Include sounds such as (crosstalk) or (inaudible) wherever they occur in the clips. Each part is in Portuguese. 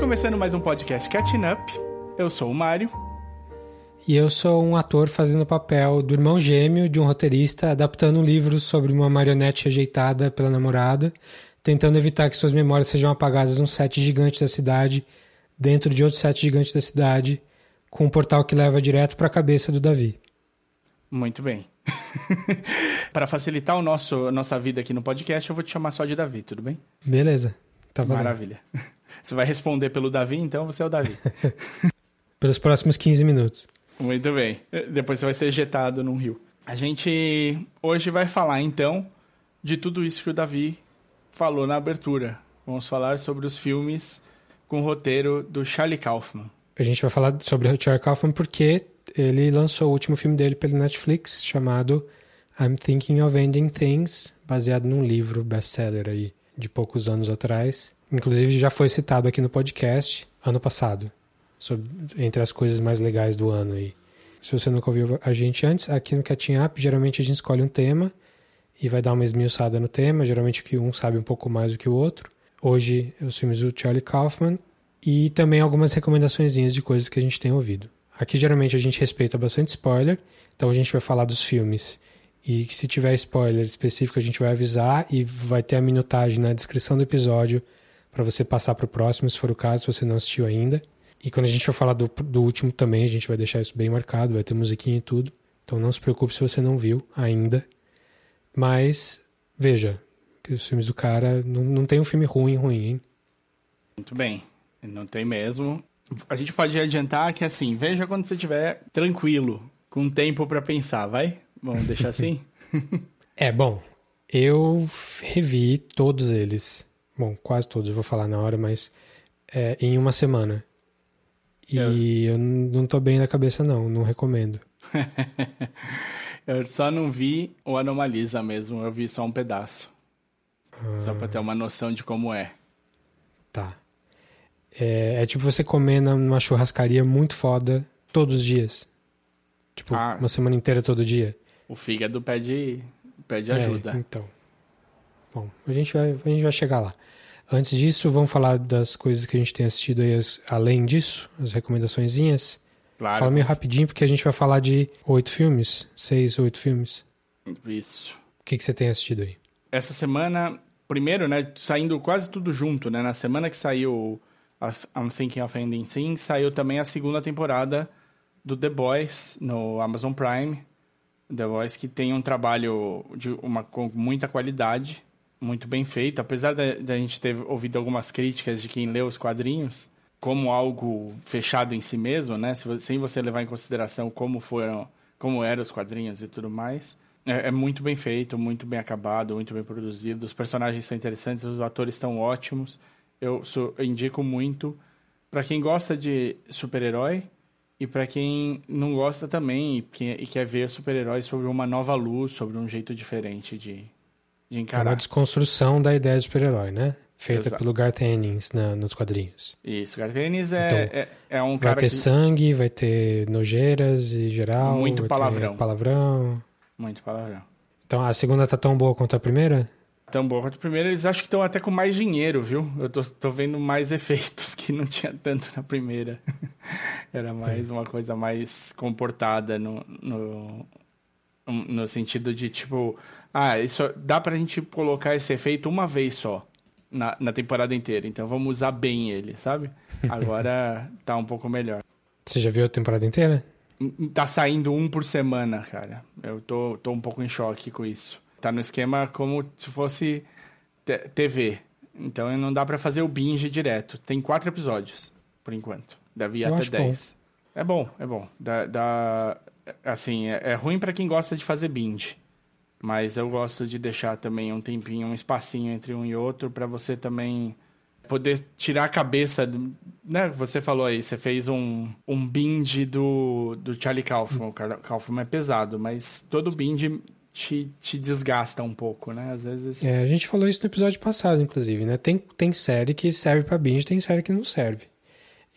Estamos começando mais um podcast Catching Up. Eu sou o Mário. E eu sou um ator fazendo o papel do irmão gêmeo de um roteirista adaptando um livro sobre uma marionete rejeitada pela namorada, tentando evitar que suas memórias sejam apagadas num set gigante da cidade, dentro de outro set gigante da cidade, com um portal que leva direto para a cabeça do Davi. Muito bem. (laughs) para facilitar o nosso a nossa vida aqui no podcast, eu vou te chamar só de Davi, tudo bem? Beleza. Tá Maravilha. Você vai responder pelo Davi, então você é o Davi. (laughs) Pelos próximos 15 minutos. Muito bem. Depois você vai ser ejetado num rio. A gente hoje vai falar então de tudo isso que o Davi falou na abertura. Vamos falar sobre os filmes com o roteiro do Charlie Kaufman. A gente vai falar sobre o Charlie Kaufman porque ele lançou o último filme dele pela Netflix chamado I'm Thinking of Ending Things, baseado num livro best-seller aí de poucos anos atrás. Inclusive já foi citado aqui no podcast ano passado, sobre, entre as coisas mais legais do ano aí. Se você nunca ouviu a gente antes, aqui no Catching Up, geralmente a gente escolhe um tema e vai dar uma esmiuçada no tema, geralmente que um sabe um pouco mais do que o outro. Hoje, os filmes do Charlie Kaufman e também algumas recomendações de coisas que a gente tem ouvido. Aqui geralmente a gente respeita bastante spoiler, então a gente vai falar dos filmes e se tiver spoiler específico a gente vai avisar e vai ter a minutagem na descrição do episódio para você passar para o próximo, se for o caso, se você não assistiu ainda. E quando a gente for falar do, do último também, a gente vai deixar isso bem marcado, vai ter musiquinha e tudo. Então não se preocupe se você não viu ainda. Mas veja, que os filmes do cara não, não tem um filme ruim, ruim, hein? Muito bem, não tem mesmo. A gente pode adiantar que assim, veja quando você estiver tranquilo, com tempo para pensar, vai? Vamos deixar assim? (laughs) é, bom, eu revi todos eles Bom, quase todos, eu vou falar na hora, mas é, em uma semana. E eu... eu não tô bem na cabeça, não, não recomendo. (laughs) eu só não vi o Anomalisa mesmo, eu vi só um pedaço. Ah. Só pra ter uma noção de como é. Tá. É, é, tipo você comer numa churrascaria muito foda todos os dias. Tipo, ah, uma semana inteira todo dia. O fígado pede, pede ajuda. É, então. Bom, a gente, vai, a gente vai chegar lá. Antes disso, vamos falar das coisas que a gente tem assistido aí, além disso, as recomendaçõezinhas. Claro. Fala meio rapidinho, porque a gente vai falar de oito filmes, seis, oito filmes. Isso. O que, que você tem assistido aí? Essa semana, primeiro, né, saindo quase tudo junto, né? Na semana que saiu I'm Thinking of Ending Things, saiu também a segunda temporada do The Boys no Amazon Prime. The Boys que tem um trabalho de uma, com muita qualidade muito bem feito. Apesar da, gente ter ouvido algumas críticas de quem leu os quadrinhos como algo fechado em si mesmo, né? Sem você levar em consideração como foram, como eram os quadrinhos e tudo mais. É, é muito bem feito, muito bem acabado, muito bem produzido. Os personagens são interessantes, os atores estão ótimos. Eu, sou, eu indico muito para quem gosta de super-herói e para quem não gosta também e quer ver super-heróis sobre uma nova luz, sobre um jeito diferente de, de encarar. É uma desconstrução da ideia de super-herói, né? Feita Exato. pelo Garth Ennis na, nos quadrinhos. Isso, Garth Ennis é, então, é, é, um cara Vai ter que... sangue, vai ter nojeiras e geral. Muito palavrão. palavrão. Muito palavrão. Então a segunda tá tão boa quanto a primeira? Tão boa quanto a primeira. Eles acham que estão até com mais dinheiro, viu? Eu tô, tô vendo mais (laughs) efeitos que não tinha tanto na primeira. (laughs) Era mais uma coisa mais comportada no, no, no sentido de, tipo, ah, isso dá pra gente colocar esse efeito uma vez só na, na temporada inteira. Então vamos usar bem ele, sabe? (laughs) Agora tá um pouco melhor. Você já viu a temporada inteira? Tá saindo um por semana, cara. Eu tô, tô um pouco em choque com isso. Tá no esquema como se fosse TV. Então não dá para fazer o binge direto. Tem quatro episódios, por enquanto. Deve ir Eu até dez. Bom. É bom, é bom. Dá, dá assim, é, é ruim para quem gosta de fazer binge. Mas eu gosto de deixar também um tempinho, um espacinho entre um e outro para você também poder tirar a cabeça, né? Você falou aí, você fez um, um binge do, do Charlie Kaufman. O Kaufman é pesado, mas todo binge te, te desgasta um pouco, né? Às vezes... É, a gente falou isso no episódio passado, inclusive, né? Tem, tem série que serve para binge, tem série que não serve.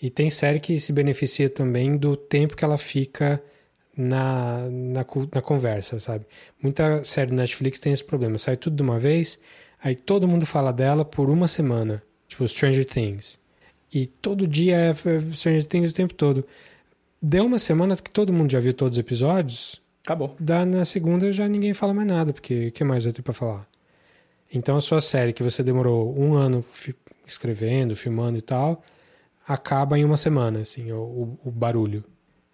E tem série que se beneficia também do tempo que ela fica na, na, na conversa, sabe? Muita série do Netflix tem esse problema. Sai tudo de uma vez, aí todo mundo fala dela por uma semana. Tipo, Stranger Things. E todo dia é Stranger Things o tempo todo. Deu uma semana que todo mundo já viu todos os episódios. Acabou. Dá na segunda já ninguém fala mais nada, porque o que mais vai ter pra falar? Então a sua série que você demorou um ano escrevendo, filmando e tal, acaba em uma semana, assim, o- o barulho.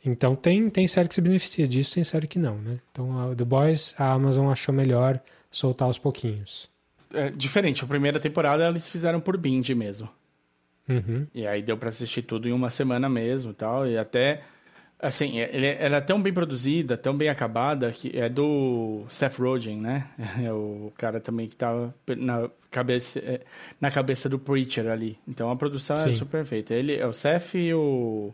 Então tem, tem série que se beneficia disso, tem série que não, né? Então a The Boys, a Amazon achou melhor soltar aos pouquinhos. É diferente, a primeira temporada eles fizeram por binge mesmo. Uhum. E aí deu pra assistir tudo em uma semana mesmo e tal. E até. Assim, ele, ela é tão bem produzida, tão bem acabada, que é do Seth Rogen, né? (laughs) É o cara também que tava na cabeça, é, na cabeça do Preacher ali. Então a produção é Sim. super feita. Ele é o Seth e o.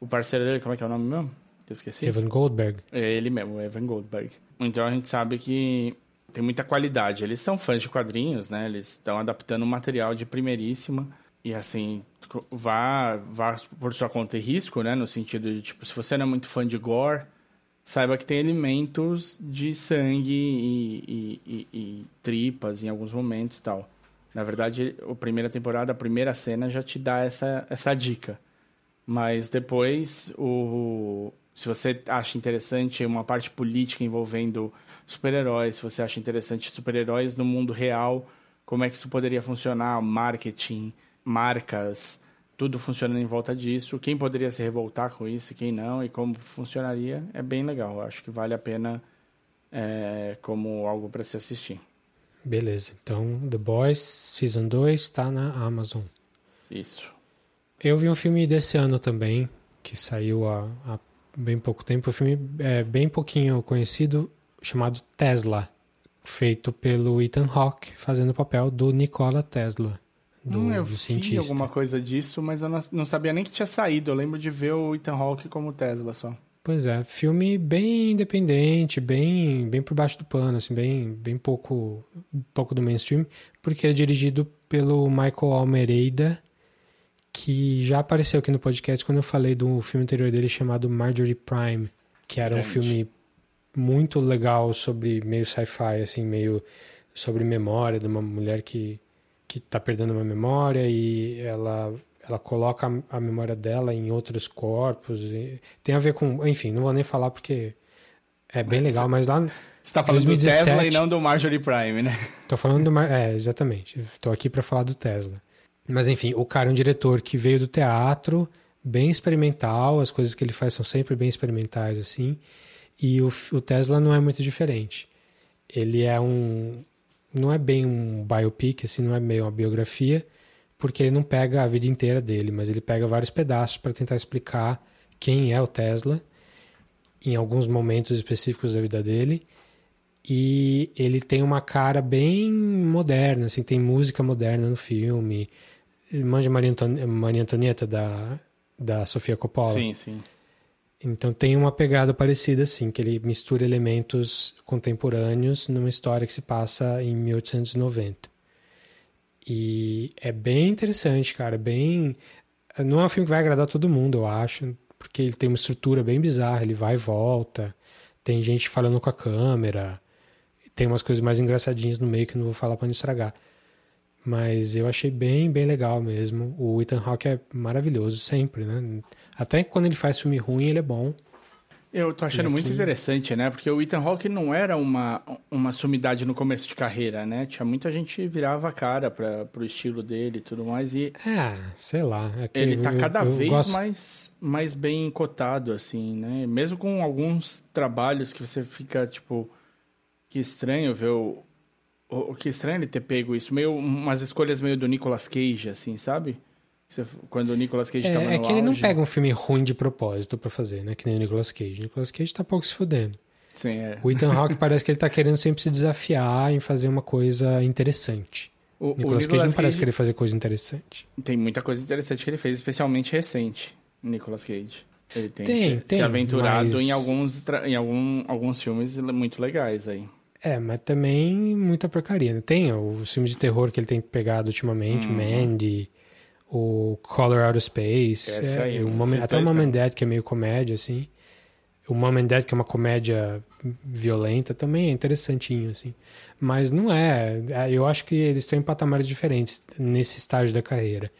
O parceiro dele, como é que é o nome mesmo? Eu esqueci. Evan Goldberg. É ele mesmo, Evan Goldberg. Então a gente sabe que tem muita qualidade. Eles são fãs de quadrinhos, né? Eles estão adaptando um material de primeiríssima. E assim, vá, vá por sua conta e risco, né? No sentido de, tipo, se você não é muito fã de gore, saiba que tem elementos de sangue e, e- e- e tripas em alguns momentos e tal. Na verdade, a primeira temporada, a primeira cena já te dá essa, essa dica. Mas depois, o, se você acha interessante uma parte política envolvendo super-heróis, se você acha interessante super-heróis no mundo real, como é que isso poderia funcionar, marketing, marcas, tudo funcionando em volta disso, quem poderia se revoltar com isso, quem não, e como funcionaria, é bem legal. Eu Acho que vale a pena é, como algo para se assistir. Beleza. Então, The Boys Season 2 está na Amazon. Isso. Eu vi um filme desse ano também, que saiu há, há bem pouco tempo. Um filme é, bem pouquinho conhecido, chamado Tesla, feito pelo Ethan Hawke, fazendo o papel do Nikola Tesla, do, Hum, eu do vi cientista. alguma coisa disso, mas eu não, não sabia nem que tinha saído. Eu lembro de ver o Ethan Hawke como Tesla só. Pois é, filme bem independente, bem bem por baixo do pano, assim, bem bem pouco pouco do mainstream, porque é dirigido pelo Michael Almeida, que já apareceu aqui no podcast quando eu falei do filme anterior dele chamado Marjorie Prime, que era um filme muito legal sobre meio sci-fi, assim, meio sobre memória de uma mulher que que tá perdendo uma memória e ela ela coloca a, a memória dela em outros corpos e tem a ver com, enfim, não vou nem falar porque é bem legal, mas lá Você tá falando 2017. do Tesla e não do Marjorie Prime, né? Tô falando do. É, exatamente. Estou aqui para falar do Tesla. Mas enfim, o cara é um diretor que veio do teatro, bem experimental, as coisas que ele faz são sempre bem experimentais, assim. E o, o Tesla não é muito diferente. Ele é um. Não é bem um biopic, assim, não é meio uma biografia, porque ele não pega a vida inteira dele, mas ele pega vários pedaços para tentar explicar quem é o Tesla em alguns momentos específicos da vida dele e ele tem uma cara bem moderna, assim, tem música moderna no filme. Manja Maria, Maria Antonieta da, da Sofia Coppola. Sim, sim. Então tem uma pegada parecida, assim, que ele mistura elementos contemporâneos numa história que se passa em 1890. E é bem interessante, cara, bem... Não é um filme que vai agradar todo mundo, eu acho, porque ele tem uma estrutura bem bizarra, ele vai e volta, tem gente falando com a câmera, tem umas coisas mais engraçadinhas no meio que eu não vou falar pra não estragar. Mas eu achei bem, bem legal mesmo. O Ethan Hawke é maravilhoso sempre, né? Até quando ele faz filme ruim, ele é bom. Eu tô achando E muito aqui- interessante, né? Porque o Ethan Hawke não era uma, uma sumidade no começo de carreira, né? Tinha muita gente que virava a cara pra, pro estilo dele e tudo mais. E É, sei lá. é ele tá eu- cada eu vez gosto- mais, mais bem cotado, assim, né? Mesmo com alguns trabalhos que você fica, tipo... Que estranho ver o... O, o que estranho ele ter pego isso. Meio, umas escolhas meio do Nicolas Cage, assim, sabe? Quando o Nicolas Cage tava no É, é que ele não auge. pega um filme ruim de propósito pra fazer, né? Que nem o Nicolas Cage. O Nicolas Cage tá pouco se fudendo. Sim, é. O Ethan Hawke (laughs) parece que ele tá querendo sempre se desafiar em fazer uma coisa interessante. O, O Nicolas Cage não parece querer fazer coisa interessante. Tem muita coisa interessante que ele fez, especialmente recente, Nicolas Cage. Ele tem, Tem, se, tem, se aventurado mas- em, alguns, em algum, alguns filmes muito legais aí. É, mas também muita porcaria. né? Tem os filmes de terror que ele tem pegado ultimamente, Uhum. Mandy, o Color Out of Space, Esse é, aí, o Mom- até o Mom and. Dad, que é meio comédia, assim. O Mom and Dad, que é uma comédia violenta, também é interessantinho, assim. Mas não é. Eu acho que eles estão em patamares diferentes nesse estágio da carreira.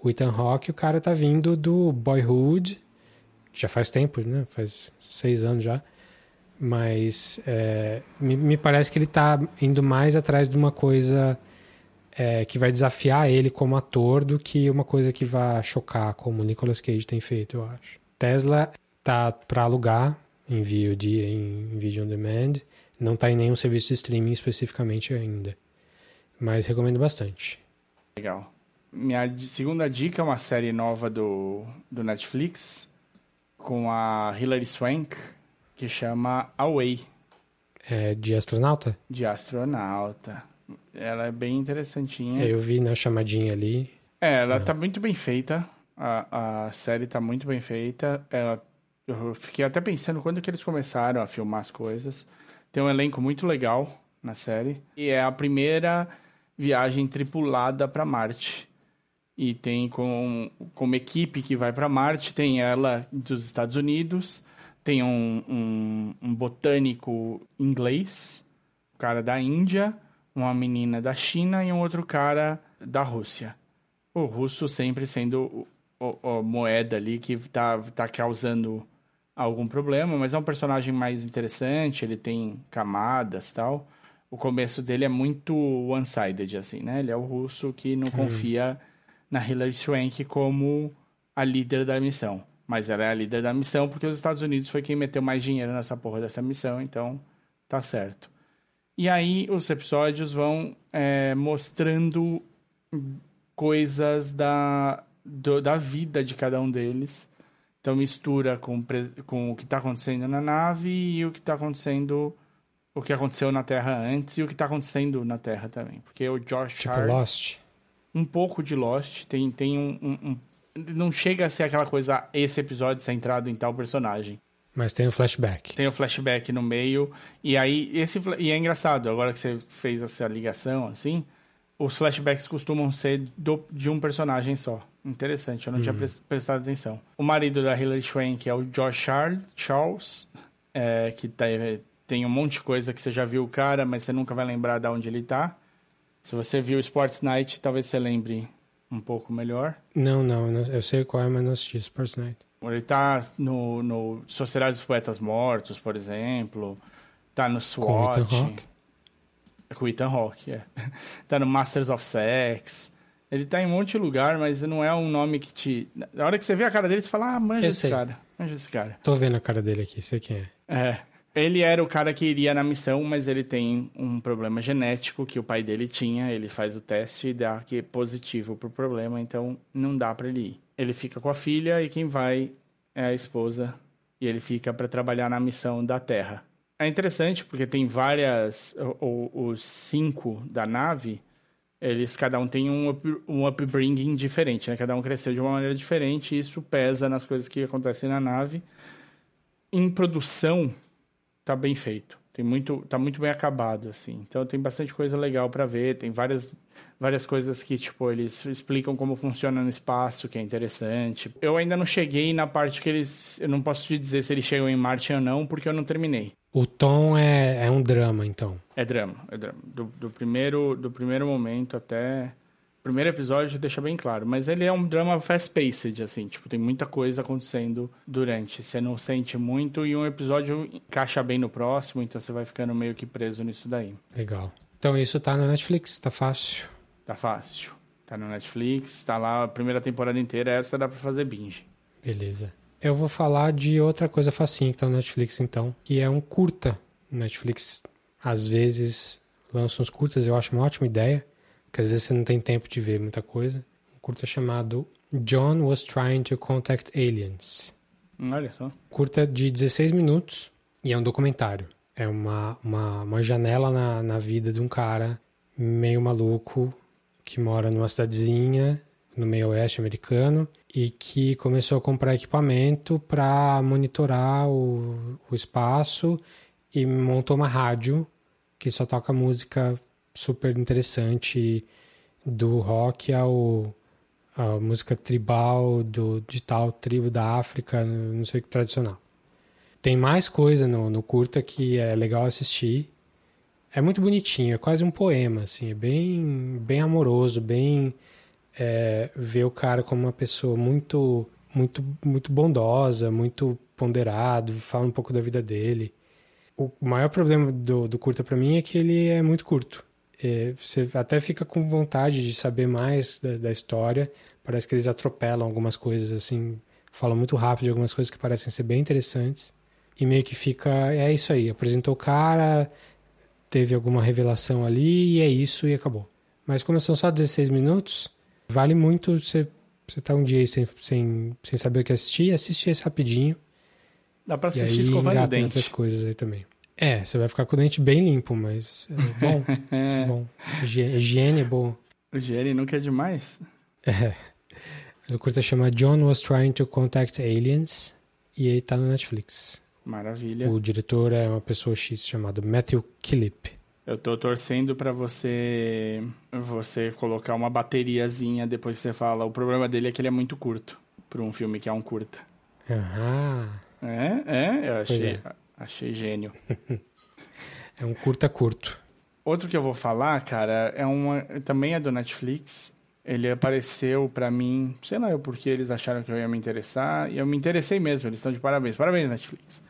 O Ethan Hawke, o cara tá vindo do Boyhood, já faz tempo, né? Faz seis anos já. Mas é, me, me, parece que ele tá indo mais atrás de uma coisa é, que vai desafiar ele como ator do que uma coisa que vai chocar, como o Nicolas Cage tem feito, eu acho. Tesla tá para alugar em VOD, em Video On Demand. Não tá em nenhum serviço de streaming especificamente ainda. Mas recomendo bastante. Legal. Minha segunda dica é uma série nova do, do Netflix com a Hilary Swank que chama Away. É de astronauta? De astronauta. Ela é bem interessantinha. É, eu vi na chamadinha ali. É, ela Não. tá muito bem feita. A, a série tá muito bem feita. Ela, eu fiquei até pensando quando que eles começaram a filmar as coisas. Tem um elenco muito legal na série. E é a primeira viagem tripulada para Marte. E tem com, como equipe que vai para Marte, tem ela dos Estados Unidos, tem um, um, um botânico inglês, um cara da Índia, uma menina da China e um outro cara da Rússia. O russo sempre sendo a moeda ali que tá, tá causando algum problema, mas é um personagem mais interessante, ele tem camadas tal. O começo dele é muito one-sided, assim, né? Ele é o russo que não hum. confia na Hillary Swank como a líder da missão. Mas ela é a líder da missão porque os Estados Unidos foi quem meteu mais dinheiro nessa porra dessa missão, então tá certo. E aí os episódios vão é, mostrando coisas da, do, da vida de cada um deles. Então mistura com, com o que está acontecendo na nave e o que está acontecendo. O que aconteceu na Terra antes e o que está acontecendo na Terra também. Porque o Josh tipo Charles, Lost. Um pouco de Lost. Tem, tem um, um, não chega a ser aquela coisa, esse episódio centrado em tal personagem. Mas tem o flashback. Tem o flashback no meio. E aí, esse. E é engraçado, agora que você fez essa ligação, assim, os flashbacks costumam ser do, de um personagem só. Interessante, eu não tinha uhum. prestado atenção. O marido da Hilary Swank é o Josh Charles, Charles é, que tá, tem um monte de coisa que você já viu o cara, mas você nunca vai lembrar de onde ele tá. Se você viu Sports Night, talvez você lembre um pouco melhor. Não, não, eu sei qual é, mas não assisti Sports Night. Ele tá no, no Sociedade dos Poetas Mortos, por exemplo. Tá no SWAT. Com Ethan Hawke? Com Ethan Hawke, é. (laughs) tá no Masters of Sex. Ele tá em um monte de lugar, mas não é um nome que te... Na hora que você vê a cara dele, você fala, ah, manja eu esse sei. cara. Manja esse cara. Tô vendo a cara dele aqui, sei quem é. É. Ele era o cara que iria na missão, mas ele tem um problema genético que o pai dele tinha. Ele faz o teste e dá que é positivo pro problema, então não dá para ele ir. Ele fica com a filha e quem vai é a esposa. E ele fica para trabalhar na missão da Terra. É interessante porque tem várias. Os cinco da nave, eles cada um tem um, up, um upbringing diferente, né? Cada um cresceu de uma maneira diferente e isso pesa nas coisas que acontecem na nave. Em produção, tá bem feito. Tem muito, tá muito bem acabado, assim. Então tem bastante coisa legal para ver. Tem várias, várias coisas que, tipo, eles explicam como funciona no espaço, que é interessante. Eu ainda não cheguei na parte que eles. Eu não posso te dizer se eles chegam em Marte ou não, porque eu não terminei. O tom é, é um drama, então. É drama, é drama. Do, do, primeiro, do primeiro momento até primeiro episódio deixa bem claro, mas ele é um drama fast-paced, assim, tipo, tem muita coisa acontecendo durante. Você não sente muito e um episódio encaixa bem no próximo, então você vai ficando meio que preso nisso daí. Legal. Então isso tá no Netflix, tá fácil? Tá fácil. Tá no Netflix, tá lá a primeira temporada inteira, essa dá pra fazer binge. Beleza. Eu vou falar de outra coisa facinha que tá no Netflix, então, que é um curta. Netflix, às vezes, lança uns curtas, eu acho uma ótima ideia que às vezes você não tem tempo de ver muita coisa. Um curta chamado John Was Trying to Contact Aliens. Olha só. Curta de 16 minutos e é um documentário. É uma, uma, uma janela na, na vida de um cara meio maluco que mora numa cidadezinha no meio oeste americano e que começou a comprar equipamento para monitorar o, o espaço e montou uma rádio que só toca música super interessante do rock ao a música tribal do de tal tribo da África, não sei o que tradicional. Tem mais coisa no, no curta que é legal assistir. É muito bonitinho, é quase um poema, assim, é bem, bem amoroso, bem é ver o cara como uma pessoa muito, muito, muito bondosa, muito ponderado, fala um pouco da vida dele. O maior problema do, do curta para mim é que ele é muito curto. É, você até fica com vontade de saber mais da, da, história. Parece que eles atropelam algumas coisas, assim, falam muito rápido de algumas coisas que parecem ser bem interessantes. E meio que fica, é isso aí, apresentou o cara, teve alguma revelação ali e é isso e acabou. Mas como são só 16 minutos, vale muito você, você tá um dia aí sem, sem, sem saber o que assistir, assistir esse rapidinho. Dá pra assistir escovando o dente. outras coisas aí também. É, você vai ficar com o dente bem limpo, mas é bom. é (laughs) bom. Higiene é bom. Higiene nunca é demais? É. O curta chama John Was Trying to Contact Aliens e ele tá no Netflix. Maravilha. O diretor é uma pessoa X chamada Matthew Killip. Eu tô torcendo para você você colocar uma bateriazinha depois que você fala. O problema dele é que ele é muito curto para um filme que é um curta. Ah. É, é, eu achei, é. Achei gênio. (laughs) é um curta curto. Outro que eu vou falar, cara, é uma também é do Netflix. Ele apareceu para mim, sei lá, porque eles acharam que eu ia me interessar, e eu me interessei mesmo, eles estão de parabéns. Parabéns, Netflix.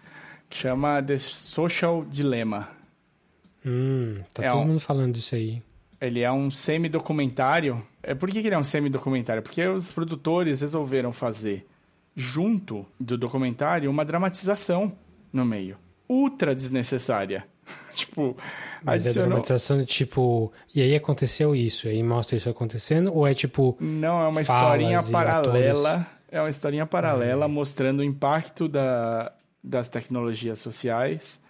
Chama The Social Dilemma. Hum, tá é todo um... mundo falando disso aí. Ele é um semi-documentário. É, por que, que ele é um semi-documentário? Porque os produtores resolveram fazer, junto do documentário, uma dramatização no meio. Ultra desnecessária. (laughs) tipo, Mas adicionou... é dramatização tipo, e aí aconteceu isso, e aí mostra isso acontecendo, ou é tipo. Não, é uma historinha paralela. Atores... É uma historinha paralela hum. mostrando o impacto da, das tecnologias sociais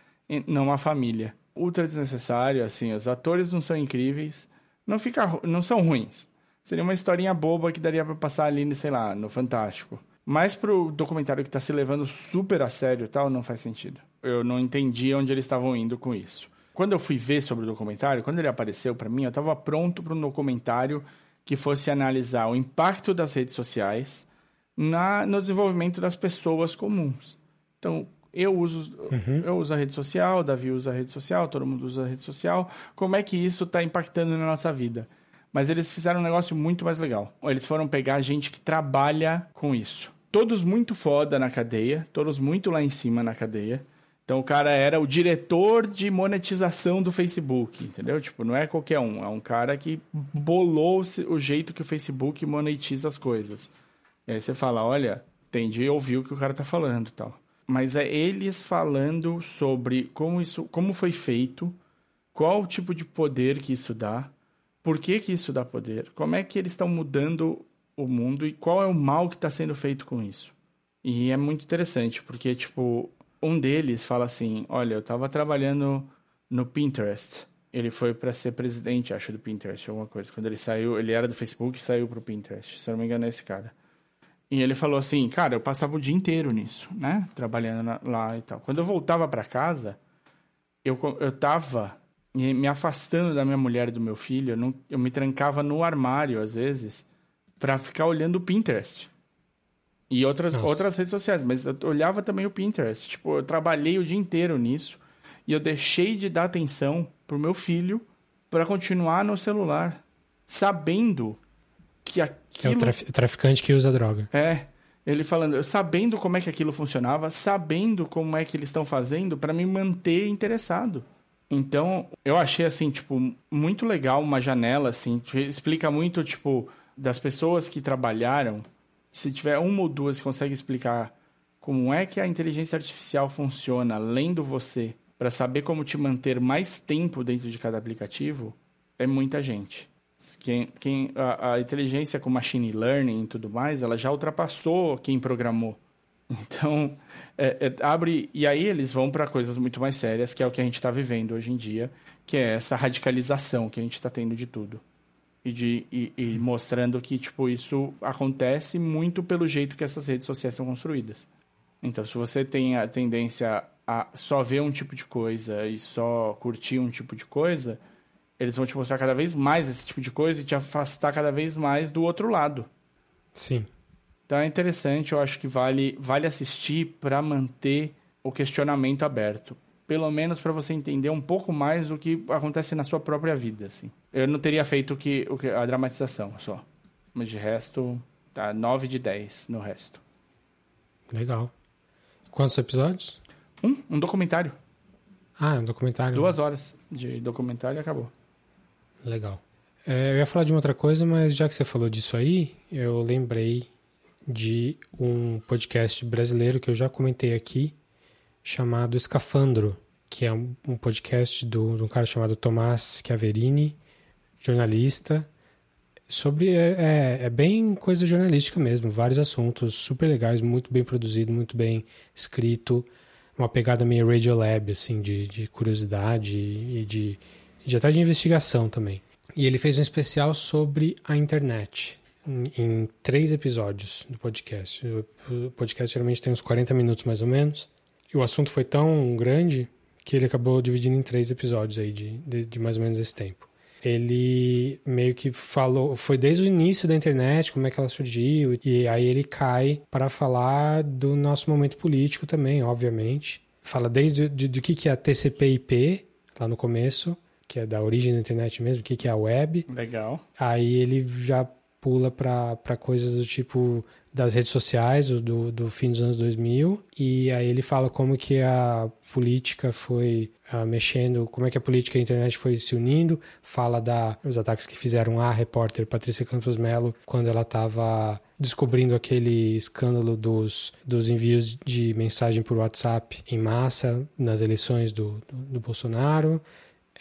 numa família ultra desnecessário, assim, os atores não são incríveis, não fica, não são ruins. Seria uma historinha boba que daria para passar ali, sei lá, no Fantástico. Mas pro documentário que tá se levando super a sério e tal, não faz sentido. Eu não entendi onde eles estavam indo com isso. Quando eu fui ver sobre o documentário, quando ele apareceu para mim, eu estava pronto para um documentário que fosse analisar o impacto das redes sociais na, no desenvolvimento das pessoas comuns. Então, eu uso, uhum. eu uso a rede social, Davi usa a rede social, todo mundo usa a rede social. Como é que isso está impactando na nossa vida? Mas eles fizeram um negócio muito mais legal. Eles foram pegar gente que trabalha com isso. Todos muito foda na cadeia, todos muito lá em cima na cadeia. Então o cara era o diretor de monetização do Facebook, entendeu? Tipo, não é qualquer um, é um cara que bolou o jeito que o Facebook monetiza as coisas. E aí você fala, olha, entendi, ouviu o que o cara tá falando, tal mas é eles falando sobre como isso, como foi feito, qual o tipo de poder que isso dá, por que que isso dá poder, como é que eles estão mudando o mundo e qual é o mal que está sendo feito com isso. E é muito interessante, porque, tipo, um deles fala assim, olha, eu estava trabalhando no Pinterest, ele foi para ser presidente, acho, do Pinterest, alguma coisa. Quando ele saiu, ele era do Facebook e saiu pro Pinterest, se eu não me engano é esse cara. E ele falou assim, cara, eu passava o dia inteiro nisso, né? Trabalhando na, lá e tal. Quando eu voltava para casa, eu, eu tava me afastando da minha mulher e do meu filho. Eu, não, eu me trancava no armário, às vezes, para ficar olhando o Pinterest. E outras, outras redes sociais. Mas eu olhava também o Pinterest. Tipo, eu trabalhei o dia inteiro nisso. E eu deixei de dar atenção pro meu filho para continuar no celular. Sabendo que aquilo... É o traf traficante que usa droga. É, ele falando, sabendo como é que aquilo funcionava, sabendo como é que eles estão fazendo para me manter interessado. Então, eu achei assim, tipo, muito legal uma janela assim, explica muito tipo das pessoas que trabalharam, se tiver uma ou duas que consegue explicar como é que a inteligência artificial funciona, lendo você, para saber como te manter mais tempo dentro de cada aplicativo, é muita gente. Quem, quem, a, a, inteligência com machine learning e tudo mais, ela já ultrapassou quem programou. (laughs) Então, é, é, abre. E aí eles vão para coisas muito mais sérias, que é o que a gente está vivendo hoje em dia, que é essa radicalização que a gente está tendo de tudo. E, de, e, e mostrando que tipo, isso acontece muito pelo jeito que essas redes sociais são construídas. Então, se você tem a tendência a só ver um tipo de coisa e só curtir um tipo de coisa, eles vão te mostrar cada vez mais esse tipo de coisa e te afastar cada vez mais do outro lado. Sim. Então é interessante, eu acho que vale, vale assistir para manter o questionamento aberto. Pelo menos para você entender um pouco mais do que acontece na sua própria vida. Assim. Eu não teria feito o que, o a dramatização só. Mas de resto, tá 9 de 10 no resto. Legal. Quantos episódios? Um, um documentário. Ah, um documentário. Duas horas de documentário e acabou. Legal. É, eu ia falar de uma outra coisa, mas já que você falou disso aí, eu lembrei de um podcast brasileiro que eu já comentei aqui, chamado Escafandro, que é um, podcast do, de um cara chamado Tomás Chiaverini, jornalista, sobre é, é, é, bem coisa jornalística mesmo, vários assuntos super legais, muito bem produzido, muito bem escrito, uma pegada meio Radiolab, assim, de, de curiosidade e de, de até de investigação também. E ele fez um especial sobre a internet, em três episódios do podcast. O podcast geralmente tem uns 40 minutos mais ou menos, e o assunto foi tão grande que ele acabou dividindo em três episódios aí de, de, de mais ou menos esse tempo ele meio que falou, foi desde o início da internet, como é que ela surgiu, e aí ele cai para falar do nosso momento político também, obviamente. Fala desde do de, que, que é a TCP/IP, lá no começo, que é da origem da internet mesmo, o que, que é a web. Legal. Aí ele já pula para coisas do tipo das redes sociais do, do fim dos anos 2000 e aí ele fala como que a política foi uh, mexendo, como é que a política e a internet foi se unindo, fala da os ataques que fizeram a repórter Patrícia Campos Melo quando ela estava descobrindo aquele escândalo dos, dos envios de mensagem por WhatsApp em massa nas eleições do, do, do Bolsonaro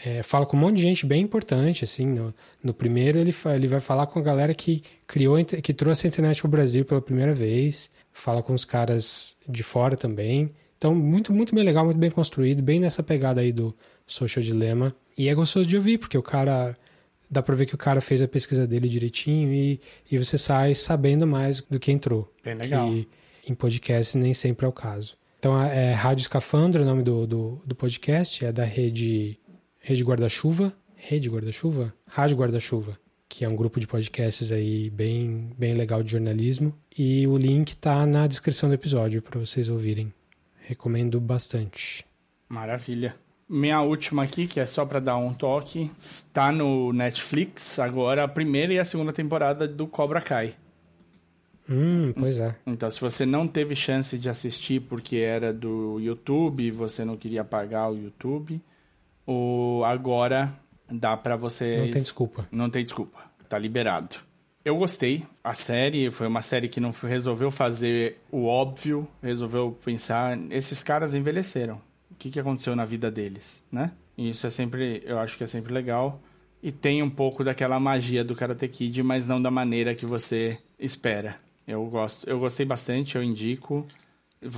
é, fala com um monte de gente bem importante, assim. No, no primeiro ele, ele vai falar com a galera que criou, que trouxe a internet para o Brasil pela primeira vez. Fala com os caras de fora também. Então, muito, muito bem legal, muito bem construído, bem nessa pegada aí do Social Dilemma. E é gostoso de ouvir, porque o cara. Dá pra ver que o cara fez a pesquisa dele direitinho e, e você sai sabendo mais do que entrou. Bem legal. Que em podcast nem sempre é o caso. Então, é Rádio Escafandro, o nome do, do, do podcast, é da rede Rede Guarda-Chuva, Rede Guarda-Chuva? Rádio Guarda-Chuva, que é um grupo de podcasts aí bem, bem legal de jornalismo. E o link tá na descrição do episódio para vocês ouvirem. Recomendo bastante. Maravilha. Minha última aqui, que é só para dar um toque, está no Netflix agora a primeira e a segunda temporada do Cobra Kai. Hum, pois é. Então, se você não teve chance de assistir porque era do YouTube e você não queria pagar o YouTube, o agora dá para você. Não tem desculpa. Não tem desculpa. Tá liberado. Eu gostei. A série foi uma série que não resolveu fazer o óbvio, resolveu pensar. Esses caras envelheceram. O que, que aconteceu na vida deles, né? E isso é sempre, eu acho que é sempre legal. E tem um pouco daquela magia do Karate Kid, mas não da maneira que você espera. Eu gosto, eu gostei bastante, eu indico.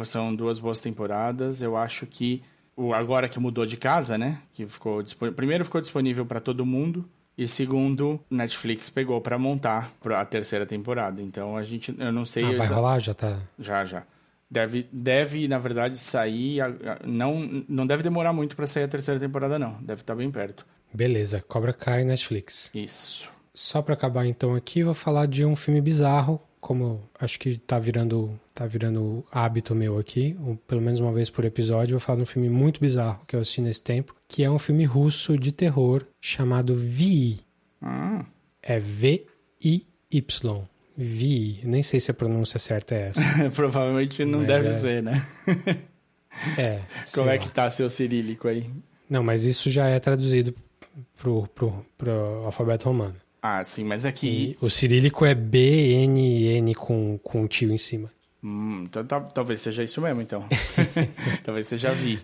São duas boas temporadas. Eu acho que o agora que mudou de casa, né? Que ficou primeiro ficou disponível para todo mundo e segundo Netflix pegou para montar a terceira temporada. Então a gente, eu não sei. Ah, vai rolar já tá. Já já. Deve, deve na verdade sair. Não, não deve demorar muito para sair a terceira temporada não. Deve estar tá bem perto. Beleza, Cobra Kai Netflix. Isso. Só para acabar então aqui, vou falar de um filme bizarro como acho que tá virando, tá virando hábito meu aqui, um, pelo menos uma vez por episódio, eu vou falar de um filme muito bizarro que eu assisti nesse tempo, que é um filme russo de terror chamado Vi. Ah. É V-I-Y. Vi. Nem sei se a pronúncia certa é essa. (laughs) Provavelmente não deve é... ser, né? é. (laughs) Como é que tá seu cirílico aí? Não, mas isso já é traduzido pro, pro, pro alfabeto romano. Ah, sim, mas aqui. E o cirílico é BNN com, com um tio em cima. Hum, então tá, talvez seja isso mesmo, então. (laughs) talvez você já vi.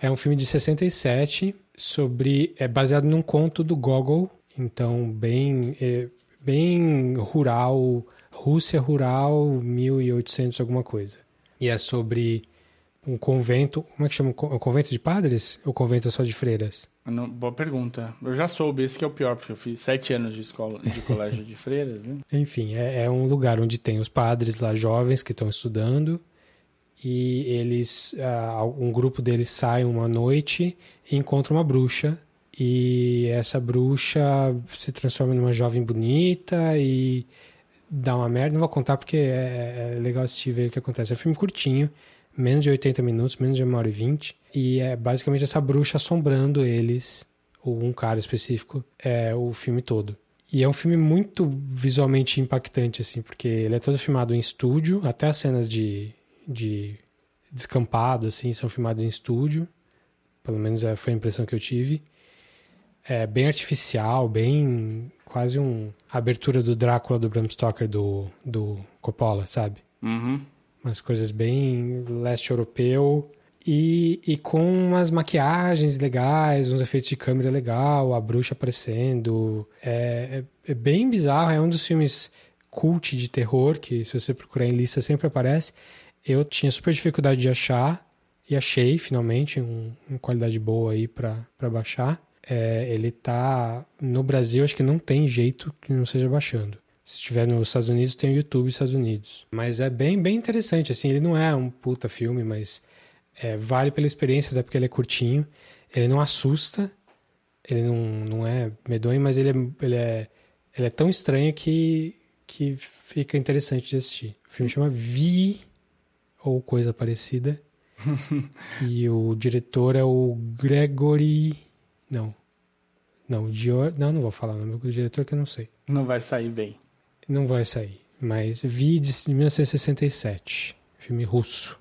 É um filme de 67 sobre. É baseado num conto do Gogol, então bem, é, bem rural, Rússia rural, 1800 alguma coisa. E é sobre um convento. Como é que chama? O convento de padres? Ou convento só de freiras? Não, boa pergunta. Eu já soube, esse que é o pior, porque eu fiz sete anos de escola, de colégio de freiras, né? (laughs) Enfim, é, é, um lugar onde tem os padres lá jovens que estão estudando e eles, uh, um grupo deles sai uma noite e encontra uma bruxa e essa bruxa se transforma numa jovem bonita e dá uma merda. Não vou contar porque é, é legal assistir ver o que acontece. É um filme curtinho, menos de 80 minutos, menos de uma hora e vinte. E é basicamente essa bruxa assombrando eles, ou um cara específico, é o filme todo. E é um filme muito visualmente impactante, assim, porque ele é todo filmado em estúdio, até as cenas de, de descampado, assim, são filmadas em estúdio. Pelo menos é, foi a impressão que eu tive. É bem artificial, bem. quase um. abertura do Drácula do Bram Stoker do, do Coppola, sabe? Uhum. Umas coisas bem leste europeu. E, e com umas maquiagens legais, uns efeitos de câmera legal, a bruxa aparecendo. É, é, é bem bizarro, é um dos filmes cult de terror, que se você procurar em lista sempre aparece. Eu tinha super dificuldade de achar e achei finalmente um, uma qualidade boa aí para baixar. É, ele tá no Brasil, acho que não tem jeito que não seja baixando. Se estiver nos Estados Unidos, tem o YouTube Estados Unidos. Mas é bem, bem interessante, assim, ele não é um puta filme, mas é, vale pela experiência, até porque ele é curtinho. Ele não assusta, ele não, não é medonho, mas ele é, ele é, ele é tão estranho que, que fica interessante de assistir. O filme chama Vi, ou coisa parecida. (laughs) e o diretor é o Gregory. Não. Não, Dior. Não, não vou falar o nome do diretor que eu não sei. Não vai sair bem. Não vai sair. Mas Vi de 1967. Filme russo.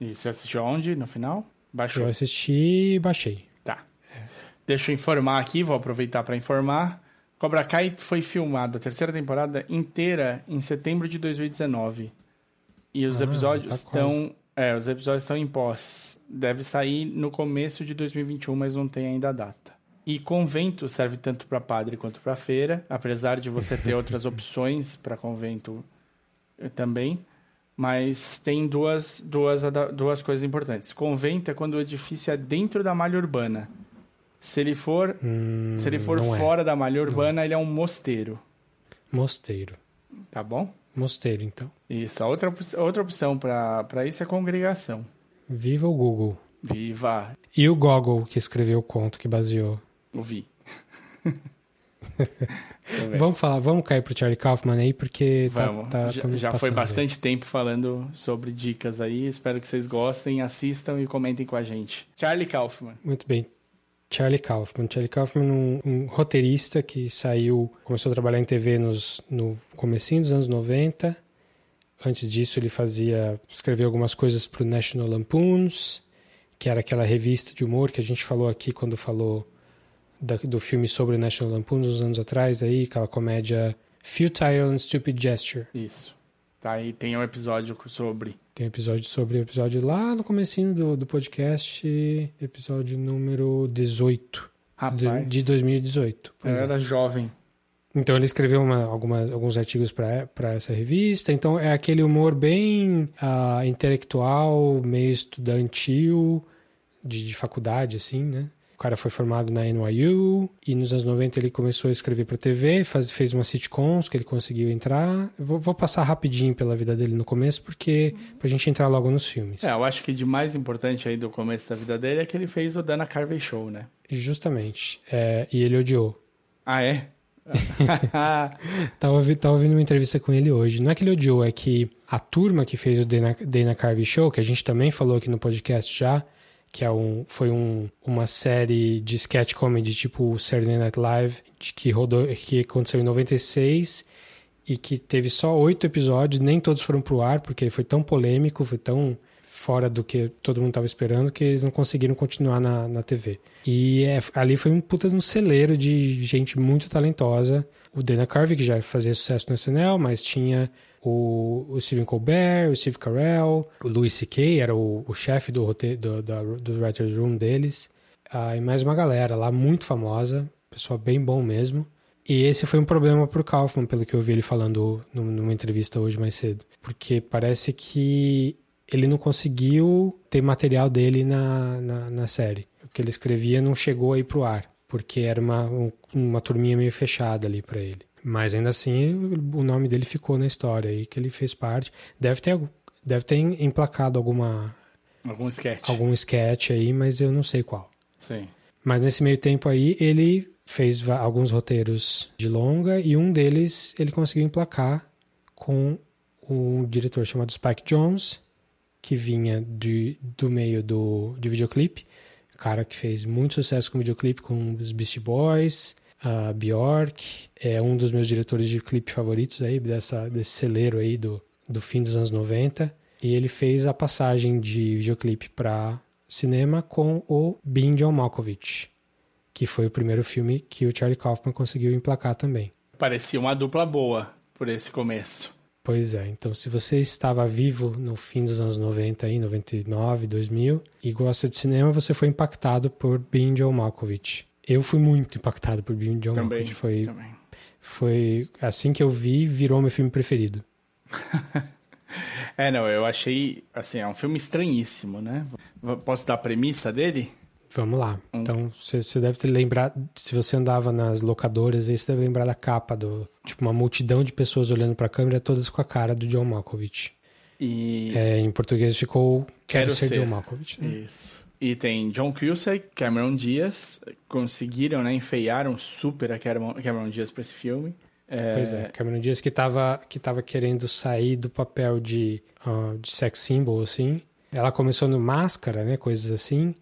E você assistiu onde no final? Baixou? Eu assisti e baixei. Tá. É. Deixa eu informar aqui, vou aproveitar para informar. Cobra Kai foi filmada a terceira temporada inteira em setembro de 2019. E os ah, episódios tá estão. É, os episódios estão em pós. Deve sair no começo de 2021, mas não tem ainda a data. E convento serve tanto para padre quanto para feira, apesar de você ter outras (laughs) opções para convento eh, também. Mas tem duas, duas, duas coisas importantes. Convento é quando o edifício é dentro da malha urbana. Se ele for, hum, se ele for é. fora é. da malha urbana, não. ele é um mosteiro. Mosteiro. Tá bom? Mosteiro, então. Isso. A outra, outra opção para isso é congregação. Viva o Google. Viva. E o Gogol, que escreveu o conto que baseou. Vi. (laughs) vamos falar, vamos cair pro Charlie Kaufman aí, porque tá, vamos. Tá, tá, já, já foi bastante aí. tempo falando sobre dicas aí. Espero que vocês gostem, assistam e comentem com a gente. Charlie Kaufman. Muito bem. Charlie Kaufman. Charlie Kaufman, um, um, roteirista que saiu, começou a trabalhar em TV nos, no comecinho dos anos 90. Antes disso, ele fazia, escreveu algumas coisas para o National Lampoons, que era aquela revista de humor que a gente falou aqui quando falou da, do filme sobre National Lampoons uns anos atrás, aí, aquela comédia Futile and Stupid Gesture. Isso. Tá aí, tem um episódio sobre. Tem um episódio sobre o episódio lá no comecinho do, do podcast, episódio número 18. Rapaz. De, de 2018. Eu é. era jovem. Então ele escreveu uma, algumas, alguns artigos para essa revista. Então é aquele humor bem uh, intelectual, meio estudantil, de, de faculdade, assim, né? Cara foi formado na NYU e nos anos 90 ele começou a escrever para TV, faz, fez umas sitcoms que ele conseguiu entrar. Vou, vou, passar rapidinho pela vida dele no começo, porque pra gente entrar logo nos filmes. É, eu acho que de mais importante aí do começo da vida dele é que ele fez o Dana Carvey Show, né? Justamente. É, e ele odiou. Ah, é? (laughs) tava, tava ouvindo uma entrevista com ele hoje. Não é que ele odiou, é que a turma que fez o Dana, Dana Carvey Show, que a gente também falou aqui no podcast já, que é um, foi um, uma série de sketch comedy tipo Saturday Night Live, que, rodou, que aconteceu em 96 e que teve só oito episódios, nem todos foram pro ar, porque foi tão polêmico, foi tão fora do que todo mundo estava esperando que eles não conseguiram continuar na, na TV. E é, ali foi um puta no celeiro de gente muito talentosa. O Dana Carvey, que já fazia sucesso no SNL, mas tinha o, o Stephen Colbert, o Steve Carell, o Louis C.K. era o, o chefe do, do, do, do Writer's Room deles. Ah, e mais uma galera lá muito famosa, pessoal bem bom mesmo. E esse foi um problema pro Kaufman, pelo que eu vi ele falando numa entrevista hoje mais cedo. Porque parece que ele não conseguiu ter material dele na, na, na série. O que ele escrevia não chegou aí pro ar, porque era uma, um, uma turminha meio fechada ali para ele. Mas ainda assim, o nome dele ficou na história aí, que ele fez parte. Deve ter, deve ter emplacado alguma. Algum sketch. Algum sketch aí, mas eu não sei qual. Sim. Mas nesse meio tempo aí, ele fez alguns roteiros de longa e um deles ele conseguiu emplacar com um diretor chamado Spike Jones, que vinha de, do meio do, de videoclipe. Cara que fez muito sucesso com videoclipe com os Beastie Boys, a Bjork, é um dos meus diretores de clipe favoritos aí, dessa, desse celeiro aí do, do fim dos anos 90. E ele fez a passagem de videoclipe para cinema com o Being John Malkovich, que foi o primeiro filme que o Charlie Kaufman conseguiu emplacar também. Parecia uma dupla boa por esse começo. Pois é, então se você estava vivo no fim dos anos 90, aí, 99, 2000, e gosta de cinema, você foi impactado por Being John Malkovich. Eu fui muito impactado por Being John também, Malkovich. Foi, também. foi assim que eu vi, virou meu filme preferido. (laughs) é, não, eu achei, assim, é um filme estranhíssimo, né? Posso dar a premissa dele? Vamos lá. Um... Então, você deve ter lembrado, se você andava nas locadoras, aí você deve lembrar da capa do, tipo, uma multidão de pessoas olhando para a câmera, todas com a cara do John Malkovich. E é, em português ficou Quero, Quero ser, ser, John Malkovich. Né? Isso. E tem John Cusack, Cameron Diaz, conseguiram, né, enfeiaram super a Cameron Diaz para esse filme. É... Pois é, Cameron Diaz que tava, que tava querendo sair do papel de, uh, de sex symbol, assim. Ela começou no Máscara, né, coisas assim.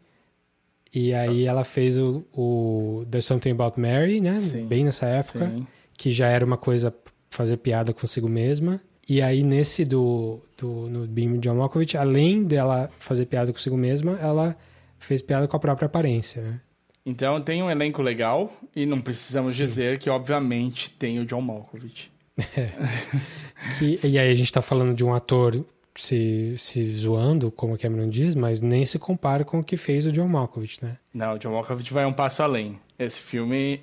E aí ela fez o, o There's Something About Mary, né, sim, bem nessa época. Sim. Que já era uma coisa fazer piada consigo mesma. E aí, nesse do, do no Beam John Malkovich, além dela fazer piada consigo mesma, ela fez piada com a própria aparência, né? Então tem um elenco legal e não precisamos Sim. dizer que, obviamente, tem o John Malkovich. É. que, e aí a gente tá falando de um ator se, se zoando, como a Cameron diz, mas nem se compara com o que fez o John Malkovich, né? Não, o John Malkovich vai um passo além. Esse filme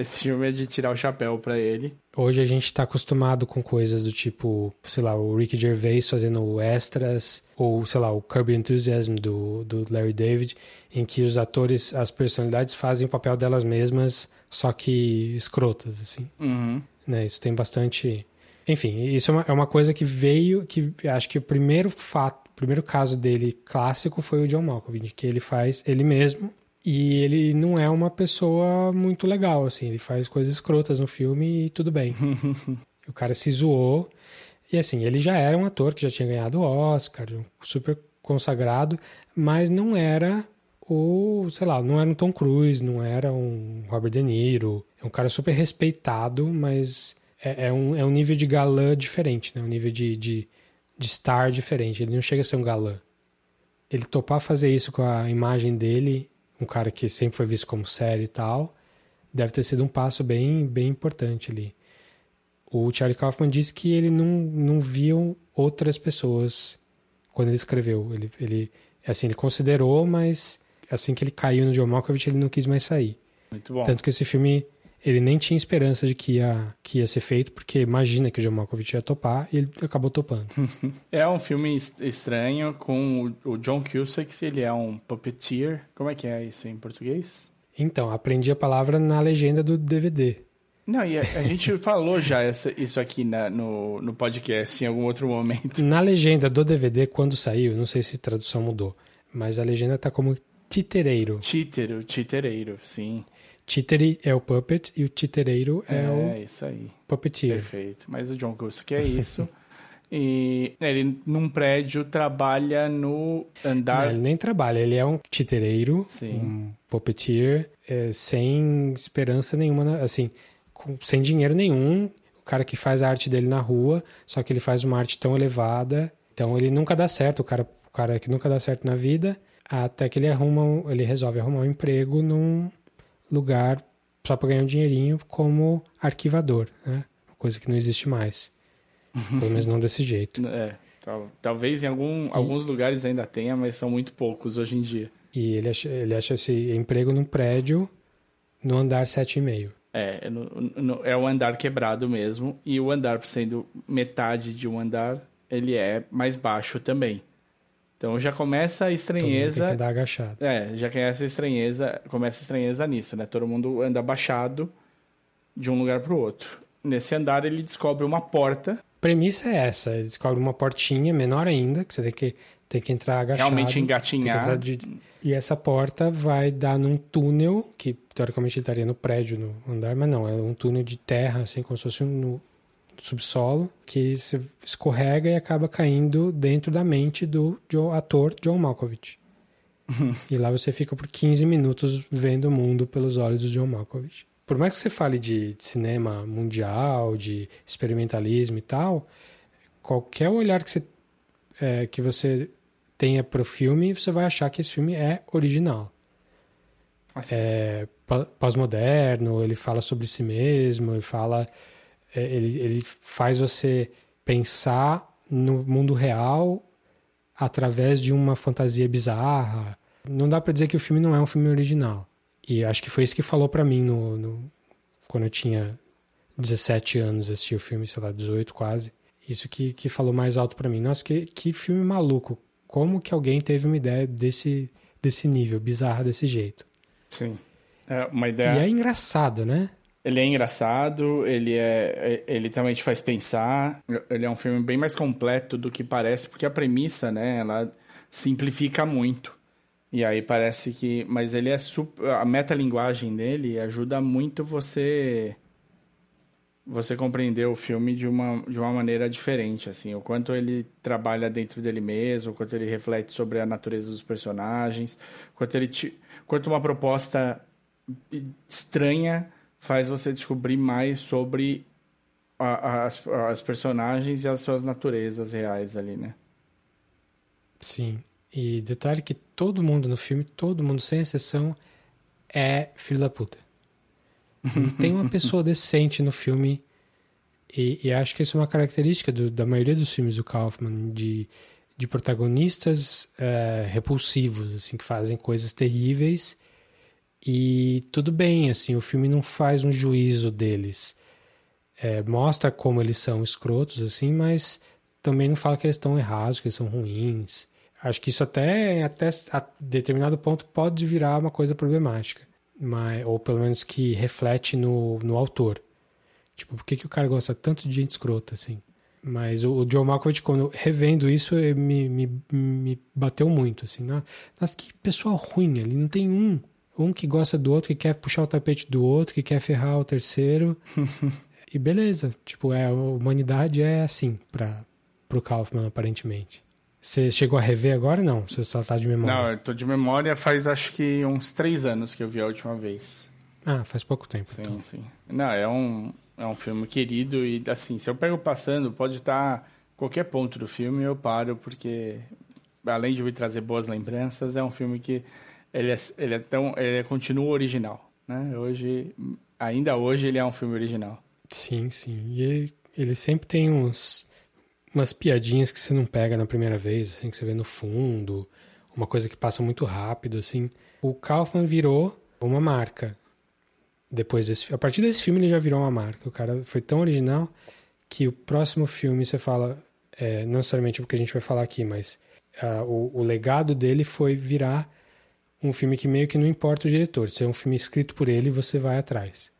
esse filme é de tirar o chapéu para ele. Hoje a gente tá acostumado com coisas do tipo, sei lá, o Ricky Gervais fazendo extras, ou sei lá, o Kirby Enthusiasm do, do Larry David, em que os atores, as personalidades fazem o papel delas mesmas, só que escrotas, assim. Uhum. Né? Isso tem bastante. Enfim, isso é uma, é uma coisa que veio, que acho que o primeiro fato, o primeiro caso dele clássico foi o John Malkovich, que ele faz ele mesmo e ele não é uma pessoa muito legal, assim. Ele faz coisas escrotas no filme e tudo bem. (laughs) o cara se zoou. E assim, ele já era um ator que já tinha ganhado o Oscar, super consagrado, mas não era o, sei lá, não era um Tom Cruise, não era um Robert De Niro. É um cara super respeitado, mas é, é um, é um nível de galã diferente, né? Um nível de, de, de star diferente. Ele não chega a ser um galã. Ele topar fazer isso com a imagem dele um cara que sempre foi visto como sério e tal, deve ter sido um passo bem, bem importante ali. O Charlie Kaufman disse que ele não, não viu outras pessoas quando ele escreveu. Ele, ele, assim, ele considerou, mas assim que ele caiu no John Malkovich, ele não quis mais sair. Muito bom. Tanto que esse filme, ele nem tinha esperança de que ia, que ia ser feito, porque imagina que o John Malkovich ia topar e ele acabou topando. (laughs) é um filme estranho com o John Cusack, ele é um puppeteer. Como é que é isso em português? Então, aprendi a palavra na legenda do DVD. Não, e a, a gente (laughs) falou já essa, isso aqui na, no, no podcast em algum outro momento. Na legenda do DVD, quando saiu, não sei se a tradução mudou, mas a legenda tá como titereiro. Títero, titereiro, sim. Títere é o puppet e o titereiro é, é o. É, isso aí. Puppeteer. Perfeito. Mas o John Cusack é isso. (laughs) e ele, num prédio, trabalha no andar. Não, ele nem trabalha, ele é um titereiro, Sim. um puppeteer, é, sem esperança nenhuma, assim, com, sem dinheiro nenhum. O cara que faz a arte dele na rua, só que ele faz uma arte tão elevada, então ele nunca dá certo, o cara, o cara que nunca dá certo na vida, até que ele arruma, ele resolve arrumar um emprego num lugar só para ganhar um dinheirinho como arquivador, né? Uma coisa que não existe mais. Pelo menos não desse jeito. (laughs) É, tal, talvez em algum, e, alguns lugares ainda tenha, mas são muito poucos hoje em dia. E ele acha, ele acha esse emprego num prédio no andar 7,5. É, no, no, é o andar quebrado mesmo. E o andar, sendo metade de um andar, ele é mais baixo também. Então já começa a estranheza. Tem que andar agachado. É, já começa a estranheza, começa a estranheza nisso, né? Todo mundo anda abaixado de um lugar para o outro. Nesse andar ele descobre uma porta. A premissa é essa, ele descobre uma portinha menor ainda, que você tem que, tem que entrar agachado. Realmente engatinhar. De... E essa porta vai dar num túnel, que teoricamente estaria no prédio, no andar, mas não, é um túnel de terra, assim, como se fosse no, subsolo que se escorrega e acaba caindo dentro da mente do ator John Malkovich. (laughs) e lá você fica por 15 minutos vendo o mundo pelos olhos do John Malkovich. por mais que você fale de, de cinema mundial, de experimentalismo e tal, qualquer olhar que você, é, que você tenha para o filme, você vai achar que esse filme é original. Assim. É pós-moderno, ele fala sobre si mesmo, ele fala. É, ele, ele faz você pensar no mundo real através de uma fantasia bizarra. Não dá para dizer que o filme não é um filme original. E acho que foi isso que falou para mim no, no, quando eu tinha 17 anos, assisti o filme, sei lá, 18 quase. Isso que, que falou mais alto para mim. Nossa, que, que filme maluco. Como que alguém teve uma ideia desse, desse nível, bizarra desse jeito? Sim. É uma ideia. E é engraçado, né? Ele é engraçado, ele é, ele também te faz pensar. Ele é um filme bem mais completo do que parece, porque a premissa, né, ela simplifica muito. E aí parece que, mas ele é super, a metalinguagem dele ajuda muito você você compreender o filme de uma, de uma maneira diferente, assim, o quanto ele trabalha dentro dele mesmo, o quanto ele reflete sobre a natureza dos personagens, quanto ele te, quanto uma proposta estranha faz você descobrir mais sobre a, as, as personagens e as suas naturezas reais ali, né? Sim. E detalhe que todo mundo no filme, todo mundo sem exceção, é filho da puta. Não (laughs) tem uma pessoa decente no filme. E, e, acho que isso é uma característica do, da maioria dos filmes do Kaufman, de, de protagonistas é, repulsivos, assim, que fazem coisas terríveis. E tudo bem, assim, o filme não faz um juízo deles. É, mostra como eles são escrotos, assim, mas também não fala que eles estão errados, que eles são ruins. Acho que isso até, até a determinado ponto pode virar uma coisa problemática. Mas, ou pelo menos que reflete no, no autor. Tipo, por que, que o cara gosta tanto de gente escrota, assim? Mas o, o John Malkovich, quando revendo isso, me, me, me bateu muito, assim. Nossa, que pessoal ruim ali, não tem um. Um que gosta do outro, que quer puxar o tapete do outro, que quer ferrar o terceiro. (laughs) e beleza, tipo, é, a humanidade é assim para pro Kaufman, aparentemente. Você chegou a rever agora não? Você só tá de memória? Não, eu tô de memória faz acho que uns três anos que eu vi a última vez. Ah, faz pouco tempo. Sim, então. sim. Não, é um, é um filme querido e assim, se eu pego passando, pode estar qualquer ponto do filme eu paro, porque além de me trazer boas lembranças, é um filme que ele é, ele é tão. Ele continua original. Né? Hoje, ainda hoje, ele é um filme original. Sim, sim. E ele sempre tem uns umas piadinhas que você não pega na primeira vez, assim, que você vê no fundo, uma coisa que passa muito rápido, assim. O Kaufman virou uma marca. Depois desse, a partir desse filme ele já virou uma marca. O cara foi tão original que o próximo filme você fala, é, não necessariamente o que a gente vai falar aqui, mas uh, o, o legado dele foi virar um filme que meio que não importa o diretor. Se é um filme escrito por ele, você vai atrás.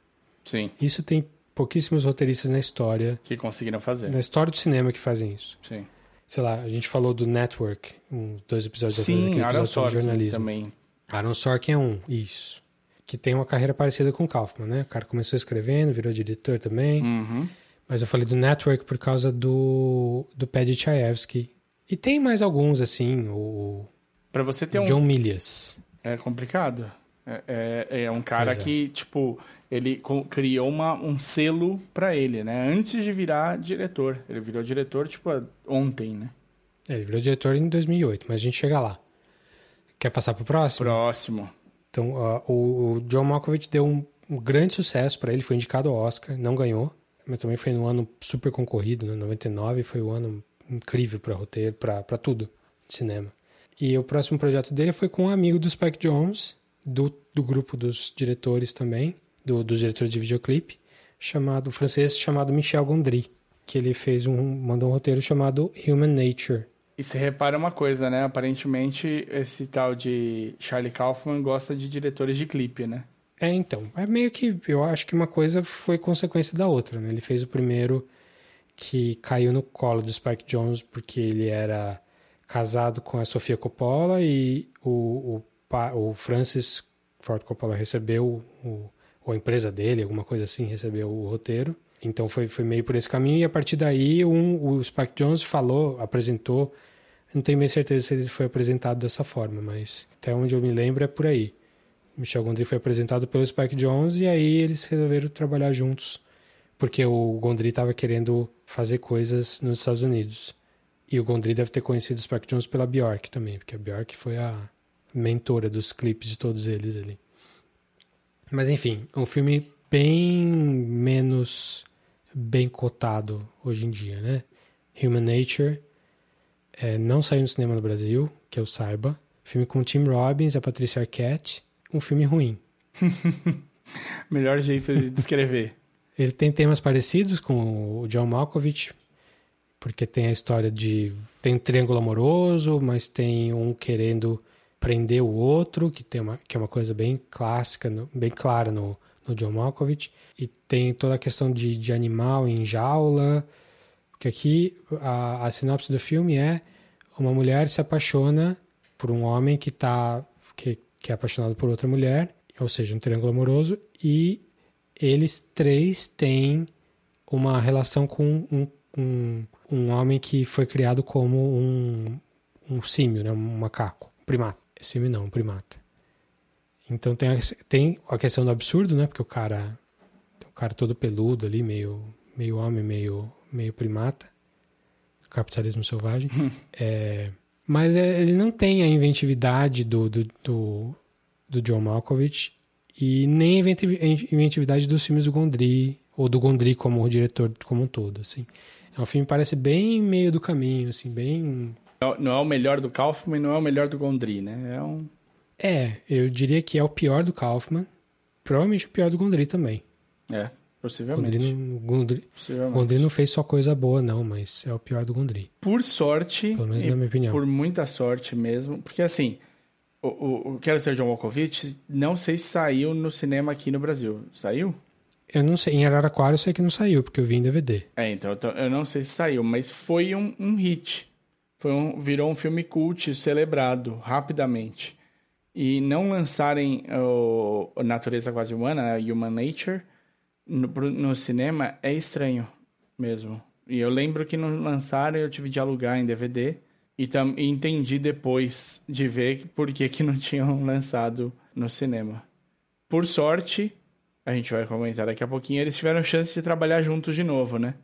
Sim. Isso tem pouquíssimos roteiristas na história. Que conseguiram fazer. Na história do cinema que fazem isso. Sim. Sei lá, a gente falou do Network, um, dois episódios Sim, atrás, Aaron Sorkin jornalismo. também. Aaron Sorkin é um, isso. Que tem uma carreira parecida com o Kaufman, né? O cara começou escrevendo, virou diretor também. Uhum. Mas eu falei do Network por causa do, do Paddy Chayefsky. E tem mais alguns, assim, o... Pra você ter um... John Milius. É complicado. É, é, é um cara é. que, tipo, ele criou uma, um selo para ele, né? Antes de virar diretor. Ele virou diretor, tipo, ontem, né? É, ele virou diretor em 2008, mas a gente chega lá. Quer passar pro próximo? Próximo. Então, uh, o, o John Malkovich deu um, um grande sucesso para ele, foi indicado ao Oscar, não ganhou, mas também foi no ano super concorrido, né? 99 foi um ano incrível para roteiro, para tudo, de cinema. E o próximo projeto dele foi com um amigo do Spike Jones, do, do grupo dos diretores também, do, dos diretores de videoclipe, chamado francês chamado Michel Gondry, que ele fez um mandou um roteiro chamado Human Nature. E você repara uma coisa, né? Aparentemente esse tal de Charlie Kaufman gosta de diretores de clipe, né? É, então, é meio que eu acho que uma coisa foi consequência da outra, né? Ele fez o primeiro que caiu no colo do Spike Jones porque ele era casado com a Sofia Coppola e o, o, o Francis Ford Coppola recebeu o, ou a empresa dele, alguma coisa assim, recebeu o roteiro. Então foi, foi meio por esse caminho e a partir daí um, o Spike Jones falou, apresentou, não tenho bem certeza se ele foi apresentado dessa forma, mas até onde eu me lembro é por aí. Michel Gondry foi apresentado pelo Spike Jones e aí eles resolveram trabalhar juntos, porque o Gondry estava querendo fazer coisas nos Estados Unidos. E o Gondry deve ter conhecido o Spike Jones pela Bjork também, porque a Bjork foi a mentora dos clipes de todos eles ali. Mas enfim, um filme bem menos bem cotado hoje em dia, né? Human Nature é, não saiu no cinema no Brasil, que eu saiba. Filme com Tim Robbins, a Patricia Arquette. Um filme ruim. (laughs) Melhor jeito de descrever. Ele tem temas parecidos com o John Malkovich, porque tem a história de tem um triângulo amoroso, mas tem um querendo prender o outro, que tem uma que é uma coisa bem clássica, bem clara no, no John Malkovich, e tem toda a questão de, de animal em jaula, que aqui a, a sinopse do filme é uma mulher se apaixona por um homem que tá que, que é apaixonado por outra mulher, ou seja, um triângulo amoroso, e eles três têm uma relação com um, um, um homem que foi criado como um, um símio, né? um macaco, um primata. Símio não, um primata. Então tem a, tem a questão do absurdo, né? Porque o cara, o cara todo peludo ali, meio, meio homem, meio, meio primata. Capitalismo selvagem. (laughs) é, mas é, ele não tem a inventividade do, do, do, do John Malkovich e nem a inventividade dos filmes do Gondry, ou do Gondry como diretor como um todo, assim. É um filme que parece bem meio do caminho, assim, bem... Não é o melhor do Kaufman e não é o melhor do Gondry, né? É um... É, eu diria que é o pior do Kaufman, provavelmente o pior do Gondry também. É, possivelmente. Gondry não, Gondry, possivelmente. Gondry não fez só coisa boa, não, mas é o pior do Gondry. Por sorte, pelo menos na minha opinião. Por muita sorte mesmo, porque assim, o, o, o Quero Ser John Malkovich, não sei se saiu no cinema aqui no Brasil. Saiu? Eu não sei, em Araraquara eu sei que não saiu, porque eu vi em DVD. É, então eu não sei se saiu, mas foi um, um hit. Foi um, virou um filme cult celebrado rapidamente e não lançarem o, Natureza Quase Humana, né, Human Nature, no, no, cinema é estranho mesmo. E eu lembro que não lançaram eu tive de alugar em DVD e, e entendi depois de ver por que, que não (laughs) tinham lançado no cinema. Por sorte, a gente vai comentar daqui a pouquinho, eles tiveram chance de trabalhar juntos de novo, né?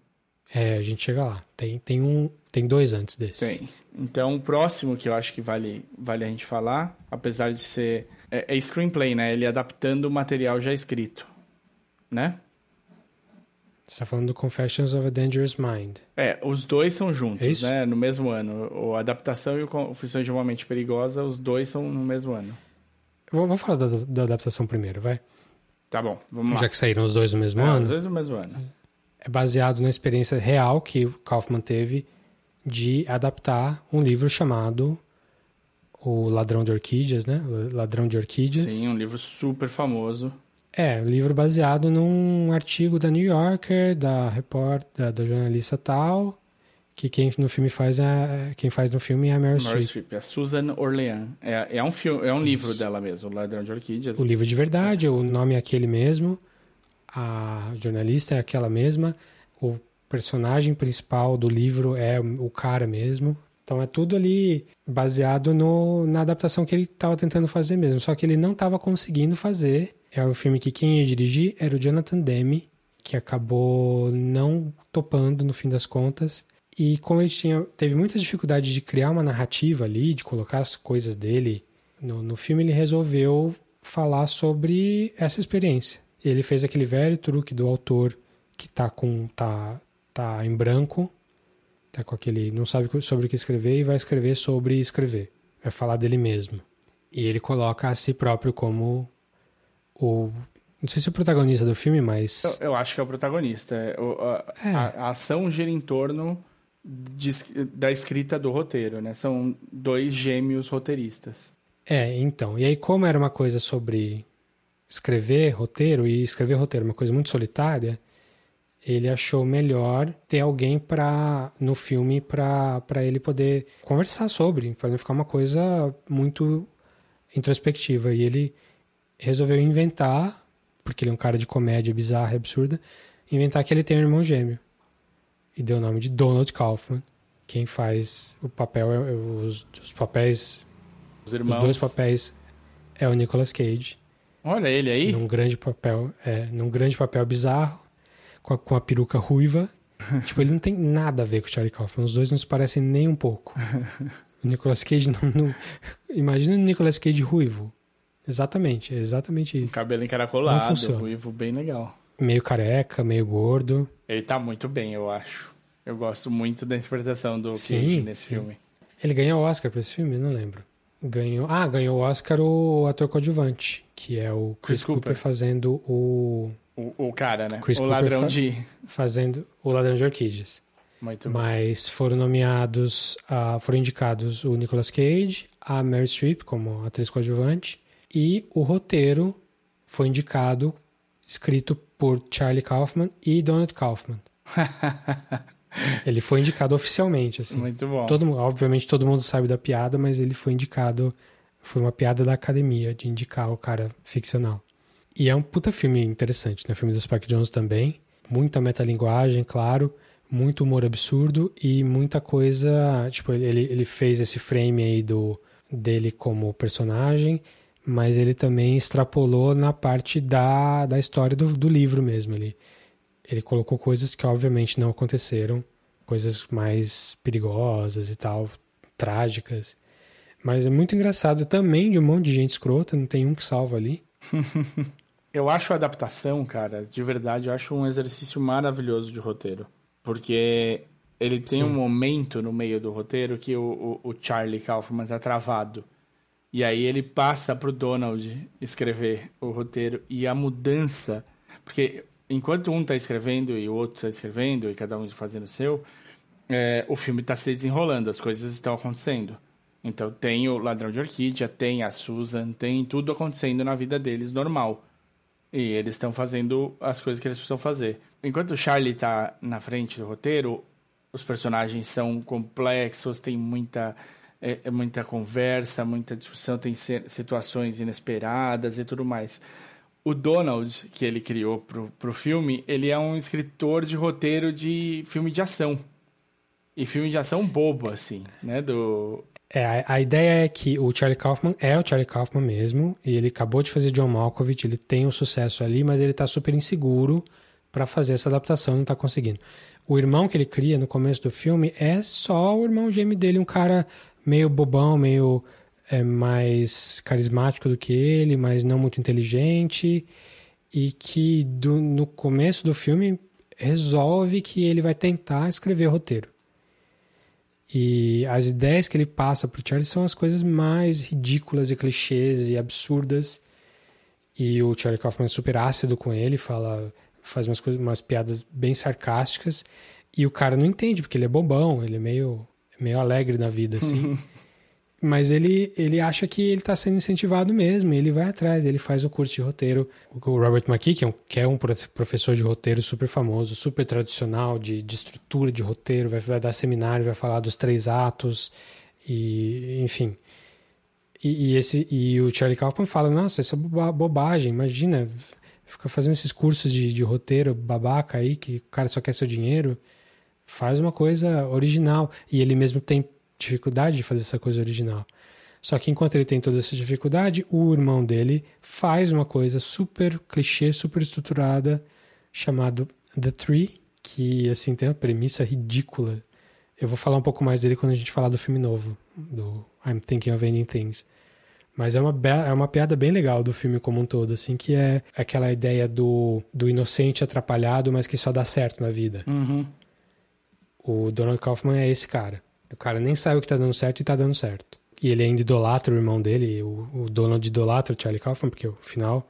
É, a gente chega lá. Tem, tem, um, tem dois antes desse. Tem. Então, o próximo que eu acho que vale, vale a gente falar, apesar de ser. É, é screenplay, né? Ele adaptando o material já escrito. Né? Você tá falando do Confessions of a Dangerous Mind. É, os dois são juntos, é né? No mesmo ano. A adaptação e o Confissões de uma Mente Perigosa, os dois são no mesmo ano. Vou, vou falar da, da, adaptação primeiro, vai? Tá bom, vamos lá. Já que saíram os dois no mesmo é, ano. Os dois no mesmo ano é baseado na experiência real que o Kaufman teve de adaptar um livro chamado O Ladrão de Orquídeas, né? Ladrão de Orquídeas. Sim, um livro super famoso. É, um livro baseado num artigo da New Yorker, da repórter, da, jornalista tal, que quem no filme faz é quem faz no filme é a Meryl, Meryl Streep. É a Susan Orlean. É, é um filme, é um Isso. livro dela mesmo, O Ladrão de Orquídeas. O livro de verdade, o nome é aquele mesmo a jornalista é aquela mesma, o personagem principal do livro é o cara mesmo. Então é tudo ali baseado no, na adaptação que ele estava tentando fazer mesmo. Só que ele não estava conseguindo fazer. Era um filme que quem ia dirigir era o Jonathan Demme, que acabou não topando no fim das contas. E como ele tinha, teve muita dificuldade de criar uma narrativa ali, de colocar as coisas dele no, no filme, ele resolveu falar sobre essa experiência. Ele fez aquele velho truque do autor que tá com tá tá em branco, tá com aquele não sabe sobre o que escrever e vai escrever sobre escrever, vai falar dele mesmo. E ele coloca a si próprio como o não sei se é o protagonista do filme, mas eu, eu acho que é o protagonista. É, o, a, é. a, a, ação gira em torno de, da escrita do roteiro, né? São dois gêmeos roteiristas. É, então. E aí, como era uma coisa sobre escrever roteiro e escrever roteiro é uma coisa muito solitária, ele achou melhor ter alguém para no filme para ele poder conversar sobre, para não ficar uma coisa muito introspectiva. E ele resolveu inventar, porque ele é um cara de comédia bizarra e absurda, inventar que ele tem um irmão gêmeo. E deu o nome de Donald Kaufman. Quem faz o papel, os, os papéis, os, os dois papéis é o Nicolas Cage. Olha ele aí. Num grande papel, é, num grande papel bizarro, com a, com a peruca ruiva. (laughs) tipo, ele não tem nada a ver com o Charlie Kaufman. Os dois não se parecem nem um pouco. (laughs) O Nicolas Cage não. não... Imagina o Nicolas Cage ruivo. Exatamente, é exatamente isso. Cabelo encaracolado, ruivo, bem legal. Meio careca, meio gordo. Ele tá muito bem, eu acho. Eu gosto muito da interpretação do sim, Cage nesse sim. filme. Ele ganhou o Oscar pra esse filme? Não lembro. Ganhou. Ah, ganhou o Oscar o ator coadjuvante, que é o Chris, Chris Cooper. Cooper fazendo o. O, o cara, né? Chris o Cooper ladrão fa de. Fazendo o ladrão de orquídeas. Muito Mas foram nomeados, uh, foram indicados o Nicolas Cage, a Mary Streep como atriz coadjuvante e o roteiro foi indicado, escrito por Charlie Kaufman e Donald Kaufman. (laughs) ele foi indicado oficialmente, assim. Muito bom. Todo, obviamente todo mundo sabe da piada, mas ele foi indicado, foi uma piada da academia de indicar o cara ficcional. E é um puta filme interessante, né? Filme do Spike Jones também. Muita metalinguagem, claro muito humor absurdo e muita coisa. Tipo, ele, ele fez esse frame aí do, dele como personagem, mas ele também extrapolou na parte da, da história do, do livro mesmo. Ele, ele colocou coisas que obviamente não aconteceram, coisas mais perigosas e tal, trágicas. Mas é muito engraçado também de um monte de gente escrota, não tem um que salva ali. (laughs) eu acho a adaptação, cara, de verdade, eu acho um exercício maravilhoso de roteiro. Porque ele tem Sim. um momento no meio do roteiro que o, o, o Charlie Kaufman tá travado. E aí ele passa pro Donald escrever o roteiro e a mudança. Porque enquanto um tá escrevendo e o outro tá escrevendo e cada um fazendo o seu, é, o filme tá se desenrolando, as coisas estão acontecendo. Então tem o Ladrão de Orquídea, tem a Susan, tem tudo acontecendo na vida deles normal. E eles estão fazendo as coisas que eles precisam fazer. Enquanto o Charlie está na frente do roteiro, os personagens são complexos, tem muita, é, é muita conversa, muita discussão, tem situações inesperadas e tudo mais. O Donald, que ele criou pro, pro filme, ele é um escritor de roteiro de filme de ação. E filme de ação bobo, assim, né? Do, é, a, ideia é que o Charlie Kaufman é o Charlie Kaufman mesmo, e ele acabou de fazer John Malkovich, ele tem o um sucesso ali, mas ele está super inseguro para fazer essa adaptação, não está conseguindo. O irmão que ele cria no começo do filme é só o irmão gêmeo dele, um cara meio bobão, meio é, mais carismático do que ele, mas não muito inteligente, e que do, no começo do filme resolve que ele vai tentar escrever roteiro. E as ideias que ele passa pro Charlie são as coisas mais ridículas e clichês e absurdas. E o Charlie Kaufman é super ácido com ele, fala, faz umas coisas, umas piadas bem sarcásticas. E o cara não entende, porque ele é bobão, ele é meio, meio alegre na vida, assim. Mas ele, ele acha que ele está sendo incentivado mesmo, ele vai atrás, ele faz o curso de roteiro. O Robert McKee, que é um, que é um professor de roteiro super famoso, super tradicional, de, de estrutura de roteiro, vai, vai dar seminário, vai falar dos três atos, e enfim. E, e, esse, e o Charlie Kaufman fala, nossa, isso é bobagem, imagina, fica fazendo esses cursos de, de roteiro babaca aí, que o cara só quer seu dinheiro, faz uma coisa original. E ele mesmo tem dificuldade de fazer essa coisa original. Só que enquanto ele tem toda essa dificuldade, o irmão dele faz uma coisa super clichê, super estruturada, chamado The Tree, que assim tem uma premissa ridícula. Eu vou falar um pouco mais dele quando a gente falar do filme novo, do I'm Thinking of Ending Things. Mas é uma, é uma piada bem legal do filme como um todo, assim, que é aquela ideia do, do inocente atrapalhado, mas que só dá certo na vida. Uhum. O Donald Kaufman é esse cara. O cara nem sabe o que tá dando certo e tá dando certo. E ele ainda idolatra o irmão dele, o, o Donald idolatra o Charlie Kaufman, porque o final,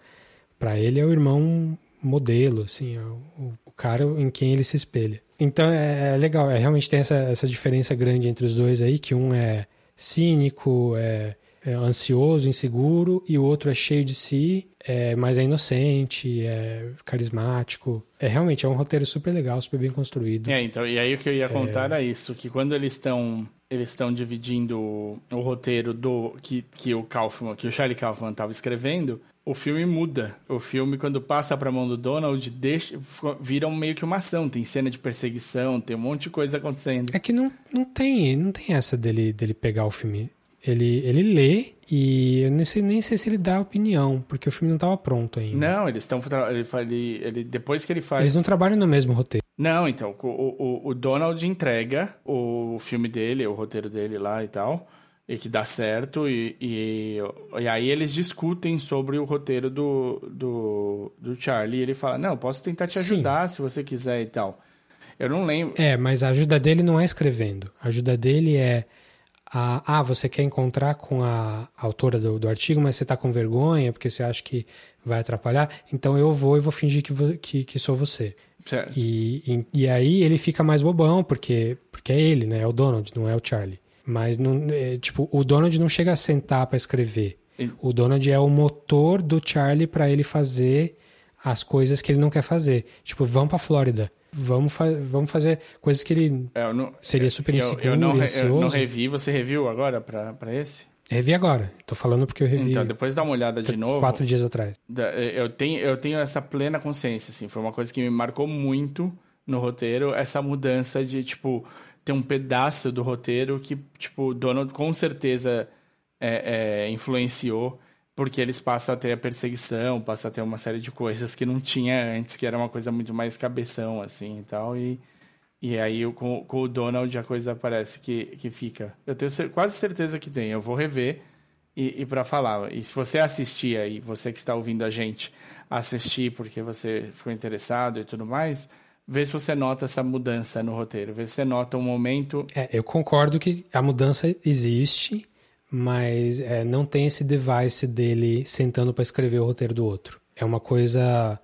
para ele, é o irmão modelo, assim, é o, o, cara em quem ele se espelha. Então é, é legal, é, realmente tem essa, essa diferença grande entre os dois aí, que um é cínico, é, é ansioso, inseguro, e o outro é cheio de si, é, mas é inocente, é carismático. É realmente é um roteiro super legal, super bem construído. É, então, e aí o que eu ia contar é... era isso, que quando eles estão eles estão dividindo o roteiro do que, que o Kaufman, que o Charlie Kaufman estava escrevendo, o filme muda. O filme, quando passa para a mão do Donald, deixa, vira meio que uma ação. Tem cena de perseguição, tem um monte de coisa acontecendo. É que não, não tem não tem essa dele, dele pegar o filme Ele, ele lê e eu nem sei, nem sei se ele dá opinião, porque o filme não estava pronto ainda. Não, eles estão. Ele, ele, ele, depois que ele faz. Eles não trabalham no mesmo roteiro. Não, então. O, o, o Donald entrega o filme dele, o roteiro dele lá e tal. E que dá certo. E, e, e aí eles discutem sobre o roteiro do, do, do Charlie. E ele fala: Não, posso tentar te ajudar Sim. se você quiser e tal. Eu não lembro. É, mas a ajuda dele não é escrevendo. A ajuda dele é ah, você quer encontrar com a, autora do, do, artigo, mas você está com vergonha porque você acha que vai atrapalhar, então eu vou e vou fingir que, que, que sou você. Certo. E, e, e, aí ele fica mais bobão, porque, porque é ele, né? É o Donald, não é o Charlie. Mas, não, é, tipo, o Donald não chega a sentar para escrever. E... O Donald é o motor do Charlie para ele fazer as coisas que ele não quer fazer. Tipo, vamos pra Flórida vamos, fa vamos fazer coisas que ele é, não, seria super inseguro eu, eu não, Eu não revi, você reviu agora pra, pra esse? Revi agora. Tô falando porque eu revi. Então, depois dá uma olhada de novo. Quatro dias atrás. Eu tenho, eu tenho essa plena consciência, assim. Foi uma coisa que me marcou muito no roteiro. Essa mudança de, tipo, ter um pedaço do roteiro que, tipo, Donald com certeza é, é, influenciou porque eles passam a ter a perseguição, passam a ter uma série de coisas que não tinha antes, que era uma coisa muito mais cabeção, assim, e tal, e, e aí com, com o Donald a coisa parece que, que fica. Eu tenho quase certeza que tem, eu vou rever e, e para falar, e se você assistir aí, você que está ouvindo a gente assistir porque você ficou interessado e tudo mais, vê se você nota essa mudança no roteiro, vê se você nota um momento... É, eu concordo que a mudança existe mas é, não tem esse device dele sentando para escrever o roteiro do outro. É uma coisa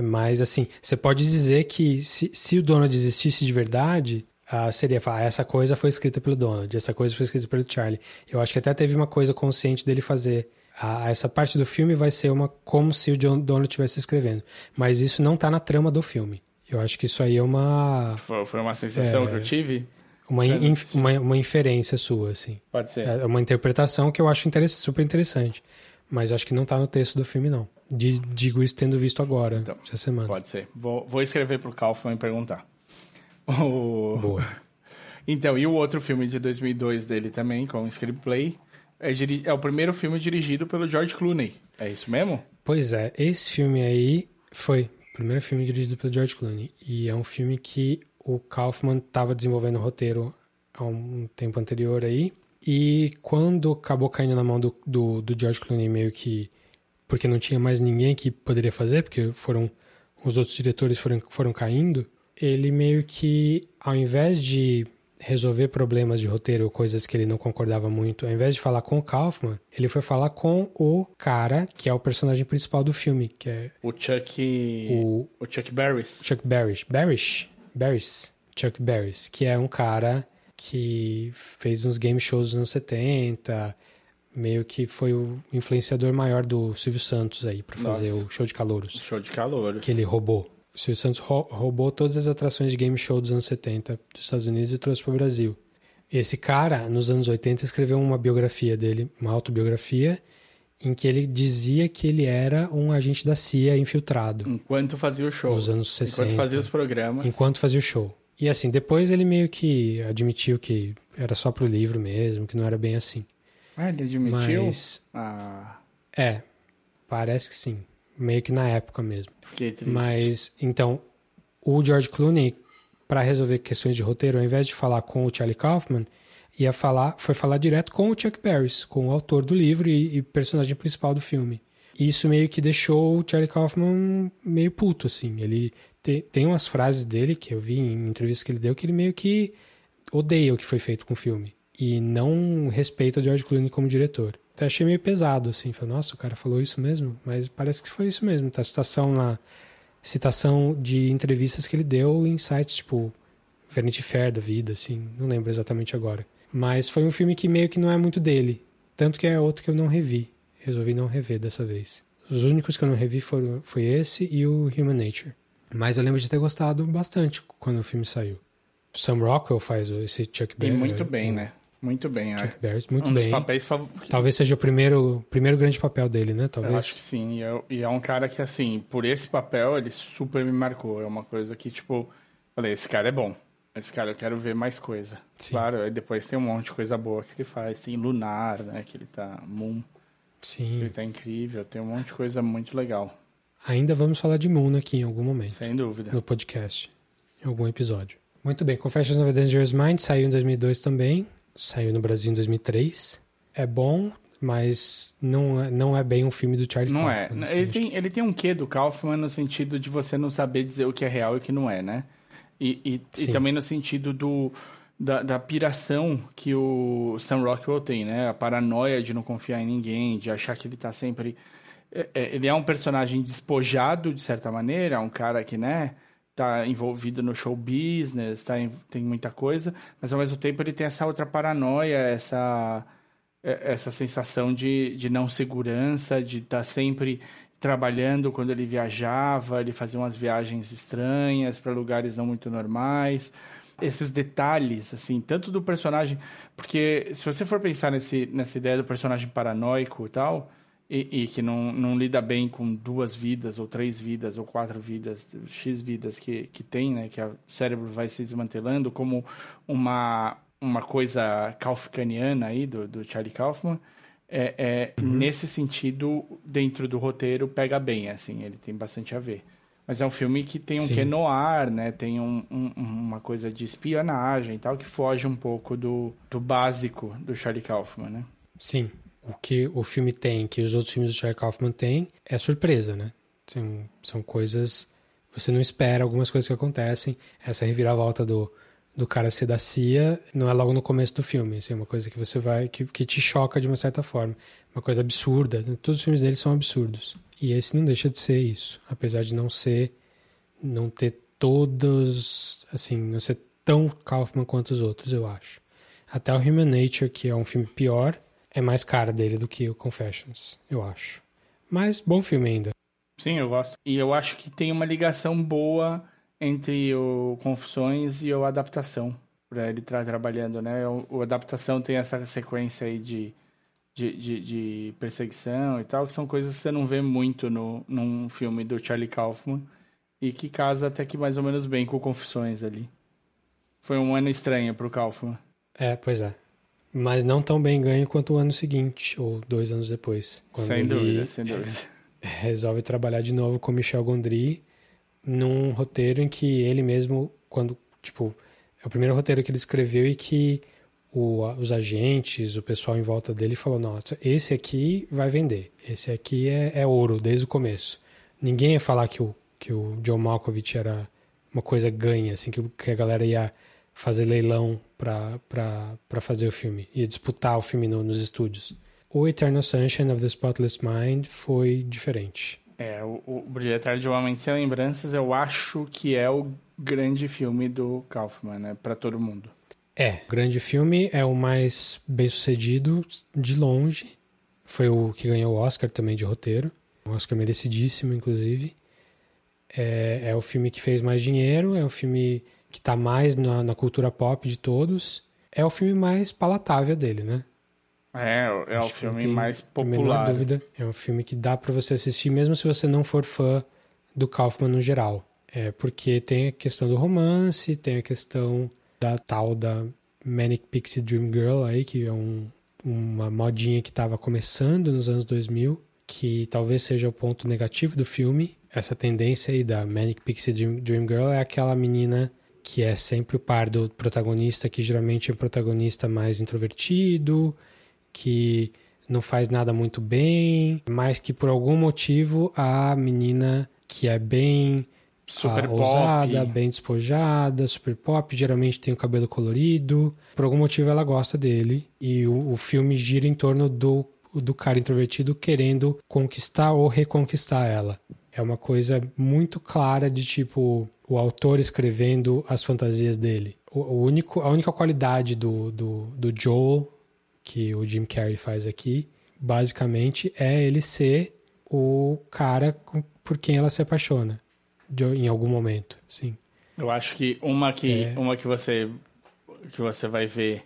mais assim. Você pode dizer que se, se o Donald existisse de verdade, ah, seria falar, ah, essa coisa foi escrita pelo Donald, essa coisa foi escrita pelo Charlie. Eu acho que até teve uma coisa consciente dele fazer. Ah, essa parte do filme vai ser uma como se o John Donald estivesse escrevendo. Mas isso não está na trama do filme. Eu acho que isso aí é uma. Foi uma sensação é, que eu tive uma, inf, uma, uma inferência sua, assim. Pode ser. É uma interpretação que eu acho super interessante. Mas acho que não está no texto do filme, não. De, digo isso tendo visto agora, então, essa semana. Pode ser. Vou, vou escrever pro Kaufman e perguntar. O... Boa. (laughs) então, e o outro filme de 2002 dele também, com o screenplay, é, é o primeiro filme dirigido pelo George Clooney. É isso mesmo? Pois é. Esse filme aí foi o primeiro filme dirigido pelo George Clooney. E é um filme que o Kaufman estava desenvolvendo o roteiro há um tempo anterior aí. E quando acabou caindo na mão do, do, do, George Clooney, meio que. Porque não tinha mais ninguém que poderia fazer, porque foram. Os outros diretores foram, foram caindo. Ele meio que, ao invés de resolver problemas de roteiro, coisas que ele não concordava muito, ao invés de falar com o Kaufman, ele foi falar com o cara que é o personagem principal do filme, que é. O Chuck. O, o Chuck Barris. Chuck Barris. Barris? Barris, Chuck Barris, que é um cara que fez uns game shows nos anos 70, meio que foi o influenciador maior do Silvio Santos aí para fazer o show de calouros. Show de calouros. Que ele roubou. O Silvio Santos roubou todas as atrações de game show dos anos 70 dos Estados Unidos e trouxe para o Brasil. Esse cara, nos anos 80, escreveu uma biografia dele, uma autobiografia, em que ele dizia que ele era um agente da CIA infiltrado. Enquanto fazia o show. Nos anos 60. Enquanto fazia os programas. Enquanto fazia o show. E assim, depois ele meio que admitiu que era só pro livro mesmo, que não era bem assim. Ah, ele admitiu? Mas... Ah. É, parece que sim. Meio que na época mesmo. Fiquei triste. Mas, então, o George Clooney, para resolver questões de roteiro, ao invés de falar com o Charlie Kaufman, ia falar, foi falar direto com o Chuck Barris, com o autor do livro e, e personagem principal do filme. Isso meio que deixou o Charlie Kaufman meio puto, assim. Ele te, tem umas frases dele que eu vi em entrevistas que ele deu que ele meio que odeia o que foi feito com o filme. E não respeita o George Clooney como diretor. Então achei meio pesado, assim. Falei, nossa, o cara falou isso mesmo? Mas parece que foi isso mesmo. Tá citação na citação de entrevistas que ele deu em sites tipo Vanity Fair da vida, assim. Não lembro exatamente agora. Mas foi um filme que meio que não é muito dele. Tanto que é outro que eu não revi. Resolvi não rever dessa vez. Os únicos que eu não revi foram, foi esse e o Human Nature. Mas eu lembro de ter gostado bastante quando o filme saiu. Sam Rockwell faz esse Chuck Berry. E muito bem, né? Muito bem. Chuck é. Berry, muito um bem. Dos papéis. Talvez seja o primeiro, primeiro grande papel dele, né? Talvez. Eu acho que sim. E é, e é um cara que, assim, por esse papel, ele super me marcou. É uma coisa que, tipo, falei, esse cara é bom. Mas, cara, eu quero ver mais coisa. Sim. Claro, aí depois tem um monte de coisa boa que ele faz. Tem Lunar, né? Que ele tá. Moon. Sim. Ele tá incrível. Tem um monte de coisa muito legal. Ainda vamos falar de Moon aqui em algum momento. Sem dúvida. No podcast. Em algum episódio. Muito bem. Confessions of a Dangerous Mind saiu em 2002 também. Saiu no Brasil em 2003. É bom, mas não é, não é bem um filme do Charlie Não Kaufman. é. assim, Ele tem, ele tem um quê do Kaufman no sentido de você não saber dizer o que é real e o que não é, né? E, e, e também no sentido do, da, da piração que o Sam Rockwell tem, né? A paranoia de não confiar em ninguém, de achar que ele tá sempre... é, é, Ele é um personagem despojado, de certa maneira, um cara que, né... Tá envolvido no show business, tá, em- tem muita coisa, mas ao mesmo tempo ele tem essa outra paranoia, essa é- essa sensação de, de não segurança, de estar sempre trabalhando quando ele viajava, ele fazia umas viagens estranhas para lugares não muito normais. Esses detalhes, assim, tanto do personagem. Porque se você for pensar nesse, nessa ideia do personagem paranoico e tal, e, e que não, não lida bem com duas vidas, ou três vidas, ou quatro vidas, X vidas que, que tem, né? Que o cérebro vai se desmantelando como uma, uma coisa kaufmaniana aí, do, do Charlie Kaufman. É, é, Nesse sentido, dentro do roteiro, pega bem, assim, ele tem bastante a ver. Mas é um filme que tem um Sim. quê no ar, né? Tem um, um- uma coisa de espionagem e tal, que foge um pouco do, do básico do Charlie Kaufman, né? Sim. O que o filme tem, que os outros filmes do Charlie Kaufman têm, é surpresa, né? São, são coisas. Você não espera algumas coisas que acontecem. Essa reviravolta do, do cara ser da CIA não é logo no começo do filme. Assim, é uma coisa que você vai. Que, que te choca de uma certa forma. Uma coisa absurda. né? Todos os filmes dele são absurdos. E esse não deixa de ser isso. Apesar de não ser. Não ter todos. Assim, não ser tão Kaufman quanto os outros, eu acho. Até o Human Nature, que é um filme pior, é mais cara dele do que o Confessions, eu acho. Mas bom filme ainda. Sim, eu gosto. E eu acho que tem uma ligação boa entre o Confissões e o Adaptação, pra ele estar trabalhando, né? O, o Adaptação tem essa sequência aí de, de, de, de perseguição e tal, que são coisas que você não vê muito no, num filme do Charlie Kaufman e que casa até que mais ou menos bem com o Confissões ali. Foi um ano estranho pro Kaufman. É, pois é. Mas não tão bem ganho quanto o ano seguinte, ou dois anos depois. Quando sem ele dúvida, sem dúvida. resolve trabalhar de novo com Michel Gondry num roteiro em que ele mesmo, quando, tipo, é o primeiro roteiro que ele escreveu e que o- os agentes, o pessoal em volta dele falou, nossa, esse aqui vai vender, esse aqui é, é ouro desde o começo. Ninguém ia falar que o, que o John Malkovich era uma coisa ganha, assim, que, que a galera ia fazer leilão para fazer o filme, ia disputar o filme no- nos estúdios. O Eternal Sunshine of the Spotless Mind foi diferente. É, o, o de um Homem Sem Lembranças eu acho que é o grande filme do Kaufman, né? Pra todo mundo. É, o grande filme é o mais bem sucedido de longe. Foi o que ganhou o Oscar também de roteiro. Um Oscar merecidíssimo, inclusive. É, é o filme que fez mais dinheiro, é o filme que tá mais na, na cultura pop de todos. É o filme mais palatável dele, né? É, é o Acho não filme mais popular. dúvida. É um filme que dá pra você assistir mesmo se você não for fã do Kaufman no geral. É porque tem a questão do romance, tem a questão da tal da Manic Pixie Dream Girl aí, que é um, uma modinha que estava começando nos anos 2000, que talvez seja o ponto negativo do filme. Essa tendência aí da Manic Pixie Dream, Dream Girl é aquela menina que é sempre o par do protagonista, que geralmente é um protagonista mais introvertido, que não faz nada muito bem, mas que por algum motivo a menina que é bem Super ah, pop. ousada, bem despojada, super pop, geralmente tem o cabelo colorido. Por algum motivo ela gosta dele e o, o filme gira em torno do, do cara introvertido querendo conquistar ou reconquistar ela. É uma coisa muito clara de tipo o autor escrevendo as fantasias dele. O, o único, a única qualidade do, do, do Joel que o Jim Carrey faz aqui, basicamente é ele ser o cara por quem ela se apaixona de- em algum momento, sim. Eu acho que uma que, É. uma que você que você vai ver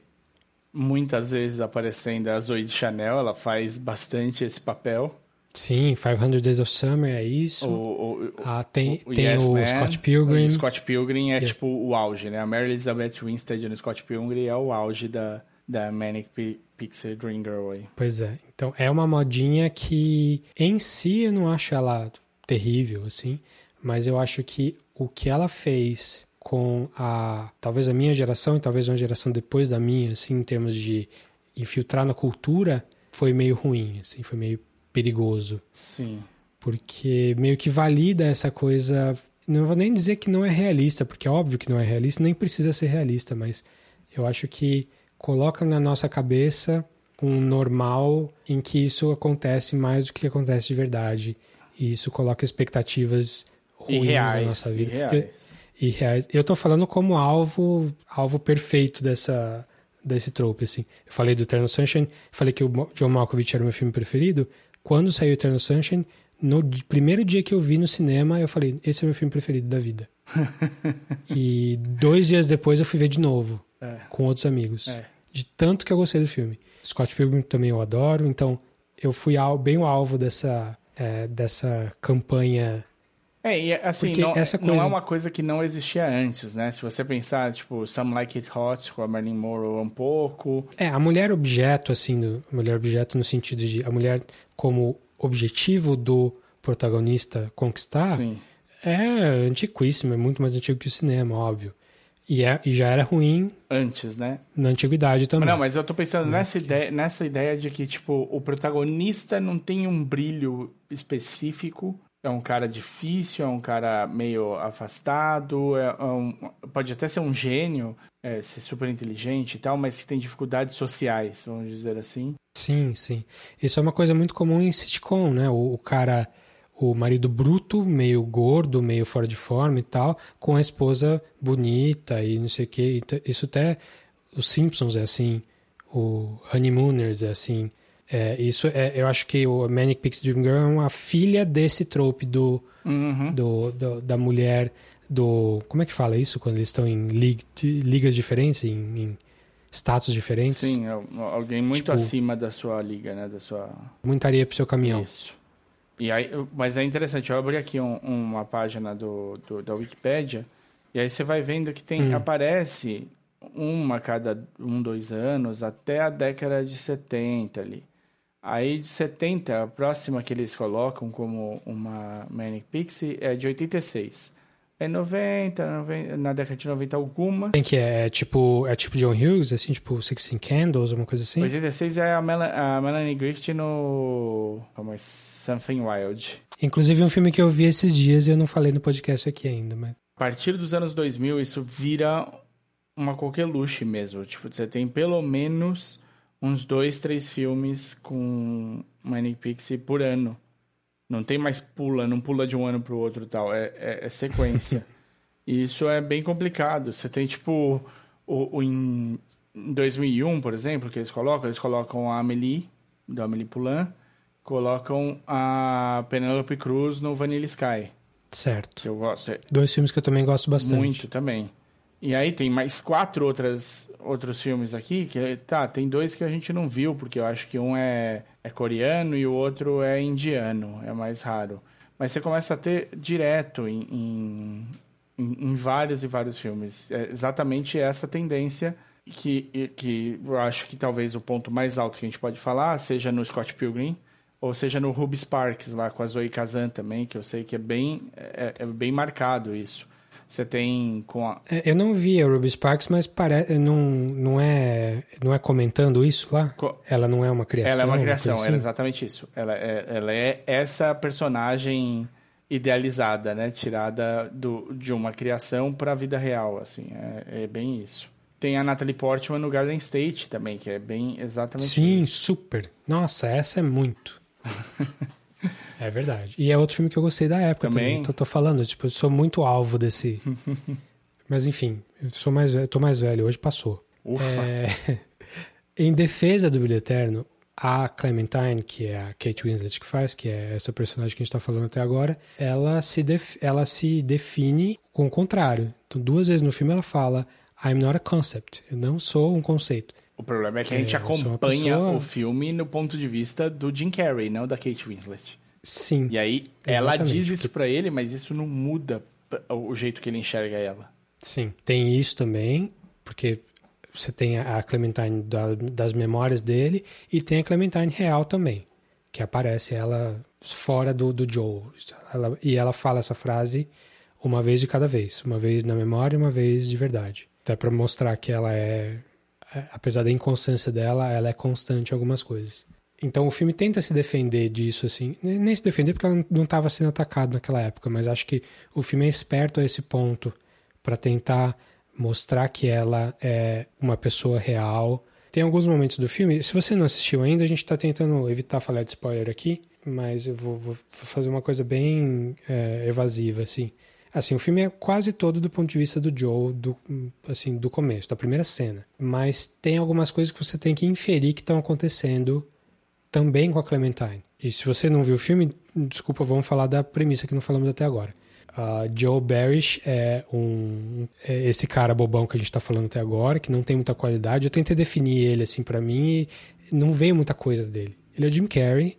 muitas vezes aparecendo é a Zoe de Chanel, ela faz bastante esse papel. Sim, 500 Days of Summer é isso. O, o, ah, tem o tem Yes o Man, Scott Pilgrim. O Scott Pilgrim é Yes. tipo o auge, né? A Mary Elizabeth Winstead no Scott Pilgrim é o auge da, da Manic Pi- Pixie Dream Girl aí. Pois é. Então é uma modinha que em si eu não acho ela terrível assim, mas eu acho que o que ela fez com a talvez a minha geração e talvez uma geração depois da minha, assim, em termos de infiltrar na cultura, foi meio ruim, assim, foi meio perigoso, Sim. porque meio que valida essa coisa, não vou nem dizer que não é realista, porque é óbvio que não é realista, nem precisa ser realista, mas eu acho que coloca na nossa cabeça um normal em que isso acontece mais do que acontece de verdade. E isso coloca expectativas ruins reais. na nossa vida. E reais. E reais. Eu tô falando como alvo, alvo perfeito dessa desse trope, assim. Eu falei do Eternal Sunshine, falei que o John Malkovich era o meu filme preferido. Quando saiu Eternal Sunshine, no primeiro dia que eu vi no cinema, eu falei, esse é o meu filme preferido da vida. (laughs) e dois dias depois eu fui ver de novo, É. com outros amigos. É. De tanto que eu gostei do filme. Scott Pilgrim também eu adoro, então eu fui al- bem o alvo dessa, é, dessa campanha É, e assim, Porque não, essa não é coisa- uma coisa que não existia antes, né? Se você pensar, tipo, Some Like It Hot com a Marilyn Monroe um pouco. É, a mulher objeto, assim, do, a mulher objeto no sentido de a mulher como objetivo do protagonista conquistar Sim. é antiquíssimo, é muito mais antigo que o cinema, óbvio. E, é, e já era ruim Antes, né? na antiguidade também. Não, mas eu tô pensando nessa ideia, nessa ideia de que, tipo, o protagonista não tem um brilho específico. É um cara difícil, é um cara meio afastado, é um- pode até ser um gênio, é, ser super inteligente e tal, mas que tem dificuldades sociais, vamos dizer assim. Sim, sim. Isso é uma coisa muito comum em sitcom, né? O, o cara, o marido bruto, meio gordo, meio fora de forma e tal, com a esposa bonita e não sei o quê. Então, Isso até os Simpsons é assim, o Honeymooners é assim. É, isso é, eu acho que o Manic Pixie Dream Girl é uma filha desse trope do, Uhum. do, do- da mulher do como é que fala isso quando eles estão em lig- ligas diferentes, em, em status diferentes? Sim, alguém muito Tipo- acima da sua liga, né? Da sua. Muita areia pro seu caminhão. Isso. E aí, mas é interessante, eu abri aqui um- uma página do, do- da Wikipédia, e aí você vai vendo que tem, Hum. aparece uma a cada um, dois anos, até a década de 70 ali. Aí de 70, a próxima que eles colocam como uma Manic Pixie é de 86. É 90, 90 na década de 90 algumas. Tem que é, é tipo é tipo John Hughes, assim, tipo Sixteen Candles, uma coisa assim. 86 é a, Mela- a Melanie Griffith no como é? Something Wild. Inclusive um filme que eu vi esses dias e eu não falei no podcast aqui ainda, mas A partir dos anos 2000, isso vira uma coqueluche mesmo. Tipo, você tem pelo menos uns dois, três filmes com Manic Pixie por ano. Não tem mais pula, não pula de um ano pro outro e tal. É, é, é sequência. (laughs) e isso é bem complicado. Você tem, tipo, o, o em, em 2001, por exemplo, que eles colocam, eles colocam a Amelie, do Amelie Poulain, colocam a Penelope Cruz no Vanilla Sky, certo. que eu gosto. É- Dois filmes que eu também gosto bastante. muito também. E aí tem mais quatro outras, outros filmes aqui, que tá, tem dois que a gente não viu, porque eu acho que um é, é coreano e o outro é indiano, é mais raro. Mas você começa a ter direto em, em, em- vários e vários filmes. É exatamente essa tendência que, que eu acho que talvez o ponto mais alto que a gente pode falar seja no Scott Pilgrim, ou seja no Ruby Sparks, lá com a Zoe Kazan também, que eu sei que é bem, é, é bem marcado isso. Você tem com a. É, Eu não vi a Ruby Sparks, mas parece não, não é não é comentando isso lá. Co- Ela não é uma criação. Ela é uma criação, assim? ela é exatamente isso. Ela é, ela é essa personagem idealizada, né? Tirada do, de uma criação para a vida real, assim. É, é bem isso. Tem a Natalie Portman no Garden State também, que é bem exatamente Sim, isso. super. Nossa, essa é muito. (laughs) é verdade. E é outro filme que eu gostei da época também. Também. Então, tô falando, tipo, eu sou muito alvo desse. (laughs) Mas enfim, eu sou mais velho, tô mais velho, hoje passou. Ufa. É, (laughs) em defesa do Brilho Eterno, a Clementine, que é a Kate Winslet que faz, que é essa personagem que a gente tá falando até agora, ela se, def- ela se define com o contrário. Então, duas vezes no filme ela fala I'm not a concept. Eu não sou um conceito. O problema é que a gente É, acompanha pessoa- o filme no ponto de vista do Jim Carrey, não da Kate Winslet. Sim. E aí ela diz isso para ele, mas isso não muda o jeito que ele enxerga ela. Sim, tem isso também, porque você tem a Clementine da, das memórias dele e tem a Clementine real também, que aparece ela fora do, do Joe. Ela, e ela fala essa frase uma vez de cada vez, uma vez na memória e uma vez de verdade. Até para mostrar que ela é, apesar da inconstância dela, ela é constante em algumas coisas. Então o filme tenta se defender disso, assim. Nem se defender porque ela não estava sendo atacada naquela época, mas acho que o filme é esperto a esse ponto para tentar mostrar que ela é uma pessoa real. Tem alguns momentos do filme, se você não assistiu ainda, a gente está tentando evitar falar de spoiler aqui, mas eu vou, vou fazer uma coisa bem é, evasiva, assim. Assim, o filme é quase todo do ponto de vista do Joe, do, assim, do começo, da primeira cena. Mas tem algumas coisas que você tem que inferir que estão acontecendo também com a Clementine. E se você não viu o filme, desculpa, vamos falar da premissa que não falamos até agora. Uh, Joe Barish é um é esse cara bobão que a gente está falando até agora, que não tem muita qualidade. Eu tentei definir ele assim para mim e não veio muita coisa dele. Ele é Jim Carrey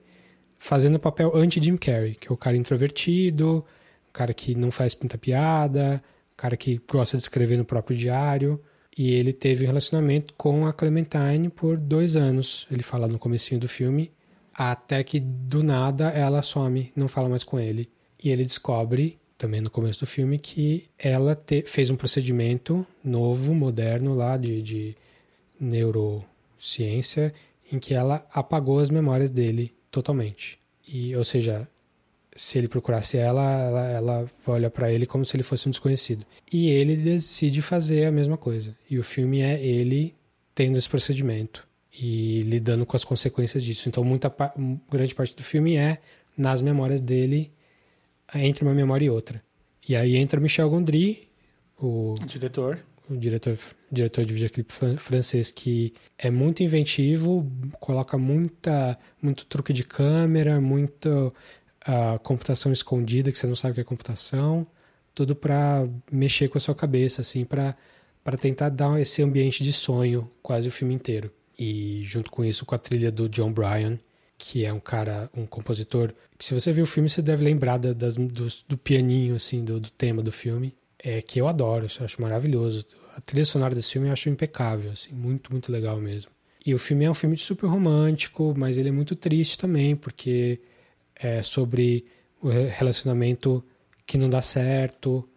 fazendo o papel anti-Jim Carrey, que é o cara introvertido, o cara que não faz muita piada, cara que gosta de escrever no próprio diário. E ele teve um relacionamento com a Clementine por dois anos. Ele fala no comecinho do filme. Até que do nada ela some, não fala mais com ele. E ele descobre, também no começo do filme, que ela te, fez um procedimento novo, moderno lá de, de neurociência, em que ela apagou as memórias dele totalmente. E, ou seja, se ele procurasse ela, ela, ela olha para ele como se ele fosse um desconhecido. E ele decide fazer a mesma coisa. E o filme é ele tendo esse procedimento e lidando com as consequências disso. Então, muita grande parte do filme é nas memórias dele entre uma memória e outra. E aí entra Michel Gondry, o diretor, o diretor, diretor de videoclipe francês que é muito inventivo, coloca muita muito truque de câmera, muito a computação escondida, que você não sabe o que é computação, tudo para mexer com a sua cabeça, assim, para tentar dar esse ambiente de sonho quase o filme inteiro. E junto com isso, com a trilha do John Bryan, que é um cara, um compositor, que se você viu o filme, você deve lembrar da, das, do, do, pianinho, assim, do, do, tema do filme, é que eu adoro, eu acho maravilhoso. A trilha sonora desse filme eu acho impecável, assim, muito, muito legal mesmo. E o filme é um filme super romântico, mas ele é muito triste também, porque é, sobre o relacionamento que não dá certo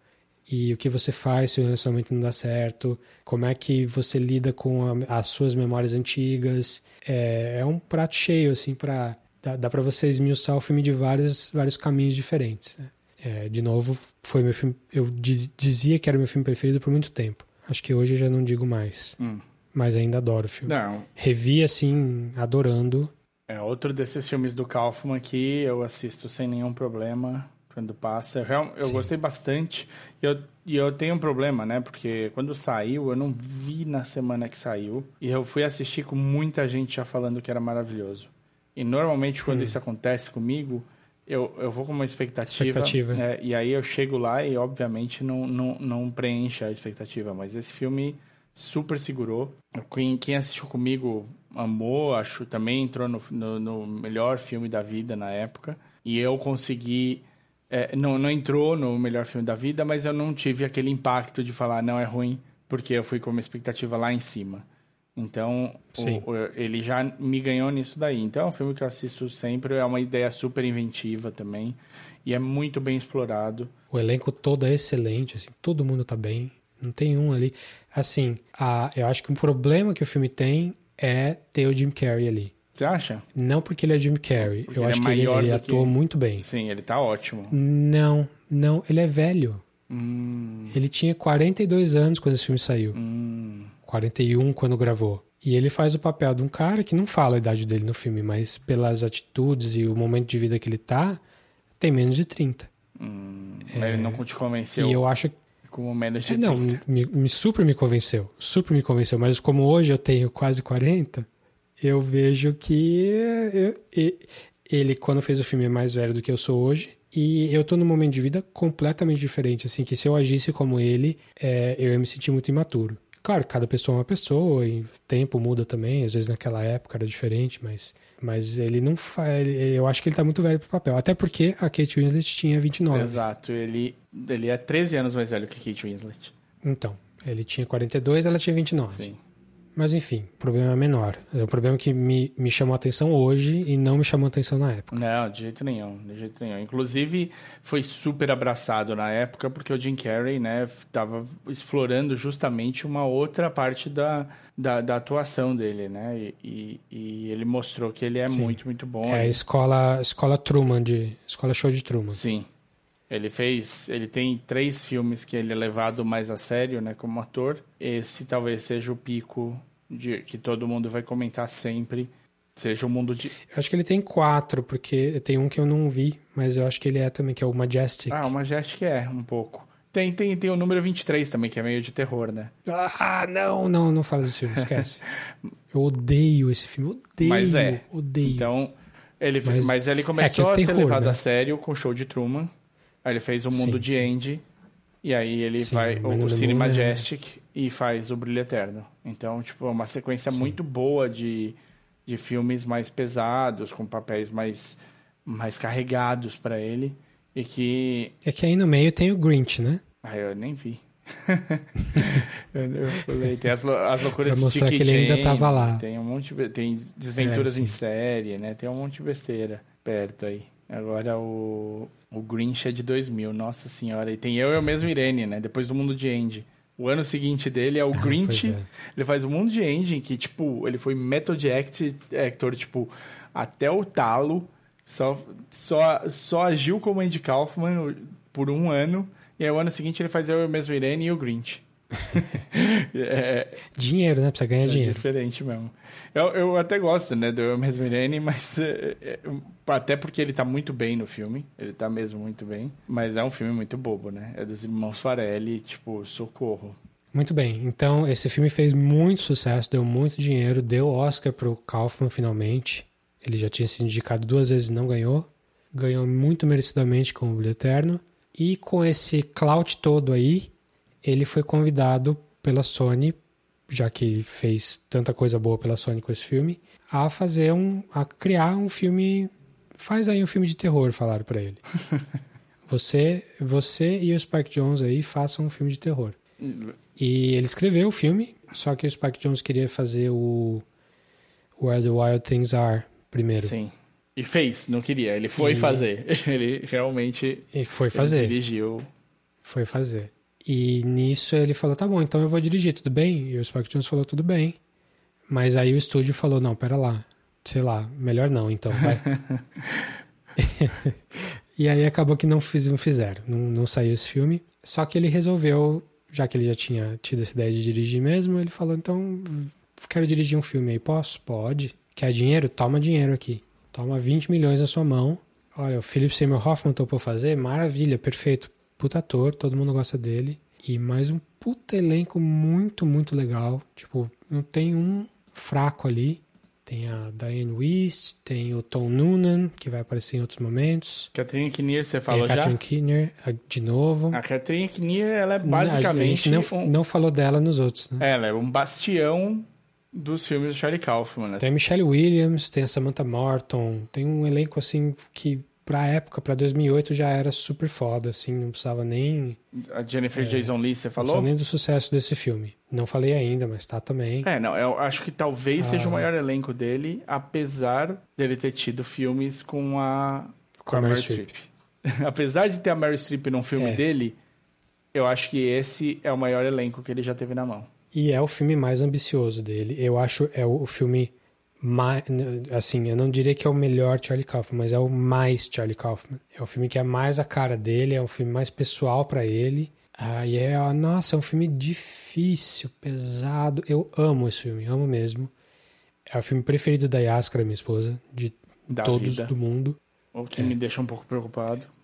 e o que você faz se o relacionamento não dá certo, como é que você lida com a, as suas memórias antigas. É, é um prato cheio, assim, para dá, dá para você esmiuçar o filme de vários, vários caminhos diferentes. Né? É, de novo, foi meu filme. Eu dizia que era meu filme preferido por muito tempo. Acho que hoje eu já não digo mais. Hum. Mas ainda adoro o filme. Não. Revi assim, adorando. É outro desses filmes do Kaufman que eu assisto sem nenhum problema quando passa. Eu, eu gostei bastante. E eu, e eu tenho um problema, né? Porque quando saiu, eu não vi na semana que saiu. E eu fui assistir com muita gente já falando que era maravilhoso. E normalmente, quando hum. isso acontece comigo, eu, eu vou com uma expectativa. expectativa. Né? e aí eu chego lá e, obviamente, não, não, não preenche a expectativa. Mas esse filme super segurou. Quem, quem assistiu comigo amou, acho também entrou no, no, no, melhor filme da vida na época. E eu consegui. É, não, não entrou no melhor filme da vida, mas eu não tive aquele impacto de falar não é ruim, porque eu fui com uma expectativa lá em cima. Então, o, o, ele já me ganhou nisso daí. Então, é um filme que eu assisto sempre, é uma ideia super inventiva também, e é muito bem explorado. O elenco todo é excelente, assim, todo mundo tá bem, não tem um ali. Assim, a, eu acho que um problema que o filme tem é ter o Jim Carrey ali. Você acha? Não porque ele é Jim Carrey. Porque eu acho é que ele, ele atua que... muito bem. Sim, ele tá ótimo. Não, não, ele é velho. Hum. Ele tinha 42 anos quando esse filme saiu. Hum. 41 quando gravou. E ele faz o papel de um cara que não fala a idade dele no filme, mas pelas atitudes e o momento de vida que ele tá, tem menos de 30. Hum, é... Ele não te convenceu. E eu acho como de é, Não, me, me, super me convenceu. Super me convenceu. Mas como hoje eu tenho quase 40, eu vejo que eu, ele, quando fez o filme, é mais velho do que eu sou hoje. E eu tô num momento de vida completamente diferente. Assim, que se eu agisse como ele, é, eu ia me sentir muito imaturo. Claro, cada pessoa é uma pessoa e o tempo muda também. Às vezes naquela época era diferente, mas, mas ele não faz. Eu acho que ele tá muito velho pro papel. Até porque a Kate Winslet tinha 29. Exato, ele, ele é 13 anos mais velho que Kate Winslet. Então, ele tinha 42, ela tinha 29. Sim. Mas enfim, o problema é menor. É um problema que me, me chamou a atenção hoje e não me chamou a atenção na época. Não, de jeito nenhum, de jeito nenhum. Inclusive, foi super abraçado na época porque o Jim Carrey, né, tava explorando justamente uma outra parte da, da, da atuação dele, né? E, e, e, ele mostrou que ele é Sim. muito, muito bom. É a escola, escola Truman, de, escola show de Truman. Sim. Ele fez, ele tem três filmes que ele é levado mais a sério, né, como ator. Esse talvez seja o pico de que todo mundo vai comentar sempre, seja o mundo de. Eu acho que ele tem quatro, porque tem um que eu não vi, mas eu acho que ele é também, que é o Majestic. Ah, o Majestic é, um pouco. Tem, tem, tem o número 23 também, que é meio de terror, né? Ah, não, não, não fala desse filme, esquece. (laughs) eu odeio esse filme, odeio. Mas é. Odeio. Então, ele, mas, mas ele começou é, é terror, a ser levado né? a sério com o show de Truman. Aí ele fez o Mundo sim, de sim. Andy. E aí ele sim, vai o, o Cine é- Majestic é... e faz o Brilho Eterno. Então, tipo, é uma sequência muito boa de, de filmes mais pesados, com papéis mais, mais carregados para ele. E que. É que aí no meio tem o Grinch, né? Ah, eu nem vi. (laughs) eu, falei, tem as, as loucuras pra mostrar de que ele ainda tava lá. Tem um monte de, tem desventuras é, em série, né? Tem um monte de besteira perto aí. Agora o, o Grinch é de 2000, nossa senhora. E tem eu e o mesmo Irene, né? Depois do Mundo de Andy. O ano seguinte dele é o (laughs) ah, Grinch. É. Ele faz o Mundo de Andy, que, tipo, ele foi method actor, tipo, até o talo. Só, só, só agiu como Andy Kaufman por um ano. E aí o ano seguinte ele faz eu e o mesmo Irene e o Grinch. (laughs) é, dinheiro, né? Precisa ganhar é dinheiro. diferente mesmo. Eu, eu até gosto, né, do Eu Mesmo Irene, mas é, é, até porque ele tá muito bem no filme. Ele tá mesmo muito bem. Mas é um filme muito bobo, né? É dos irmãos Farelli, tipo, socorro. Muito bem. Então, esse filme fez muito sucesso, deu muito dinheiro, deu Oscar pro Kaufman finalmente. Ele já tinha sido indicado duas vezes e não ganhou. Ganhou muito merecidamente com o Brilho Eterno. E com esse clout todo aí, ele foi convidado pela Sony, já que fez tanta coisa boa pela Sony com esse filme, a fazer um, a criar um filme, faz aí um filme de terror, falaram para ele. (laughs) você, você e o Spike Jones aí façam um filme de terror. E ele escreveu o filme, só que o Spike Jones queria fazer o Where the Wild Things Are primeiro. Sim. E fez, não queria, ele foi e... fazer. (laughs) Ele realmente ele foi fazer. Dirigiu. Foi fazer. E nisso ele falou: tá bom, então eu vou dirigir, tudo bem? E o Spike Jones falou: tudo bem. Mas aí o estúdio falou: não, pera lá, sei lá, melhor não, então, vai. (laughs) e aí acabou que não, fiz, não fizeram, não, não saiu esse filme. Só que ele resolveu, já que ele já tinha tido essa ideia de dirigir mesmo, ele falou: então, quero dirigir um filme aí, posso? Pode. Quer dinheiro? Toma dinheiro aqui. Toma 20 milhões na sua mão. Olha, o Philip Seymour Hoffman topou fazer, maravilha, perfeito puta ator, todo mundo gosta dele. E mais um puta elenco muito, muito legal. Tipo, não tem um fraco ali. Tem a Diane West, tem o Tom Noonan, que vai aparecer em outros momentos. Catherine Kinnear, você falou a Catherine já? Kinnear, de novo. A Catherine Kinnear, ela é basicamente... A gente não, um... não falou dela nos outros, né? Ela é um bastião dos filmes do Charlie Kaufman, né? Tem a Michelle Williams, tem a Samantha Morton, tem um elenco, assim, que pra época, pra 2008, já era super foda, assim, não precisava nem... A Jennifer é, Jason Lee, você falou? Não nem do sucesso desse filme. Não falei ainda, mas tá também. É, não, eu acho que talvez ah. seja o maior elenco dele, apesar dele ter tido filmes com a, com, com a Mary Streep. (laughs) apesar de ter a Mary Streep num filme é. dele, eu acho que esse é o maior elenco que ele já teve na mão. E é o filme mais ambicioso dele. Eu acho é o filme mais, assim, eu não diria que é o melhor Charlie Kaufman, mas é o mais Charlie Kaufman. É o filme que é mais a cara dele, é um filme mais pessoal para ele. Ah, e é, nossa, é um filme difícil, pesado. Eu amo esse filme, amo mesmo. É o filme preferido da Yaskara, minha esposa, de da todos vida. do mundo. O que é. me deixa um pouco preocupado. (laughs)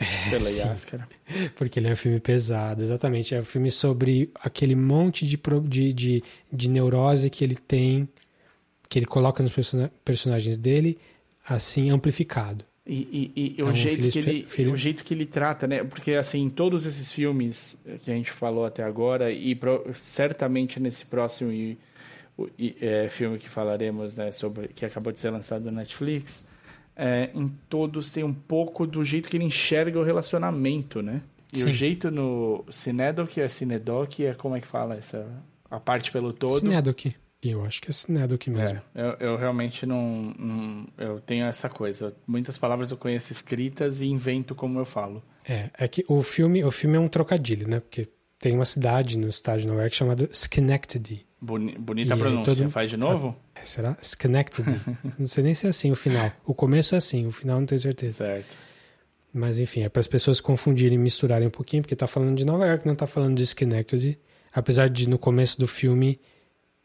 É, pela Yaskara. Porque ele é um filme pesado, exatamente. É um filme sobre aquele monte de, de, de, de neurose que ele tem que ele coloca nos person personagens dele, assim, amplificado. E, e, e o, jeito que ele, filho... o jeito que ele trata, né? Porque, assim, todos esses filmes que a gente falou até agora, e pro, certamente nesse próximo e, e, é, filme que falaremos, né, sobre que acabou de ser lançado na Netflix, é, em todos tem um pouco do jeito que ele enxerga o relacionamento, né? E Sim. o jeito no Cinedoc é Cinedoc, é como é que fala essa a parte pelo todo. Cinedoc. Eu acho que é Cinedoc mesmo. É, eu, eu realmente não, não, Eu tenho essa coisa. Muitas palavras eu conheço escritas e invento como eu falo. É, é que o filme, o filme é um trocadilho, né? Porque tem uma cidade no estado de Nova York chamada Schenectady. Boni, bonita e pronúncia. Todo... Faz de novo? Será? Schenectady. (laughs) não sei nem se é assim o final. O começo é assim, o final não tenho certeza. Certo. Mas enfim, é para as pessoas confundirem e misturarem um pouquinho, porque tá falando de Nova York, não tá falando de Schenectady. Apesar de no começo do filme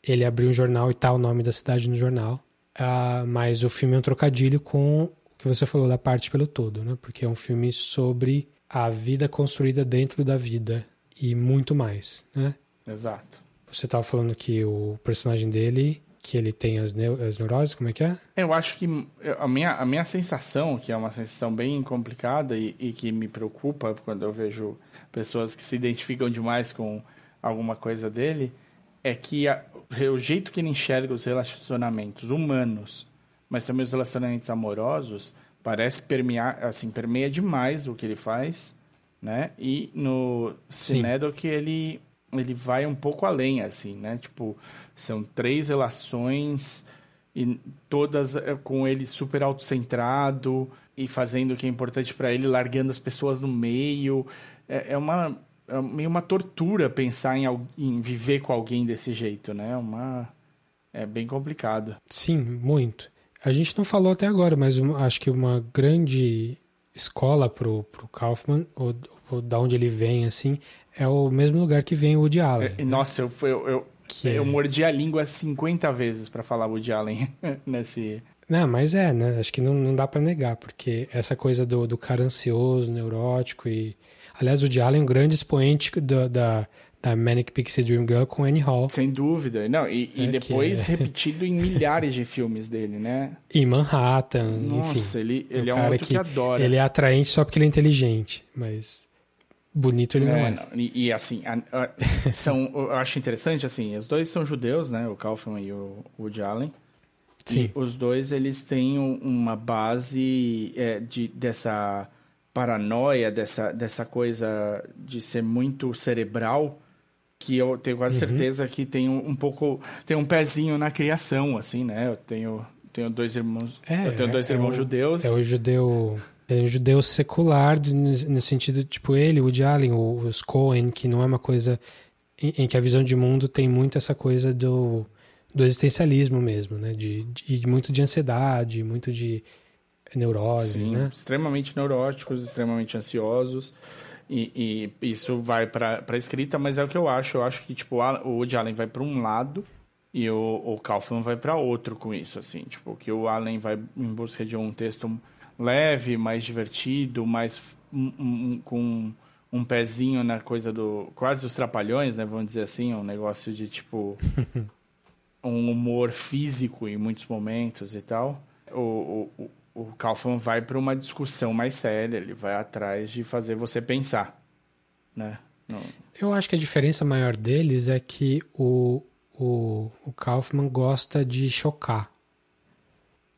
ele abrir um jornal e tá o nome da cidade no jornal. Uh, mas o filme é um trocadilho com o que você falou da parte pelo todo, né? Porque é um filme sobre a vida construída dentro da vida e muito mais, né? Exato. Você estava falando que o personagem dele, que ele tem as, neu as neuroses, como é que é? Eu acho que a minha, a minha sensação, que é uma sensação bem complicada e, e que me preocupa quando eu vejo pessoas que se identificam demais com alguma coisa dele, é que a, o jeito que ele enxerga os relacionamentos humanos, mas também os relacionamentos amorosos, parece permear, assim, permeia demais o que ele faz, né? E no Cinedo que ele ele vai um pouco além, assim, né? Tipo, são três relações e todas eh, com ele super autocentrado e fazendo o que é importante para ele, largando as pessoas no meio. É, é uma é meio uma tortura pensar em, em viver com alguém desse jeito, né? Uma é bem complicado. Sim, muito. A gente não falou até agora, mas acho que uma grande escola pro, pro Kaufman, ou, ou da onde ele vem, assim, é o mesmo lugar que vem o Woody Allen. É, nossa, eu, eu, eu, eu é... mordi a língua 50 vezes para falar Woody Allen (laughs) nesse... Não, mas é, né? Acho que não, não dá para negar, porque essa coisa do, do cara ansioso, neurótico e Aliás, o Allen é um grande expoente da, da, da Manic Pixie Dream Girl com Annie Hall. Sem dúvida. Não, e, e é depois é... repetido em milhares de (laughs) filmes dele, né? Em Manhattan, Nossa, enfim. ele, ele é um cara que, que adora. Ele é atraente só porque ele é inteligente, mas bonito ele não é. Não. E, e, assim, a, a, são, (laughs) eu acho interessante, assim, os dois são judeus, né? O Kaufman e o Woody Allen. Sim. E os dois, eles têm uma base é, de, dessa paranoia, dessa, dessa coisa de ser muito cerebral, que eu tenho quase uhum. certeza que tem um, um, pouco. tem um pezinho na criação, assim, né? Eu tenho, tenho dois irmãos. É, eu tenho dois é, irmãos é o, judeus. É o judeu. É um judeu secular, no sentido, tipo, ele, o Woody Allen, os Cohen, que não é uma coisa em, em, que a visão de mundo tem muito essa coisa do, do existencialismo mesmo, né? De, de, muito de ansiedade, muito de neuroses, Sim, né? Extremamente neuróticos, extremamente ansiosos. E, e isso vai para escrita, mas é o que eu acho. Eu acho que tipo, o Woody Allen vai para um lado e o, o Kaufman vai para outro com isso, assim. Tipo, que o Allen vai em busca de um texto leve, mais divertido, mais um, um, com um pezinho na coisa do... Quase os trapalhões, né? Vamos dizer assim, um negócio de, tipo... (laughs) um humor físico em muitos momentos e tal. O, o, o Kaufman vai para uma discussão mais séria, ele vai atrás de fazer você pensar, né? Não... Eu acho que a diferença maior deles é que o, o, o Kaufman gosta de chocar.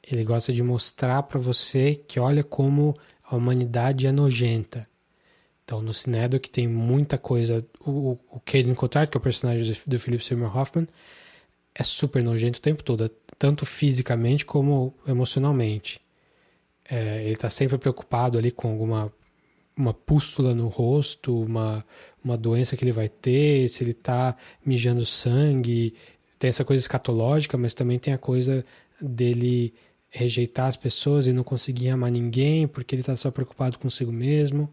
Ele gosta de mostrar para você que olha como a humanidade é nojenta. Então, no Cinedo, que tem muita coisa. O, o Caden Cotard, que é o personagem do Philip Seymour Hoffman, é super nojento o tempo todo, tanto fisicamente como emocionalmente. É, ele está sempre preocupado ali com alguma uma pústula no rosto, uma, uma doença que ele vai ter, se ele está mijando sangue. Tem essa coisa escatológica, mas também tem a coisa dele rejeitar as pessoas e não conseguir amar ninguém porque ele está só preocupado consigo mesmo.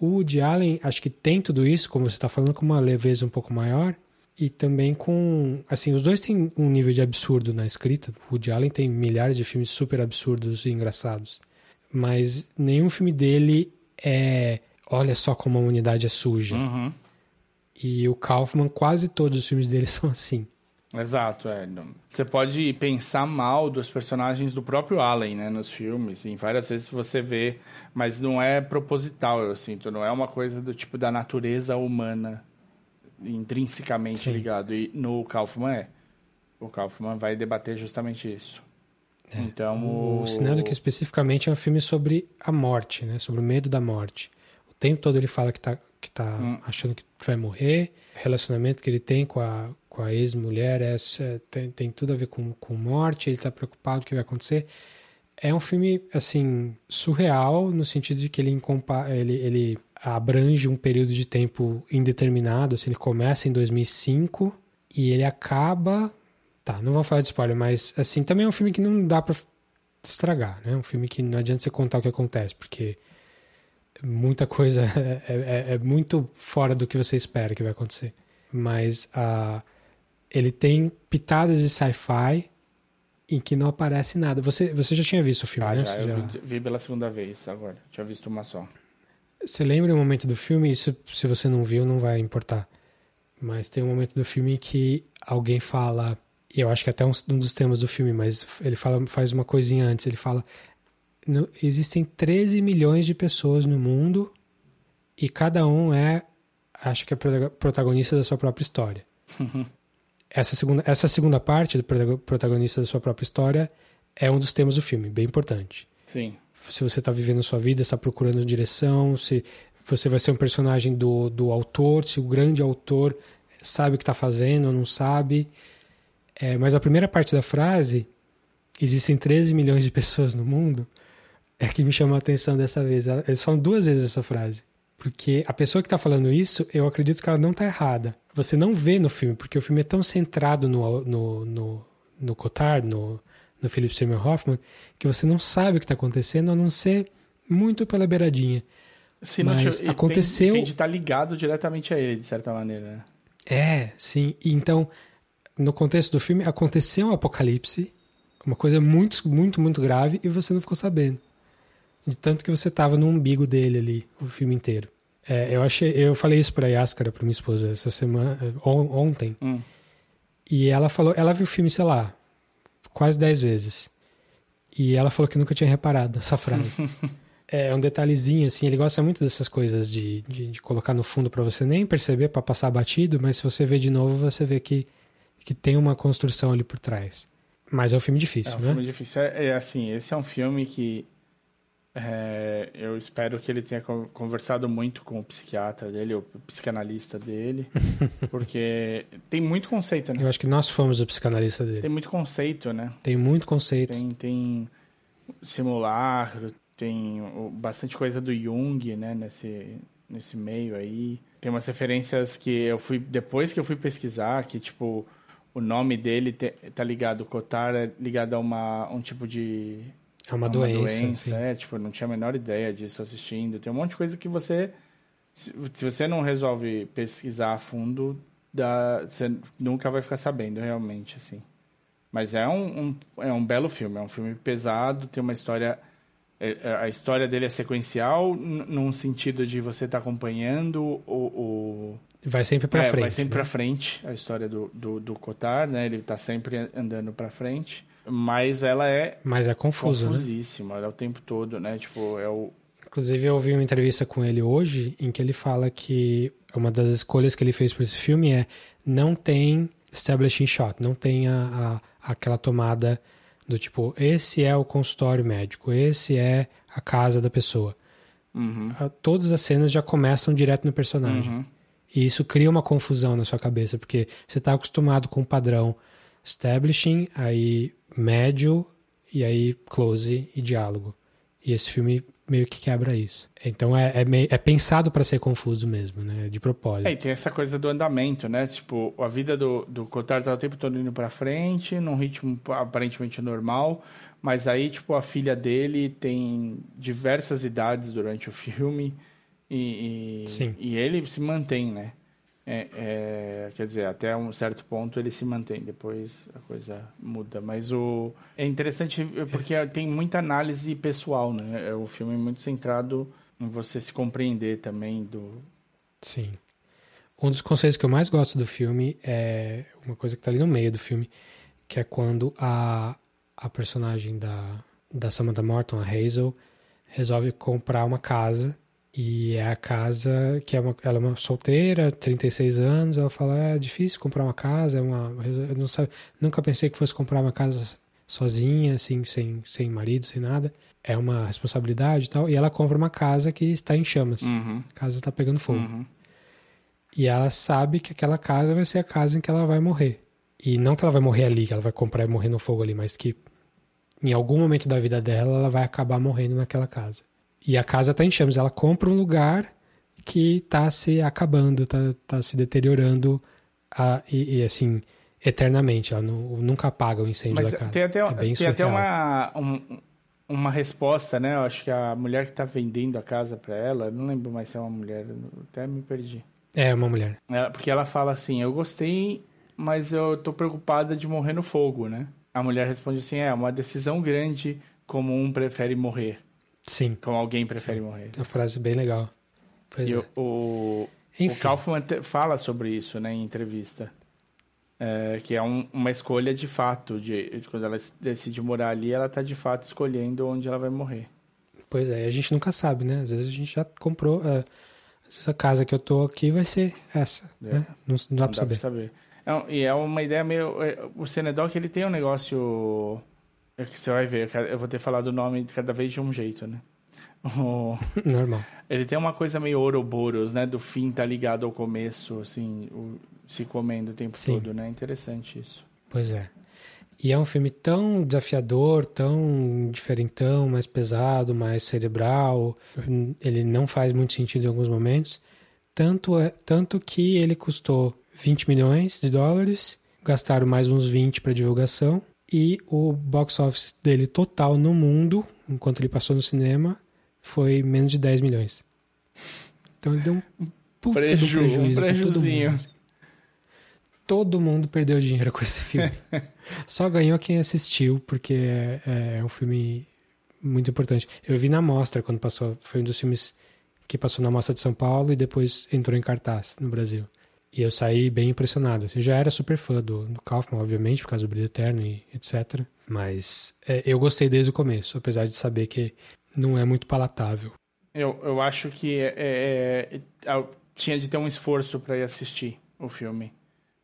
O Woody Allen, acho que tem tudo isso, como você está falando, com uma leveza um pouco maior e também com. Assim, os dois têm um nível de absurdo na escrita. O Woody Allen tem milhares de filmes super absurdos e engraçados. Mas nenhum filme dele é. Olha só como a humanidade é suja. Uhum. E o Kaufman, quase todos os filmes dele (laughs) são assim. Exato, é. Você pode pensar mal dos personagens do próprio Allen, né, nos filmes, em várias vezes você vê, mas não é proposital, eu sinto, não é uma coisa do tipo da natureza humana intrinsecamente Sim. ligado, e no Kaufman é. O Kaufman vai debater justamente isso. É. Então, o, o que especificamente é um filme sobre a morte, né, sobre o medo da morte. O tempo todo ele fala que tá, que tá hum. achando que vai morrer, o relacionamento que ele tem com a com a ex-mulher, é, é, tem, tem tudo a ver com, com morte, ele está preocupado com o que vai acontecer. É um filme, assim, surreal, no sentido de que ele, ele, ele abrange um período de tempo indeterminado, assim, ele começa em 2005 e ele acaba... Tá, não vou falar de spoiler, mas, assim, também é um filme que não dá para estragar, né? Um filme que não adianta você contar o que acontece, porque muita coisa (laughs) é, é, é muito fora do que você espera que vai acontecer. Mas. Uh, ele tem pitadas de sci-fi em que não aparece nada. Você, você já tinha visto o filme, ah, né? Já, eu já... Vi, vi, pela segunda vez agora. Tinha visto uma só. Você lembra um momento do filme? Isso, se você não viu, não vai importar. Mas tem um momento do filme que alguém fala, e eu acho que é até um, um dos temas do filme, mas ele fala, faz uma coisinha antes. Ele fala: no, existem 13 milhões de pessoas no mundo e cada um é, acho que é protagonista da sua própria história. (laughs) essa segunda, essa segunda parte do protagonista da sua própria história é um dos temas do filme, bem importante. Sim. Se você está vivendo a sua vida, está procurando direção, se você vai ser um personagem do, do autor, se o grande autor sabe o que está fazendo ou não sabe. É, mas a primeira parte da frase, existem 13 milhões de pessoas no mundo, é que me chamou a atenção dessa vez. Eles falam duas vezes essa frase. Porque a pessoa que está falando isso, eu acredito que ela não está errada. Você não vê no filme, porque o filme é tão centrado no, no, no, no Cotard, no, no Philip Seymour Hoffman, que você não sabe o que está acontecendo, a não ser muito pela beiradinha. Se Mas aconteceu. Tem, tem de estar tá ligado diretamente a ele, de certa maneira. Né? É, sim. Então, no contexto do filme, aconteceu um apocalipse, uma coisa muito, muito, muito grave, e você não ficou sabendo. De tanto que você tava no umbigo dele ali, o filme inteiro. É, eu achei, eu falei isso pra Yaskara, pra minha esposa, essa semana, on, ontem. Hum. E ela falou, ela viu o filme, sei lá, quase dez vezes. E ela falou que nunca tinha reparado nessa frase. (laughs) é um detalhezinho, assim, ele gosta muito dessas coisas de, de, de colocar no fundo para você nem perceber, para passar batido, mas se você vê de novo, você vê que, que tem uma construção ali por trás. Mas é um filme difícil, é um né? É filme difícil. É, é, assim, esse é um filme que é, eu espero que ele tenha conversado muito com o psiquiatra dele, o psicanalista dele, (laughs) porque tem muito conceito, né? Eu acho que nós fomos o psicanalista dele. Tem muito conceito, né? Tem muito conceito. Tem, tem simulacro, tem bastante coisa do Jung, né? Nesse, nesse meio aí. Tem umas referências que eu fui, depois que eu fui pesquisar, que tipo, o nome dele tá ligado, Cotar é ligado a uma, um tipo de é uma, é uma doença. doença é, tipo, não tinha a menor ideia disso assistindo. Tem um monte de coisa que você. Se, você não resolve pesquisar a fundo, dá, você nunca vai ficar sabendo realmente, assim. Mas é um, um é um belo filme, é um filme pesado, tem uma história. É, é a história dele é sequencial, num sentido de você estar tá acompanhando o, o. Vai sempre para é, frente. Vai sempre né? para frente a história do, do, do Cotar, né? Ele está sempre andando para frente. Mas ela é. Mas é confusa. Né? Confusíssima, né? é o tempo todo, né? Tipo, é o. Inclusive, eu ouvi uma entrevista com ele hoje em que ele fala que uma das escolhas que ele fez para esse filme é não tem establishing shot, não tem a, a, aquela tomada do tipo, esse é o consultório médico, esse é a casa da pessoa. Uhum. Todas as cenas já começam direto no personagem. Uhum. E isso cria uma confusão na sua cabeça, porque você está acostumado com o padrão establishing, aí médio e aí close e diálogo. E esse filme meio que quebra isso. Então é, é, meio, é pensado para ser confuso mesmo, né? De propósito. É, e tem essa coisa do andamento, né? Tipo, a vida do, do Cotard tá o tempo todo indo para frente, num ritmo aparentemente normal, mas aí, tipo, a filha dele tem diversas idades durante o filme e, e, e ele se mantém, né? É, é, quer dizer, até um certo ponto ele se mantém, depois a coisa muda. Mas o é interessante porque tem muita análise pessoal, né? É o filme muito centrado em você se compreender também do. Sim. Um dos conceitos que eu mais gosto do filme é uma coisa que tá ali no meio do filme, que é quando a, a personagem da, da Samantha Morton, a Hazel, resolve comprar uma casa e é a casa que é uma, ela é uma solteira, 36 anos. Ela fala: é difícil comprar uma casa. É uma, eu não sabe, nunca pensei que fosse comprar uma casa sozinha, assim, sem, sem marido, sem nada. É uma responsabilidade e tal. E ela compra uma casa que está em chamas. Uhum. A casa está pegando fogo. Uhum. E ela sabe que aquela casa vai ser a casa em que ela vai morrer. E não que ela vai morrer ali, que ela vai comprar e morrer no fogo ali, mas que em algum momento da vida dela ela vai acabar morrendo naquela casa. E a casa está em chamas. Ela compra um lugar que está se acabando, está tá se deteriorando a, e, e, assim eternamente. Ela não, nunca apaga o incêndio Mas da casa. tem até, é bem tem até uma, um- uma resposta, né? Eu acho que a mulher que tá vendendo a casa pra ela, não lembro mais se é uma mulher, até me perdi. É uma mulher. Ela- porque ela fala assim: Eu gostei, mas eu tô preocupada de morrer no fogo, né? A mulher responde assim: É uma decisão grande como um prefere morrer, Sim, como alguém prefere morrer. é uma frase bem legal. Pois E é. o, o, o Enfim. Kaufman fala sobre isso né, em entrevista. É, que é um- uma escolha de fato. De, quando ela decide morar ali, ela tá de fato escolhendo onde ela vai morrer. Pois é, a gente nunca sabe, né? Às vezes a gente já comprou. é, às vezes a casa que eu tô aqui vai ser essa. É. Né? Não, não dá Não pra saber. saber. É um- e é uma ideia meio. é, O Senedoc ele tem um negócio. É que você vai ver, eu vou ter falado o nome cada vez de um jeito, né? O- (laughs) Normal. ele tem uma coisa meio Ouroboros, né? Do fim tá ligado ao começo, assim, o- se comendo o tempo Sim. todo, né? Interessante isso. Pois é. E é um filme tão desafiador, tão diferentão, mais pesado, mais cerebral. Ele não faz muito sentido em alguns momentos. Tanto, é, tanto que ele custou 20 milhões de dólares, gastaram mais uns 20 para divulgação. E o box office dele total no mundo, enquanto ele passou no cinema, foi menos de 10 milhões. Então ele deu um puta Preju, um prejuízo todo prejuzinho. mundo. Todo mundo perdeu dinheiro com esse filme. (laughs) Só ganhou quem assistiu, porque é, é um filme muito importante. Eu vi na mostra quando passou. Foi um dos filmes que passou na mostra de São Paulo e depois entrou em cartaz no Brasil. E eu saí bem impressionado. assim. eu já era super fã do, do Kaufman, obviamente, por causa do Brilho Eterno e etc. Mas é, eu gostei desde o começo, apesar de saber que não é muito palatável. Eu, eu acho que é, é, é, tinha de ter um esforço para ir assistir o filme.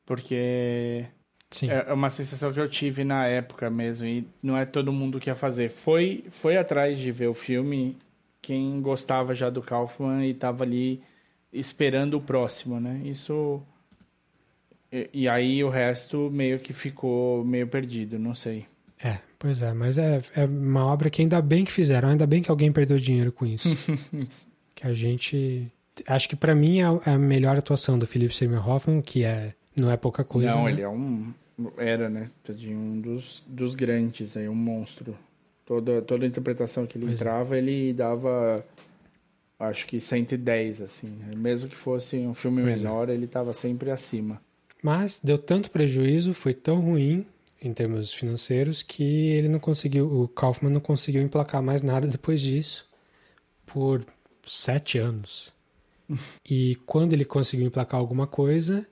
Porque Sim. é é uma sensação que eu tive na época mesmo. E não é todo mundo que ia fazer. Foi, foi atrás de ver o filme quem gostava já do Kaufman e tava ali esperando o próximo, né? Isso. E, e aí o resto meio que ficou meio perdido, não sei. É, pois é, mas é, é uma obra que ainda bem que fizeram, ainda bem que alguém perdeu dinheiro com isso. (laughs) que a gente. Acho que pra mim é a- é a melhor atuação do Philip Seymour Hoffman, que é, não é pouca coisa. não, né? ele é um. Era, né? De um dos, dos grandes aí, um monstro. Toda, toda a interpretação que ele Pois é. entrava, ele dava. Acho que 110, assim. Mesmo que fosse um filme Pois é. menor, ele tava sempre acima. Mas deu tanto prejuízo, foi tão ruim em termos financeiros, que ele não conseguiu, o Kaufman não conseguiu emplacar mais nada depois disso por sete anos. e quando ele conseguiu emplacar alguma coisa,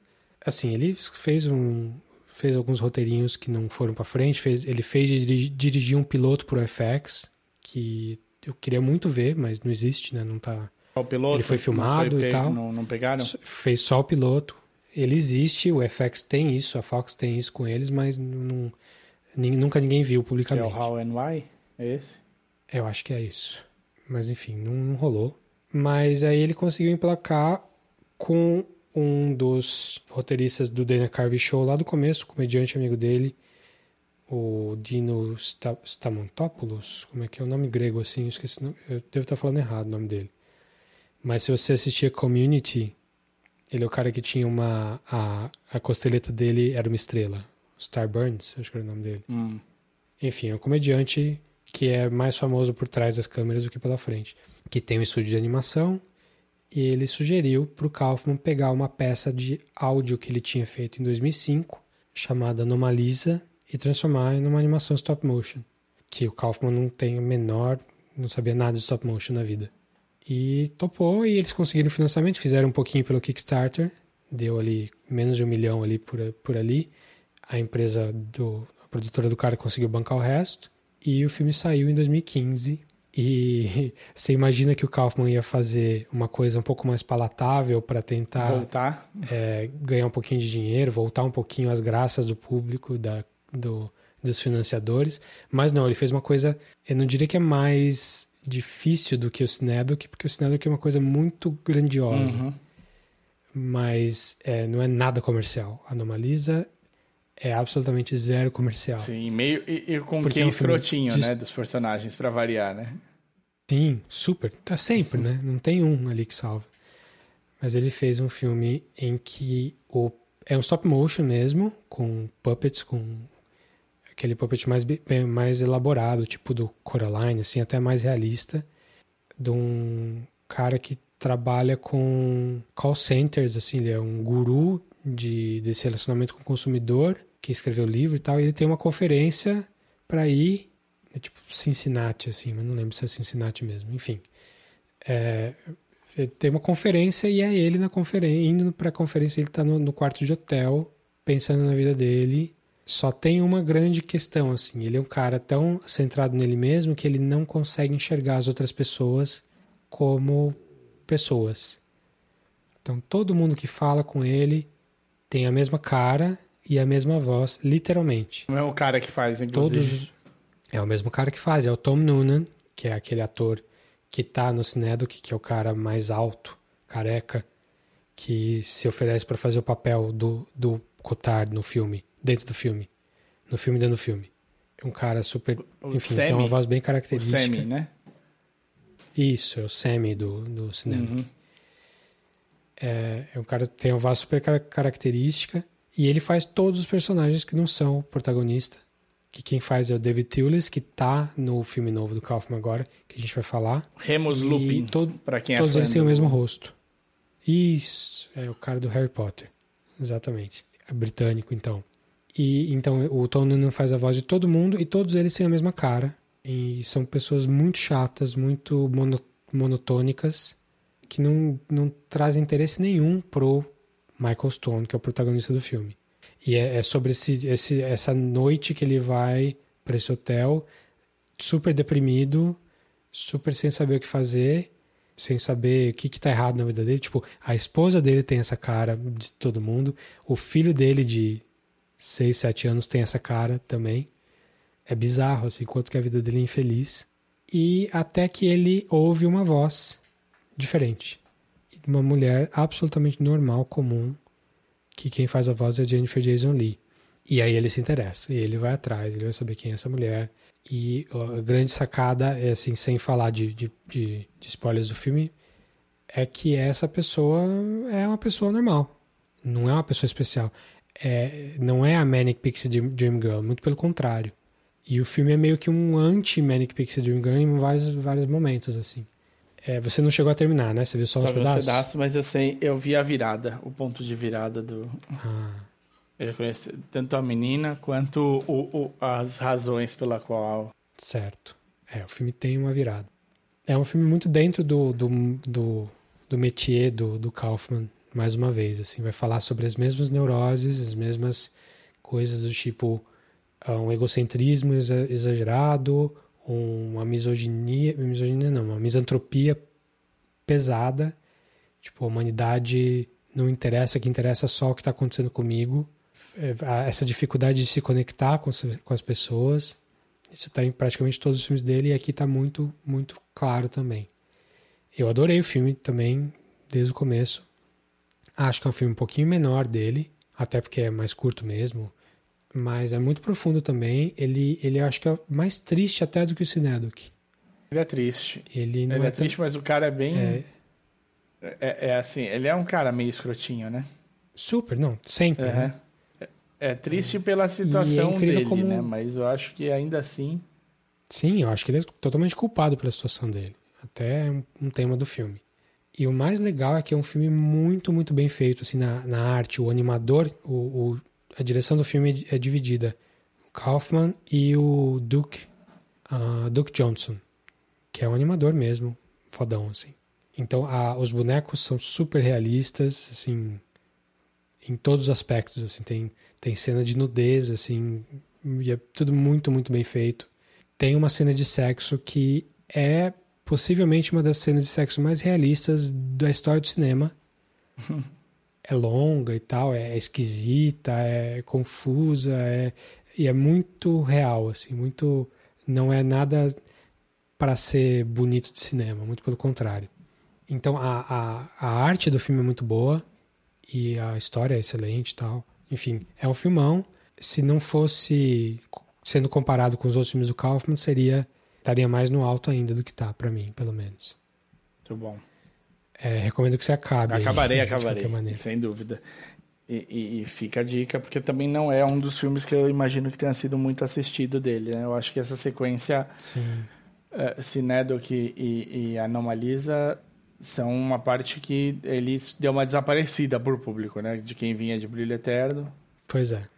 assim, ele fez um fez alguns roteirinhos que não foram pra frente, fez, ele fez diri- dirigir um piloto pro FX que eu queria muito ver, mas não existe, né? Não tá O piloto, Ele foi filmado e pego- tal. Não, não pegaram? fez só o piloto. Ele existe, o FX tem isso, a Fox tem isso com eles, mas não, nunca ninguém viu Que é publicamente. o How and Why? É esse? Eu acho que é isso. Mas enfim, não, não rolou. Mas aí ele conseguiu emplacar com um dos roteiristas do Dana Carvey Show lá do começo, comediante amigo dele, o Dino Sta- Stamontopoulos, como é que é o nome grego assim? Eu esqueci, eu devo estar falando errado o nome dele. Mas se você assistia Community, ele é o cara que tinha uma a, a costeleta dele era uma estrela, Starburns, acho que era o nome dele. Hum. Enfim, é um comediante que é mais famoso por trás das câmeras do que pela frente. Que tem um estúdio de animação e ele sugeriu para o Kaufman pegar uma peça de áudio que ele tinha feito em 2005, chamada Anomalisa, e transformar em uma animação stop motion. Que o Kaufman não tem o menor, não sabia nada de stop motion na vida. E topou e eles conseguiram financiamento, fizeram um pouquinho pelo Kickstarter, deu ali menos de um milhão ali por, por ali. A empresa do a produtora do cara conseguiu bancar o resto e o filme saiu em 2015 e (laughs) você imagina que o Kaufman ia fazer uma coisa um pouco mais palatável para tentar voltar, é, ganhar um pouquinho de dinheiro, voltar um pouquinho às graças do público, da, do, dos financiadores. Mas não, ele fez uma coisa, eu não diria que é mais difícil do que o Cinedoc, porque o Cinedoc é uma coisa muito grandiosa. Uhum. Mas é, não é nada comercial. A Anomalisa é absolutamente zero comercial. Sim, meio e, e com Porque que é escrotinho, né, dos personagens para variar, né? Sim, super. Tá sempre, né? Não tem um ali que salva. Mas ele fez um filme em que o é um stop motion mesmo, com puppets, com aquele puppet mais mais elaborado, tipo do Coraline, assim, até mais realista, de um cara que trabalha com call centers, assim, ele é um guru de desse relacionamento com o consumidor, que escreveu o livro e tal, e ele tem uma conferência para ir é tipo Cincinnati, assim, mas não lembro se é Cincinnati mesmo. Enfim. É, tem uma conferência e é ele na conferência, indo para a conferência, ele está no, no, quarto de hotel, pensando na vida dele. Só tem uma grande questão, assim, ele é um cara tão centrado nele mesmo que ele não consegue enxergar as outras pessoas como pessoas. Então todo mundo que fala com ele tem a mesma cara e a mesma voz, literalmente. Não é o cara que faz, inclusive. Todos, é o mesmo cara que faz, é o Tom Noonan, que é aquele ator que tá no Cinedoc, que é o cara mais alto, careca, que se oferece para fazer o papel do, do Cotard no filme, dentro do filme. No filme dentro do filme. É um cara super. O enfim, Sammy, tem uma voz bem característica. O Sammy, né? Isso, é o Sammy do, do Cinedoc. Uhum. É, é um cara que tem uma voz super característica e ele faz todos os personagens que não são o protagonista que quem faz é o David Thewlis, que tá no filme novo do Kaufman agora, que a gente vai falar. Remus Lupin, todo, para quem é Todos eles têm o mesmo rosto. Isso, é o cara do Harry Potter. Exatamente. É britânico, então. E então o Tom Noonan faz a voz de todo mundo e todos eles têm a mesma cara. E são pessoas muito chatas, muito mono, monotônicas, que não, não trazem interesse nenhum pro Michael Stone, que é o protagonista do filme. E é, é sobre esse, esse, essa noite que ele vai para esse hotel, super deprimido, super sem saber o que fazer, sem saber o que, que tá errado na vida dele. Tipo, a esposa dele tem essa cara de todo mundo, o filho dele de 6, 7 anos tem essa cara também. É bizarro, assim, quanto que a vida dele é infeliz. E até que ele ouve uma voz diferente. Uma mulher absolutamente normal, comum, que quem faz a voz é Jennifer Jason Lee. E aí ele se interessa, e ele vai atrás, ele vai saber quem é essa mulher. E a grande sacada, é assim, sem falar de, de, de, de spoilers do filme, é que essa pessoa é uma pessoa normal. Não é uma pessoa especial. É, não é a Manic Pixie Dream Girl, muito pelo contrário. E o filme é meio que um anti-Manic Pixie Dream Girl em vários, vários momentos, assim. É, você não chegou a terminar, né? Você viu só, só uns pedaços? pedaços, mas eu sei, eu vi a virada, o ponto de virada do. Ah. Eu conheci tanto a menina quanto o, o, as razões pela qual. Certo. É, o filme tem uma virada. É um filme muito dentro do, do, do, do métier do, do Kaufman, mais uma vez. Assim, vai falar sobre as mesmas neuroses, as mesmas coisas do tipo ah, um egocentrismo exagerado, uma misoginia, misoginia não, uma misantropia pesada, tipo, a humanidade não interessa, que interessa só o que está acontecendo comigo, é, essa dificuldade de se conectar com com as pessoas, isso está em praticamente todos os filmes dele e aqui está muito, muito claro também. Eu adorei o filme também, desde o começo. Acho que é um filme um pouquinho menor dele, até porque é mais curto mesmo mas é muito profundo também. Ele, ele acho que é mais triste até do que o Cinedoc. Ele é triste. Ele, não ele é, é triste, mas o cara é bem. É... É, é... assim, ele é um cara meio escrotinho, né? Super, não, sempre. Uhum. Né? É, é triste pela é situação é dele, como... né? Mas eu acho que ainda assim. Sim, eu acho que ele é totalmente culpado pela situação dele. Até um tema do filme. E o mais legal é que é um filme muito, muito bem feito, assim, na, na arte. O animador, o, o a direção do filme é dividida. O Kaufman e o Duke, uh, Duke Johnson, que é um animador mesmo, fodão, assim. Então, a, os bonecos são super realistas, assim, em todos os aspectos, assim, tem, tem cena de nudez, assim, e é tudo muito, muito bem feito. Tem uma cena de sexo que é possivelmente uma das cenas de sexo mais realistas da história do cinema. (laughs) é longa e tal, é esquisita, é confusa, é, e é muito real, assim, muito. Não é nada para ser bonito de cinema, muito pelo contrário. Então a, a, a arte do filme é muito boa e a história é excelente e tal. Enfim, é um filmão. Se não fosse sendo comparado com os outros filmes do Kaufman, seria estaria mais no alto ainda do que tá para mim, pelo menos. Muito bom. É, recomendo que você acabe. Acabarei, aí, acabarei, (laughs) sem dúvida. E, e, e, fica a dica, porque também não é um dos filmes que eu imagino que tenha sido muito assistido dele. Né? Eu acho que essa sequência, uh, Cinedoc e, e Anomalisa, são uma parte que ele deu uma desaparecida por público, né? De quem vinha de Brilho Eterno. Pois é.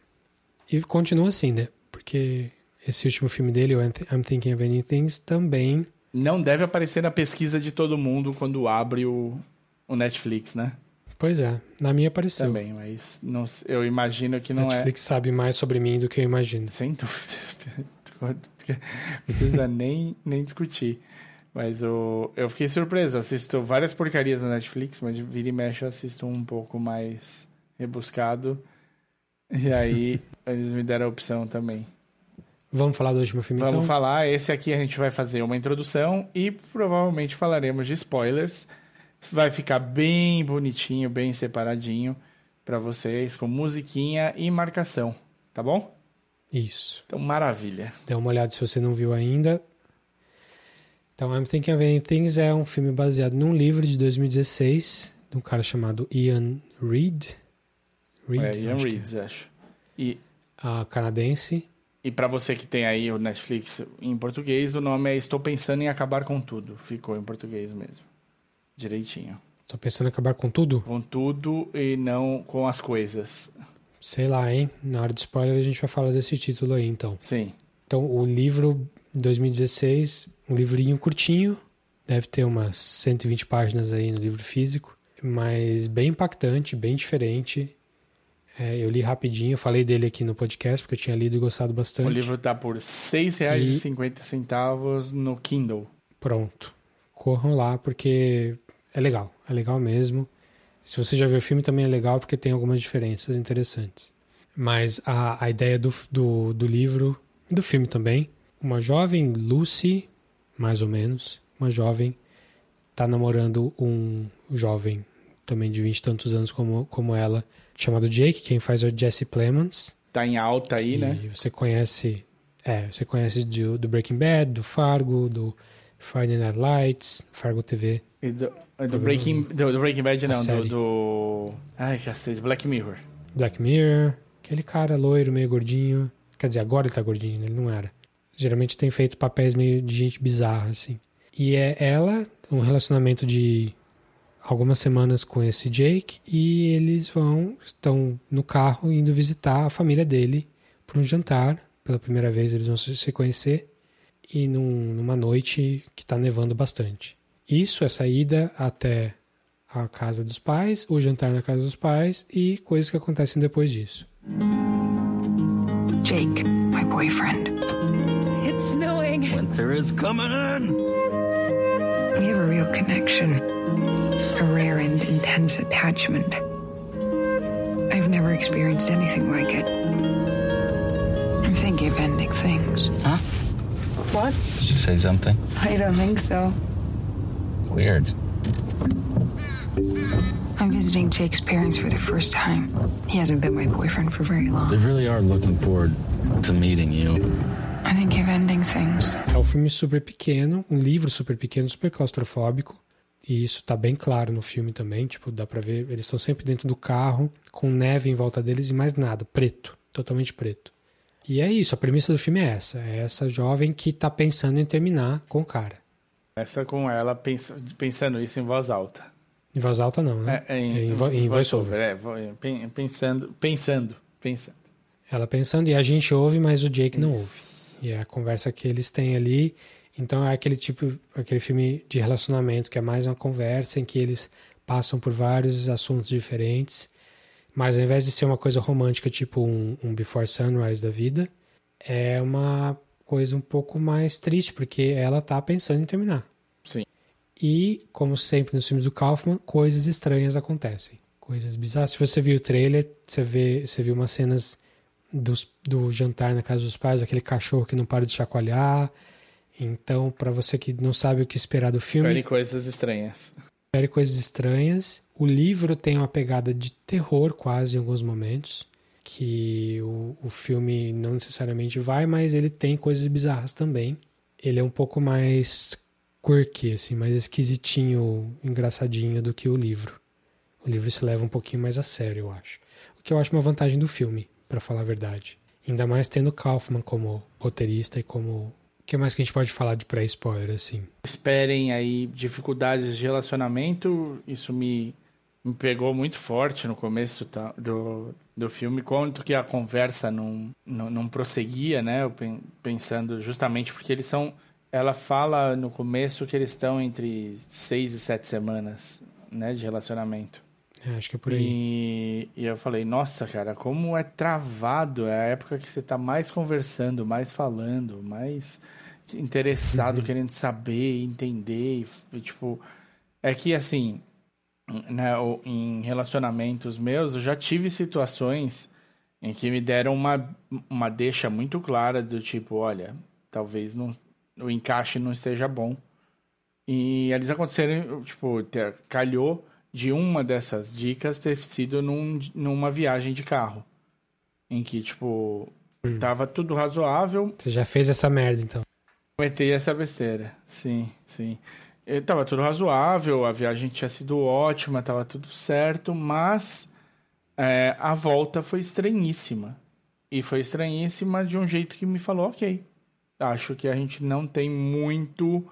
E continua assim, né? Porque esse último filme dele, o I'm Thinking of Anything Things, também... Não deve aparecer na pesquisa de todo mundo quando abre o, o Netflix, né? Pois é, na minha apareceu. Também, mas não, eu imagino que não Netflix é... Netflix sabe mais sobre mim do que eu imagino. Sem (laughs) dúvida. Não precisa nem, nem discutir. Mas o, eu fiquei surpreso. Assisto várias porcarias na Netflix, mas vira e mexe eu assisto um pouco mais rebuscado. E aí eles me deram a opção também. Vamos falar do último filme Vamos então? falar. Esse aqui a gente vai fazer uma introdução e provavelmente falaremos de spoilers. Vai ficar bem bonitinho, bem separadinho para vocês, com musiquinha e marcação. Tá bom? Isso. Então, maravilha. Dê uma olhada se você não viu ainda. Então, I'm Thinking of Ending Things é um filme baseado num livro de 2016 de um cara chamado Ian Reid. Reed é, Ian Reid, é. acho. E a canadense. E para você que tem aí o Netflix em português, o nome é Estou Pensando em Acabar com Tudo. Ficou em português mesmo. Direitinho. Estou pensando em acabar com tudo? Com tudo e não com as coisas. Sei lá, hein? Na hora de spoiler a gente vai falar desse título aí, então. Sim. Então, o livro 2016 um livrinho curtinho, deve ter umas 120 páginas aí no livro físico, mas bem impactante, bem diferente. É, eu li rapidinho, falei dele aqui no podcast, porque eu tinha lido e gostado bastante. O livro tá por R$ 6,50 e... no Kindle. Pronto. Corram lá, porque é legal. É legal mesmo. Se você já viu o filme, também é legal, porque tem algumas diferenças interessantes. Mas a, a ideia do, do, do livro, e do filme também, uma jovem Lucy mais ou menos, uma jovem está namorando um jovem também de vinte e tantos anos como, como ela, chamado Jake, quem faz é o Jesse Plemons. Tá em alta aí, né? Você conhece, é, você conhece do, do Breaking Bad, do Fargo, do Friday Night Lights, Fargo TV. E do, do, Breaking, do, do, Breaking Bad não, do, do... Ai, cacete, Black Mirror. Black Mirror, aquele cara loiro, meio gordinho. Quer dizer, agora ele tá gordinho, né? ele não era. Geralmente tem feito papéis meio de gente bizarra, assim. E é ela, um relacionamento de algumas semanas com esse Jake, e eles vão, estão no carro indo visitar a família dele para um jantar. Pela primeira vez eles vão se conhecer, e num, numa noite que está nevando bastante. Isso é saída até a casa dos pais, o jantar na casa dos pais e coisas que acontecem depois disso. Jake, my boyfriend. It's snowing. Winter is coming in. We have a real connection, a rare and intense attachment. I've never experienced anything like it. I'm thinking of ending things. Huh? What? Did you say something? I don't think so. Weird. I'm visiting Jake's parents for the first time. He hasn't been my boyfriend for very long. They really are looking forward to meeting you. I think of ending things. É um filme super pequeno, um livro super pequeno, super claustrofóbico. E isso tá bem claro no filme também, tipo, dá pra ver, eles estão sempre dentro do carro, com neve em volta deles e mais nada, preto, totalmente preto. E é isso, a premissa do filme é essa, é essa jovem que tá pensando em terminar com o cara. Essa com ela pensando isso em voz alta. Em voz alta não, né? É, em, é em, em, em voice over. É, pensando, pensando, pensando. Ela pensando e a gente ouve, mas o Jake não ouve. E é a conversa que eles têm ali. Então é aquele tipo, aquele filme de relacionamento que é mais uma conversa em que eles passam por vários assuntos diferentes. Mas ao invés de ser uma coisa romântica, tipo um, um Before Sunrise da vida, é uma coisa um pouco mais triste, porque ela tá pensando em terminar. Sim. E, como sempre nos filmes do Kaufman, coisas estranhas acontecem. Coisas bizarras. Se você viu o trailer, você, vê, você viu umas cenas dos, do jantar na casa dos pais, aquele cachorro que não para de chacoalhar. Então, para você que não sabe o que esperar do filme, Espere coisas estranhas. espere coisas estranhas. O livro tem uma pegada de terror quase em alguns momentos, que o, o filme não necessariamente vai, mas ele tem coisas bizarras também. Ele é um pouco mais quirky, assim, mais esquisitinho, engraçadinho do que o livro. O livro se leva um pouquinho mais a sério, eu acho. O que eu acho uma vantagem do filme, para falar a verdade. Ainda mais tendo Kaufman como roteirista e como. O que mais que a gente pode falar de pré-spoiler, assim? Esperem aí dificuldades de relacionamento. Isso me, me pegou muito forte no começo tá, do, do filme. Quanto que a conversa não, não, não prosseguia, né? Eu pen- pensando justamente porque eles são. Ela fala no começo que eles estão entre seis e sete semanas, né? De relacionamento. É, acho que é por aí. E, e eu falei, nossa, cara, como é travado. É a época que você tá mais conversando, mais falando, mais interessado, querendo saber, entender. E, tipo, é que assim, né, em relacionamentos meus, eu já tive situações em que me deram uma, uma deixa muito clara do tipo, olha, talvez não, o encaixe não esteja bom. E eles aconteceram, tipo, ter- calhou de uma dessas dicas ter sido num, numa viagem de carro. Em que, tipo, tava tudo razoável, Você já fez essa merda, então. Cometei essa besteira, sim, sim. Eu, tava tudo razoável, a viagem tinha sido ótima, tava tudo certo, mas é, a volta foi estranhíssima. E foi estranhíssima de um jeito que me falou, ok, acho que a gente não tem muito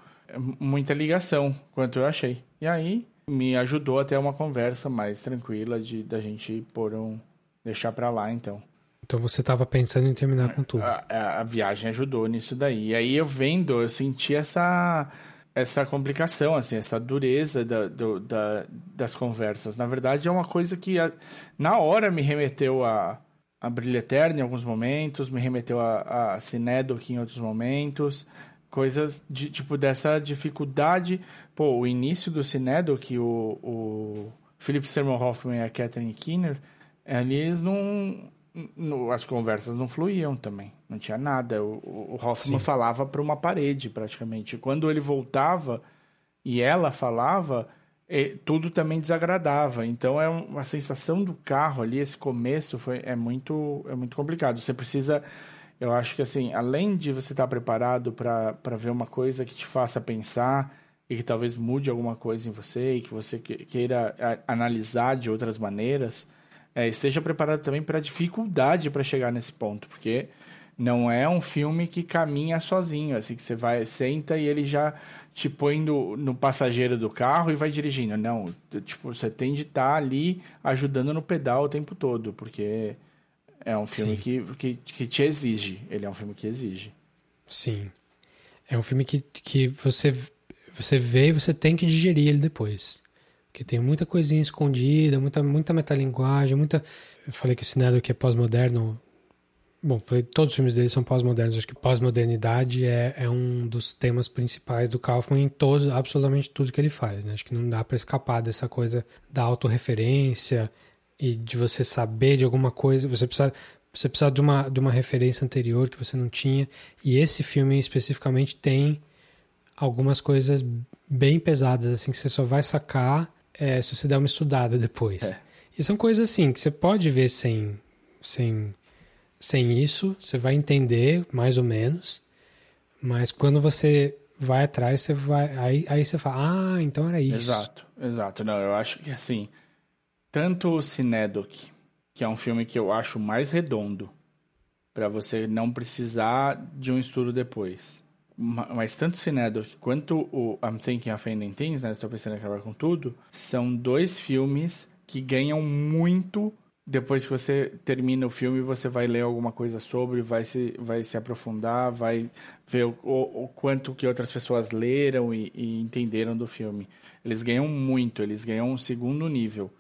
muita ligação, quanto eu achei. E aí me ajudou a ter uma conversa mais tranquila de da gente pôr um deixar pra lá, então. Então você tava pensando em terminar com tudo. A, a- a viagem ajudou nisso daí. Aí eu vendo, eu senti essa essa complicação, assim, essa dureza da, do- da- das conversas. Na verdade, é uma coisa que a- na hora me remeteu a, a Brilho em alguns momentos, me remeteu a, a Cinedoc em outros momentos. Coisas de tipo dessa dificuldade. Pô, o início do Cinedoc, o, o Philip Seymour Hoffman e a Catherine Keener, eles não no- as conversas não fluíam também. Não tinha nada. O, o Hoffman falava para uma parede, praticamente. Quando ele voltava e ela falava, eh, tudo também desagradava. Então é um- uma sensação do carro ali, esse começo foi, é, muito, é muito complicado. Você precisa. Eu acho que assim, além de você estar preparado para ver uma coisa que te faça pensar e que talvez mude alguma coisa em você e que você que- queira a- analisar de outras maneiras, é, esteja preparado também para a dificuldade para chegar nesse ponto, porque não é um filme que caminha sozinho, assim, que você vai, senta e ele já te põe no, no passageiro do carro e vai dirigindo. Não, tipo, você tem de estar ali ajudando no pedal o tempo todo, porque é um filme que, que, que te exige. Ele é um filme que exige. Sim. É um filme que, que você, você vê e você tem que digerir ele depois. Porque tem muita coisinha escondida, muita, muita metalinguagem, muita. Eu falei que o cinema que é pós-moderno. Bom, falei que todos os filmes dele são pós-modernos. Acho que pós-modernidade é, é um dos temas principais do Kaufman em todos, absolutamente tudo que ele faz. Né? Acho que não dá para escapar dessa coisa da autorreferência e de você saber de alguma coisa. Você precisa, você precisa de, uma, de uma referência anterior que você não tinha. E esse filme especificamente tem algumas coisas bem pesadas, assim, que você só vai sacar é, se você der uma estudada depois. É. E são coisas assim que você pode ver sem, sem, sem isso, você vai entender mais ou menos, mas quando você vai atrás, você vai. Aí, aí você fala, ah, então era isso. Exato, exato. Não, eu acho que assim, tanto o Cinedoc, que é um filme que eu acho mais redondo, para você não precisar de um estudo depois. Ma- Mas tanto Cinedoc quanto o I'm Thinking of Ending Things, né? Estou pensando em acabar com tudo, são dois filmes que ganham muito depois que você termina o filme, você vai ler alguma coisa sobre, vai se, vai se aprofundar, vai ver o, o, o quanto que outras pessoas leram e, e entenderam do filme. Eles ganham muito, eles ganham um segundo nível.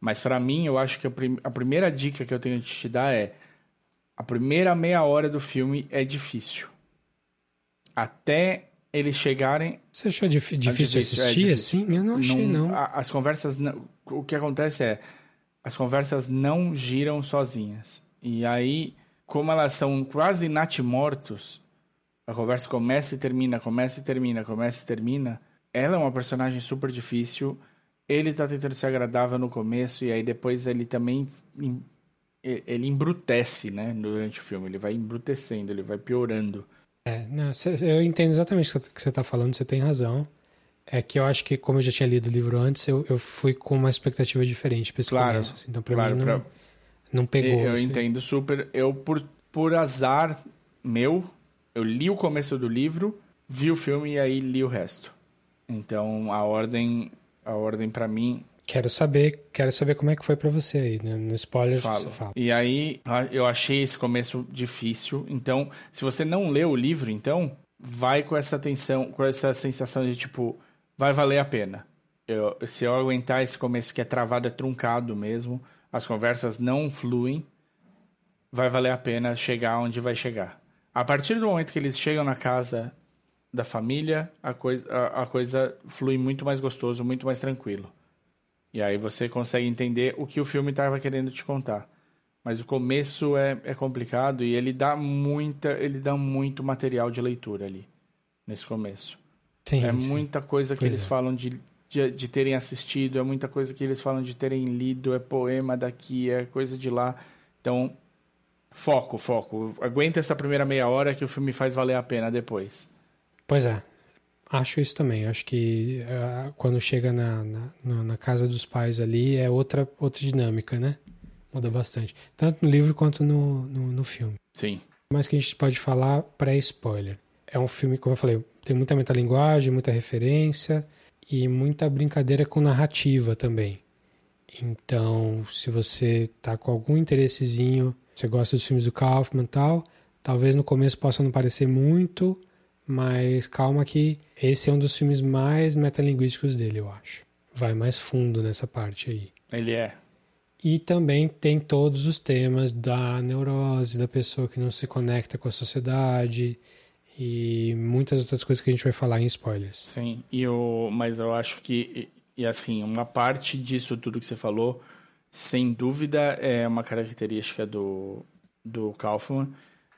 Mas pra mim, eu acho que a, prim- a primeira dica que eu tenho de te dar é a primeira meia hora do filme é difícil. Até eles chegarem Você achou dif- difícil difícil, é assistir difícil. assim? Eu não achei, não. a- As conversas. não- o que acontece é. As conversas não giram sozinhas. E aí, como elas são quase natimortos, a conversa começa e termina, começa e termina, começa e termina. Ela é uma personagem super difícil. Ele tá tentando ser agradável no começo, e aí depois ele também. Ele embrutece, né? Durante o filme. Ele vai embrutecendo, ele vai piorando. É, não, cê- eu entendo exatamente o que você está falando, você tem razão. É que eu acho que, como eu já tinha lido o livro antes, eu, eu fui com uma expectativa diferente para esse Claro, começo. assim. então, pra claro, mim, não, pra- não pegou. Eu assim. entendo super. Eu, por, por azar meu, eu li o começo do livro, vi o filme e aí li o resto. Então, a ordem, a ordem para mim, Quero saber, quero saber como é que foi para você aí, né? No spoiler falo. você fala. E aí, eu achei esse começo difícil. Então, se você não leu o livro, então, vai com essa tensão, com essa sensação de tipo, vai valer a pena. Eu, se eu aguentar esse começo que é travado, é truncado mesmo, as conversas não fluem, vai valer a pena chegar onde vai chegar. A partir do momento que eles chegam na casa da família, a coisa, a, a coisa flui muito mais gostoso, muito mais tranquilo. E aí você consegue entender o que o filme estava querendo te contar. Mas o começo é, é complicado e ele dá muita, ele dá muito material de leitura ali nesse começo. Sim, é sim. muita coisa que Pois eles é. falam de, de, de terem assistido, é muita coisa que eles falam de terem lido, é poema daqui, é coisa de lá. Então, foco, foco. Aguenta essa primeira meia hora que o filme faz valer a pena depois. Pois é. Acho isso também. Acho que ah, quando chega na, na, na- na casa dos pais ali é outra, outra dinâmica, né? Muda bastante. Tanto no livro quanto no, no, no filme. Sim. Mas que a gente pode falar pré-spoiler. É um filme, como eu falei, tem muita metalinguagem, muita referência e muita brincadeira com narrativa também. Então, se você tá com algum interessezinho, você gosta dos filmes do Kaufman e tal, talvez no começo possa não parecer muito, mas calma que esse é um dos filmes mais metalinguísticos dele, eu acho. Vai mais fundo nessa parte aí. Ele é. E também tem todos os temas da neurose, da pessoa que não se conecta com a sociedade e muitas outras coisas que a gente vai falar em spoilers. Sim, e o, mas eu acho que, e, e assim, uma parte disso tudo que você falou, sem dúvida, é uma característica do, do Kaufman,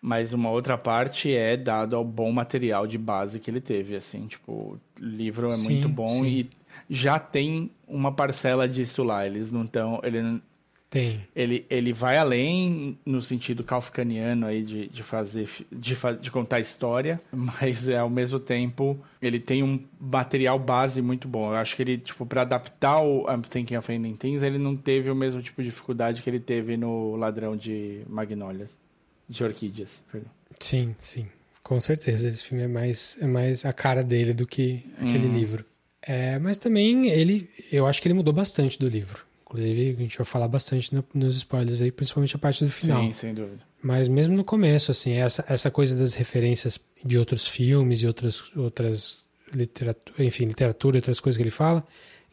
mas uma outra parte é dado ao bom material de base que ele teve, assim, tipo, o livro é Sim, muito bom sim. e já tem uma parcela disso lá, eles não estão, ele Tem. ele, ele vai além no sentido kafkaniano aí de, de fazer de, de contar história, (laughs) mas é, ao mesmo tempo ele tem um material base muito bom. Eu acho que ele tipo para adaptar o I'm Thinking of Ending Things, ele não teve o mesmo tipo de dificuldade que ele teve no Ladrão de Magnólias, de Orquídeas, perdão. Sim, sim. Com certeza. Esse filme é mais, é mais a cara dele do que aquele livro. É, mas também ele, eu acho que ele mudou bastante do livro. Inclusive, a gente vai falar bastante no- nos spoilers aí, principalmente a parte do final. Sim, sem dúvida. Mas mesmo no começo, assim, essa, essa coisa das referências de outros filmes e outras, outras literatura, enfim, literatura e outras coisas que ele fala,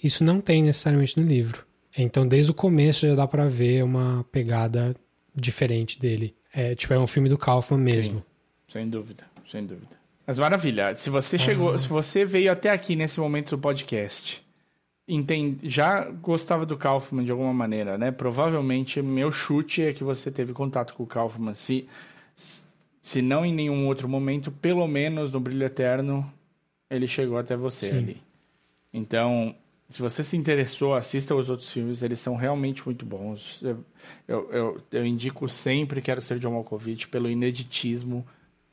isso não tem necessariamente no livro. Então, desde o começo já dá pra ver uma pegada diferente dele. É, tipo, é um filme do Kaufman mesmo. Sim, sem dúvida, sem dúvida. Mas maravilha, se você chegou, se você veio até aqui nesse momento do podcast, entende, já gostava do Kaufman de alguma maneira, né? Provavelmente meu chute é que você teve contato com o Kaufman, se se não em nenhum outro momento, pelo menos no Brilho Eterno, ele chegou até você Sim. ali. Então, se você se interessou, assista os outros filmes, eles são realmente muito bons. Eu, eu, eu, eu indico sempre Quero Ser John Malkovich pelo ineditismo,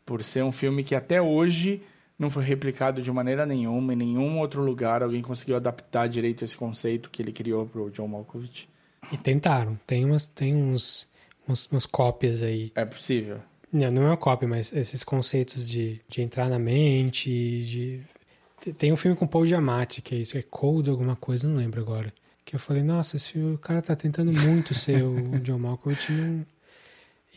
por ser um filme que até hoje não foi replicado de maneira nenhuma, em nenhum outro lugar alguém conseguiu adaptar direito esse conceito que ele criou pro John Malkovich. E tentaram. Tem umas, tem uns, uns- umas cópias aí. É possível. Não, não é uma cópia, mas esses conceitos de, de entrar na mente, de... Tem- um filme com Paul Giamatti, que é isso, é Cold alguma coisa, não lembro agora. Que eu falei, nossa, esse filme, o cara tá tentando muito ser o (laughs) John Malkovich. Não...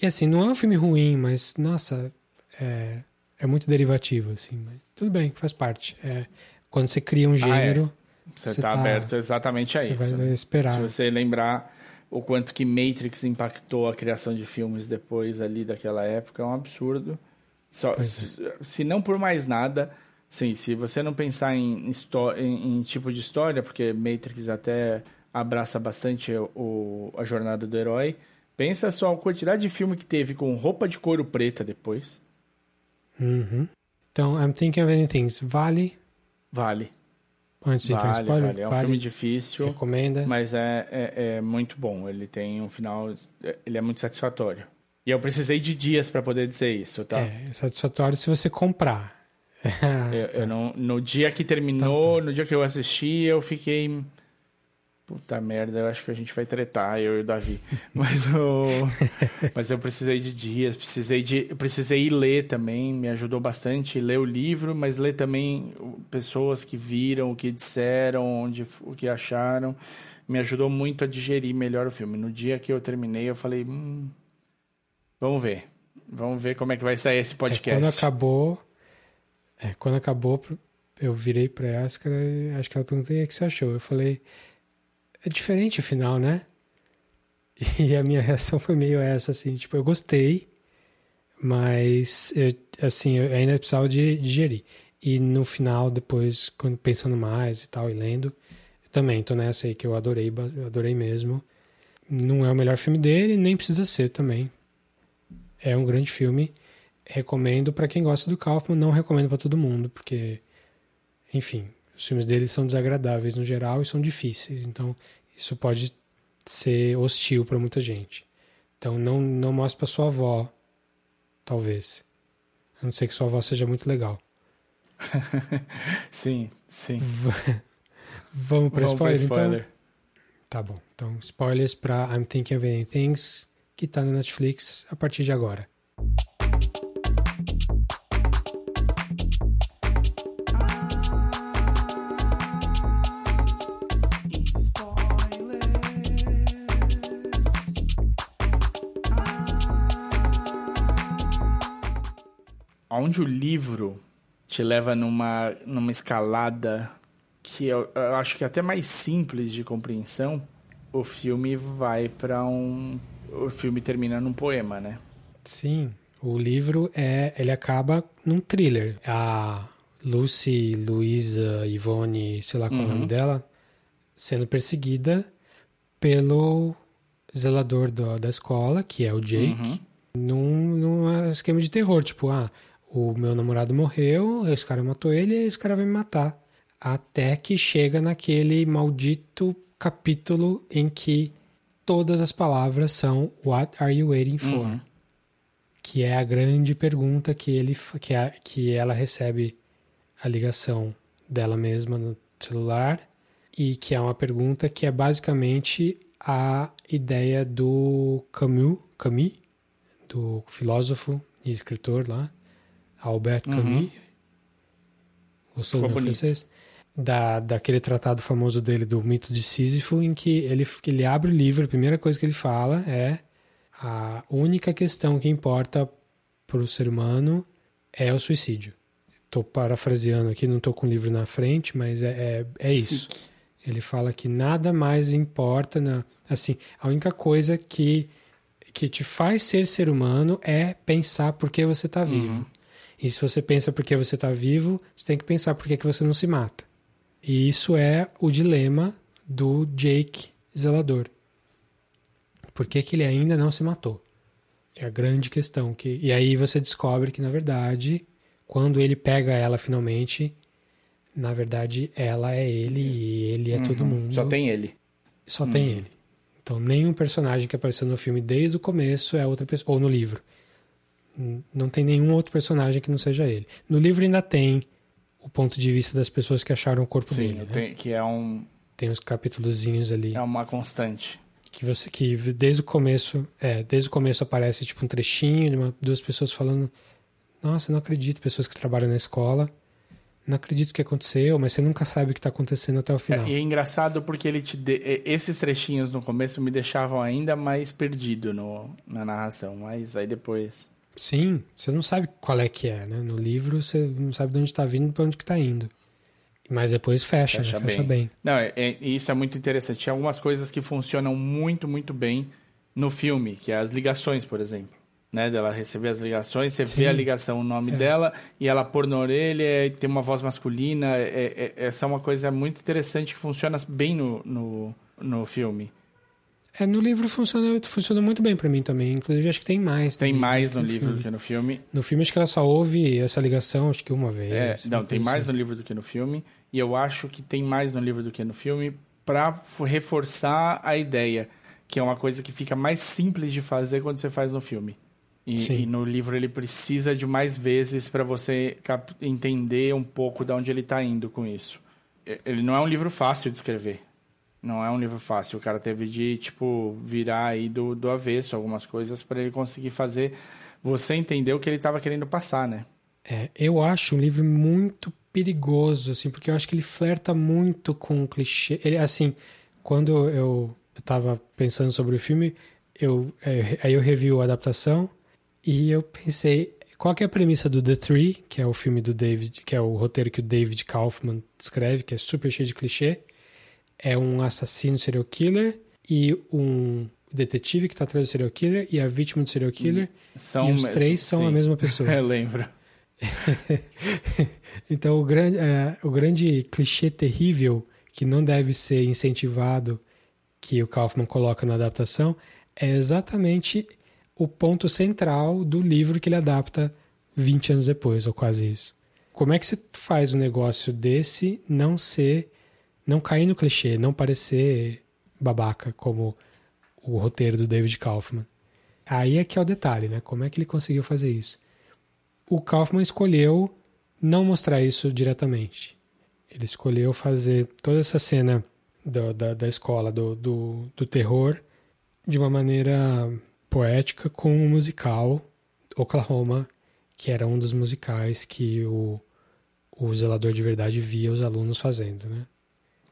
E assim, não é um filme ruim, mas, nossa, é, é muito derivativo, assim. Tudo bem, faz parte. É, quando você cria um gênero, Você Você tá, tá- aberto exatamente a Você isso. vai né? esperar. Se você lembrar o quanto que Matrix impactou a criação de filmes depois ali daquela época, é um absurdo. Só, Pois se, se não por mais nada, sim, se você não pensar em, em, em tipo de história, porque Matrix até abraça bastante o, a jornada do herói, pensa só a quantidade de filme que teve com roupa de couro preta depois. Uhum. Então, I'm Thinking of Ending Things. Vale? Vale. Antes de Vale, spoiler? vale. É um filme difícil. Recomenda? Mas é, é, é muito bom. Ele tem um final. Ele é muito satisfatório. E eu precisei de dias pra poder dizer isso, tá? É, satisfatório se você comprar. (laughs) Eu, eu não, no dia que terminou, no dia que eu assisti, eu fiquei. Puta merda, eu acho que a gente vai tretar, eu e o Davi. (laughs) Mas eu, mas eu precisei de dias, precisei de. Precisei ir ler também, me ajudou bastante ler o livro, mas ler também pessoas que viram, o que disseram, onde, o que acharam. Me ajudou muito a digerir melhor o filme. No dia que eu terminei, eu falei. Hum, vamos ver. Vamos ver como é que vai sair esse É, podcast. quando acabou, é, quando acabou, eu virei pra Yaskara e acho que ela perguntou: e o que você achou? Eu falei: é diferente o final, né? (laughs) E a minha reação foi meio essa, assim: tipo, eu gostei, mas, eu, assim, eu ainda precisava de digerir. E no final, depois, quando pensando mais e tal, e lendo, eu também tô nessa aí que eu adorei, adorei mesmo. Não é o melhor filme dele, nem precisa ser também. É um grande filme. Recomendo para quem gosta do Kaufman, não recomendo para todo mundo, porque, enfim, os filmes dele são desagradáveis no geral e são difíceis, então isso pode ser hostil para muita gente. Então não, não mostre para sua avó, talvez. A não ser que sua avó seja muito legal. (laughs) Sim, sim. Vamos para pra spoiler, spoiler. então? Tá bom. Então, spoilers para I'm Thinking of Ending Things, que tá no Netflix a partir de agora. Onde o livro te leva numa, numa escalada que eu, eu acho que é até mais simples de compreensão, o filme vai pra um. O filme termina num poema, né? Sim, o livro é, ele acaba num thriller. A Lucy, Luisa, Ivone, sei lá qual é o nome dela, sendo perseguida pelo zelador do- da escola, que é o Jake, num, num esquema de terror, tipo, ah, o meu namorado morreu, esse cara matou ele, esse cara vai me matar. Até que chega naquele maldito capítulo em que todas as palavras são What are you waiting for? Que é a grande pergunta que ele que, a, que ela recebe a ligação dela mesma no celular e que é uma pergunta que é basicamente a ideia do Camus, Camus, do filósofo e escritor lá, Albert Camus, o bonito. francês, da, daquele tratado famoso dele do mito de Sísifo, em que ele, ele abre o livro, a primeira coisa que ele fala é a única questão que importa para o ser humano é o suicídio. Estou parafraseando aqui, não estou com o livro na frente, mas é, é, é isso. Ele fala que nada mais importa, na, assim, a única coisa que, que te faz ser ser humano é pensar por que você está vivo. E se você pensa por que você está vivo, você tem que pensar por que, que você não se mata. E isso é o dilema do Jake Zelador. Por que, que ele ainda não se matou? É a grande questão. Que, e aí você descobre que, na verdade, quando ele pega ela finalmente, na verdade, ela é ele e ele é todo mundo. Só tem ele. Só tem ele. Então, nenhum personagem que apareceu no filme desde o começo é outra pessoa. Ou no livro. Não tem nenhum outro personagem que não seja ele. No livro ainda tem o ponto de vista das pessoas que acharam o corpo Sim, dele. né? tem- que é, um, Tem os capítulozinhos ali é uma constante. que você que desde o começo, é, desde o começo aparece tipo um trechinho de uma, duas pessoas falando: "Nossa, eu não acredito", pessoas que trabalham na escola. Não acredito o que aconteceu, mas você nunca sabe o que está acontecendo até o final. É, e é engraçado porque ele te de- esses trechinhos no começo me deixavam ainda mais perdido no, na narração, mas aí depois. Sim, você não sabe qual é que é, né? No livro você não sabe de onde está vindo e para onde que está indo. Mas depois fecha, Fecha, né? fecha bem. bem. Não, é, é- isso é muito interessante. Tem algumas coisas que funcionam muito, muito bem no filme, que é as ligações, por exemplo. Né, dela receber as ligações, você Sim. vê a ligação, o nome É. dela, e ela pôr na orelha, e tem uma voz masculina. É, é- essa é uma coisa muito interessante que funciona bem no, no, no filme. É, no livro funciona, funciona muito bem pra mim também. Inclusive, acho que tem mais. Tem mais do no que livro do que no filme. No filme, acho que ela só ouve essa ligação, acho que uma vez. É, não, tem mais assim. no livro do que no filme. E eu acho que tem mais no livro do que no filme pra f- reforçar a ideia, que é uma coisa que fica mais simples de fazer quando você faz no filme. E, e no livro ele precisa de mais vezes pra você entender um pouco de onde ele tá indo com isso. Ele não é um livro fácil de escrever. Não é um livro fácil. O cara teve de, tipo, virar aí do, do avesso algumas coisas pra ele conseguir fazer você entender o que ele tava querendo passar, né? É, eu acho um livro muito perigoso, assim, porque eu acho que ele flerta muito com o clichê. Ele, assim, quando eu, eu tava pensando sobre o filme, eu, é, aí eu revi a adaptação e eu pensei, qual é a premissa do The Three, que é o filme do David, que é o roteiro que o David Kaufman escreve, que é super cheio de clichê. É um assassino serial killer e um detetive que tá atrás do serial killer e a vítima do serial killer. São e os mesmo, três são a sim. mesma pessoa. Eu (laughs) lembro. (laughs) então, o grande, é, o grande clichê terrível que não deve ser incentivado que o Kaufman coloca na adaptação é exatamente o ponto central do livro que ele adapta 20 anos depois, ou quase isso. Como é que você faz um negócio desse não ser, não cair no clichê, não parecer babaca como o roteiro do David Kaufman? Aí é que é o detalhe, né? Como é que ele conseguiu fazer isso? o Kaufman escolheu não mostrar isso diretamente. Ele escolheu fazer toda essa cena do- da, da escola, do, do, do terror, de uma maneira poética com o musical Oklahoma, que era um dos musicais que o, o zelador de verdade via os alunos fazendo, né?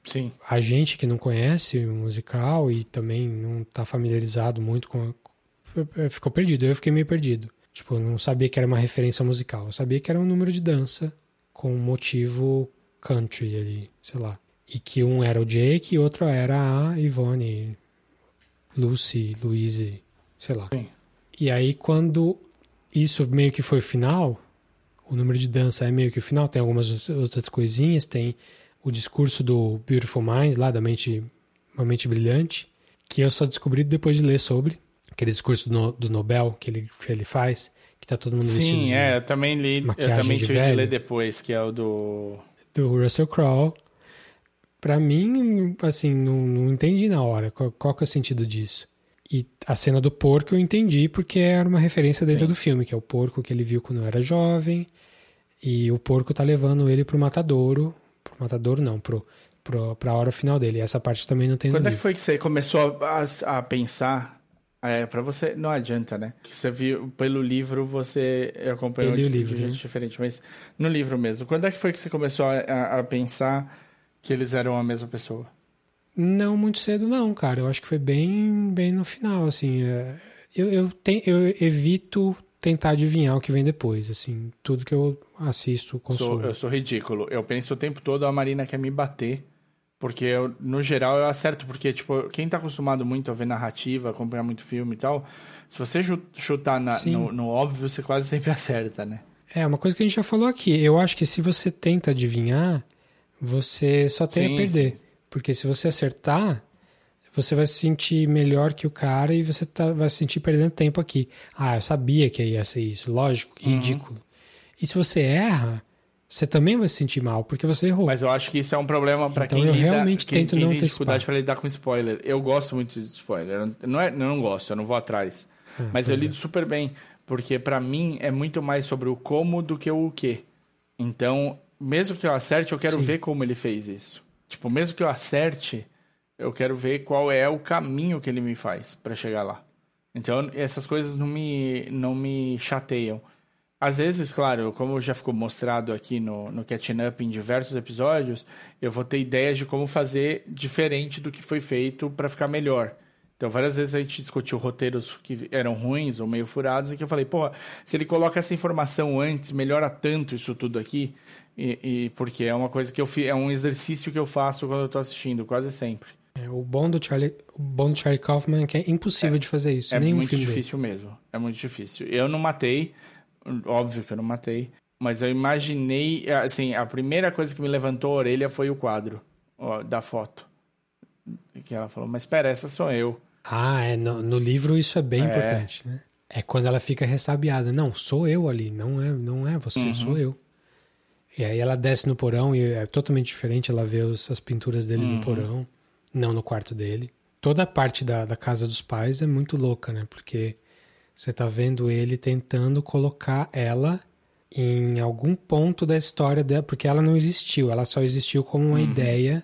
Sim. a gente que não conhece o musical e também não está familiarizado muito com. a- Ficou perdido, eu fiquei meio perdido. Tipo, eu não sabia que era uma referência musical. Eu sabia que era um número de dança com motivo country ali, sei lá. E que um era o Jake e outro era a Yvonne, Lucy, Louise, sei lá. Sim. E aí, quando isso meio que foi o final, o número de dança é meio que o final, tem algumas outras coisinhas, tem o discurso do Beautiful Mind, lá da mente, uma mente brilhante, que eu só descobri depois de ler sobre, aquele discurso do, do Nobel que ele, que ele faz, que tá todo mundo vestido Sim, de- é, eu também li, eu também de tive de velho. ler depois, que é o do. do Russell Crowe. Pra mim, assim, não, não entendi na hora qual, qual que é o sentido disso. E a cena do porco eu entendi porque era uma referência dentro Sim. do filme, que é o porco que ele viu quando era jovem. E o porco tá levando ele pro matadouro. Pro matadouro não, pro, pro, pra hora final dele. Essa parte também não tem Quando é que foi que você começou a, a, a pensar? É, pra você, não adianta, né? Porque você viu, pelo livro, você acompanhou li o de, livro, de né? jeito diferente, mas no livro mesmo. Quando é que foi que você começou a, a- pensar que eles eram a mesma pessoa? Não muito cedo, não, cara. Eu acho que foi bem, bem no final, assim. é, Eu, eu, ten- eu evito tentar adivinhar o que vem depois, assim. Tudo que eu assisto, Sou, consumo. eu sou ridículo. Eu penso o tempo todo, a Marina quer me bater. Porque, eu, no geral, eu acerto. Porque, tipo, quem tá acostumado muito a ver narrativa, acompanhar muito filme e tal, se você chu- chutar na- no, no óbvio, você quase sempre (laughs) acerta, né? É, uma coisa que a gente já falou aqui. Eu acho que se você tenta adivinhar, você só tem Sim, a perder. sim. Porque se você acertar, você vai se sentir melhor que o cara e você tá- vai se sentir perdendo tempo aqui. Ah, eu sabia que ia ser isso. Lógico, que Uhum. ridículo. E se você erra, você também vai se sentir mal, porque você errou. Mas eu acho que isso é um problema pra Então quem eu lida, realmente quem, tento quem não tem dificuldade pra lidar com spoiler. Eu gosto muito de spoiler. Eu Não é, eu não gosto, eu não vou atrás. Ah, Mas eu é. lido super bem, porque pra mim é muito mais sobre o como do que o que. Então, mesmo que eu acerte, eu quero Sim. ver como ele fez isso. Tipo, mesmo que eu acerte, eu quero ver qual é o caminho que ele me faz pra chegar lá. Então, essas coisas não me, não me chateiam. Às vezes, claro, como já ficou mostrado aqui no, no Catching Up em diversos episódios, eu vou ter ideias de como fazer diferente do que foi feito para ficar melhor. Então, várias vezes a gente discutiu roteiros que eram ruins ou meio furados, e que eu falei, pô, se ele coloca essa informação antes, melhora tanto isso tudo aqui. E, e porque é uma coisa que eu é um exercício que eu faço quando eu tô assistindo, quase sempre. É, o bom do Charlie, o bom do Charlie Kaufman é que é impossível de fazer isso. É muito filme dele. difícil mesmo. É muito difícil. Eu não matei, óbvio que eu não matei, mas eu imaginei, assim, a primeira coisa que me levantou a orelha foi o quadro ó, da foto. Que ela falou, mas espera, essa sou eu. Ah, é, no, no livro isso é bem importante, né? É quando ela fica ressabiada. Não, sou eu ali, não é, não é você, Uhum. sou eu. E aí ela desce no porão e é totalmente diferente, ela vê os- as pinturas dele Uhum. no porão, não no quarto dele. Toda a parte da, da casa dos pais é muito louca, né? Porque você tá vendo ele tentando colocar ela em algum ponto da história dela, porque ela não existiu, ela só existiu como uma ideia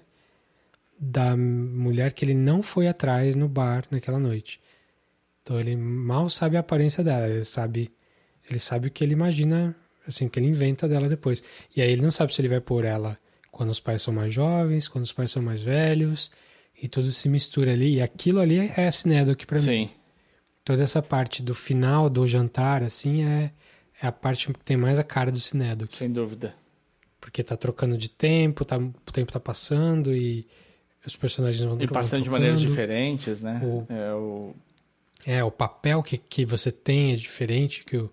da mulher que ele não foi atrás no bar naquela noite. Então ele mal sabe a aparência dela, ele sabe, ele sabe o que ele imagina, assim, o que ele inventa dela depois. E aí ele não sabe se ele vai pôr ela quando os pais são mais jovens, quando os pais são mais velhos, e tudo se mistura ali. E aquilo ali é Cinedoc pra mim. Sim. Toda essa parte do final do jantar, assim, é, é a parte que tem mais a cara do Cinedoc. Sem dúvida. Porque tá trocando de tempo, tá, o tempo tá passando e os personagens vão E vão passando de maneiras diferentes, né? O- É, o... É, o papel que, que você tem é diferente, que o,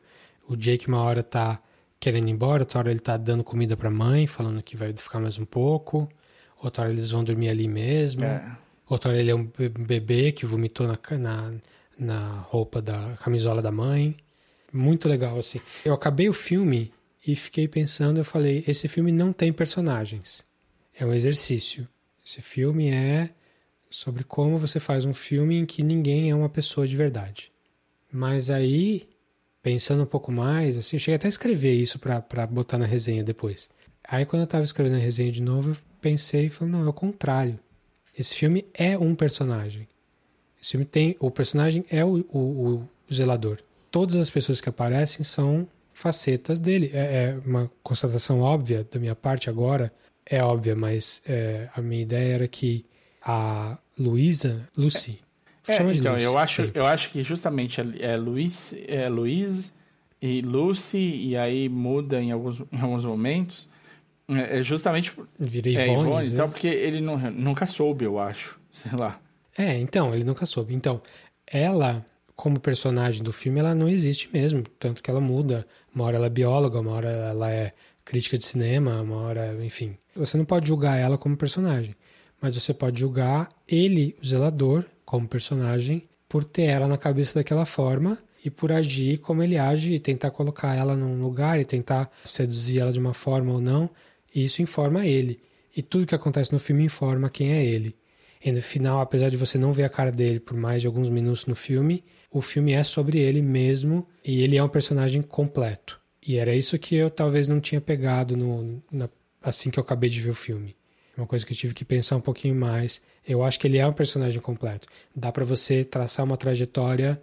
o Jake uma hora tá querendo ir embora, outra hora ele tá dando comida pra mãe, falando que vai ficar mais um pouco, outra hora eles vão dormir ali mesmo, É. outra hora ele é um be- bebê que vomitou na, na, na roupa da camisola da mãe. Muito legal, assim. Eu acabei o filme e fiquei pensando, eu falei, esse filme não tem personagens. É um exercício. Esse filme é sobre como você faz um filme em que ninguém é uma pessoa de verdade. Mas aí, pensando um pouco mais, assim, eu cheguei até a escrever isso pra pra botar na resenha depois. Aí quando eu tava escrevendo a resenha de novo, eu pensei e falei, não, é o contrário. Esse filme é um personagem. Esse filme tem. O personagem é o, o, o zelador. Todas as pessoas que aparecem são facetas dele. É, é uma constatação óbvia da minha parte agora. É óbvia, mas é, a minha ideia era que a Luísa. Lucy. É, chama de então, Lucy, eu acho, eu acho que justamente é, é Luiz, é Luiz e Lucy, e aí muda em alguns, em alguns momentos. É é justamente Virei é, Ivone, Ivone, então, porque ele não, nunca soube, eu acho. Sei lá. É, então, ele nunca soube. Então, ela, como personagem do filme, ela não existe mesmo. Tanto que ela muda. Uma hora ela é bióloga, uma hora ela é crítica de cinema, uma hora, enfim. Você não pode julgar ela como personagem. Mas você pode julgar ele, o zelador, como personagem, por ter ela na cabeça daquela forma e por agir como ele age e tentar colocar ela num lugar e tentar seduzir ela de uma forma ou não. E isso informa ele. E tudo que acontece no filme informa quem é ele. E no final, apesar de você não ver a cara dele por mais de alguns minutos no filme, o filme é sobre ele mesmo e ele é um personagem completo. E era isso que eu talvez não tinha pegado no, na- assim que eu acabei de ver o filme. Uma coisa que eu tive que pensar um pouquinho mais. Eu acho que ele é um personagem completo. Dá pra você traçar uma trajetória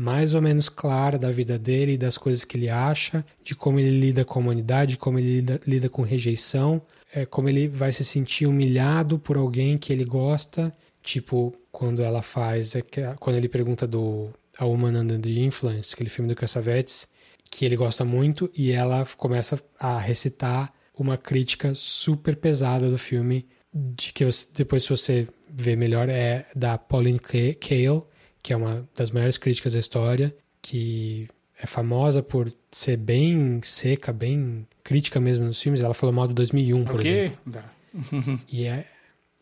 mais ou menos clara da vida dele, das coisas que ele acha, de como ele lida com a humanidade, de como ele lida, lida com rejeição, é, como ele vai se sentir humilhado por alguém que ele gosta, tipo quando ela faz, é quando ele pergunta do A Woman Under the Influence, aquele filme do Cassavetes, que ele gosta muito, e ela começa a recitar uma crítica super pesada do filme, de que você- depois se você ver melhor é da Pauline Ka- Kael, que é uma das maiores críticas da história, que é famosa por ser bem seca, bem crítica mesmo nos filmes. Ela falou mal do 2001, por o exemplo. (laughs) E, é,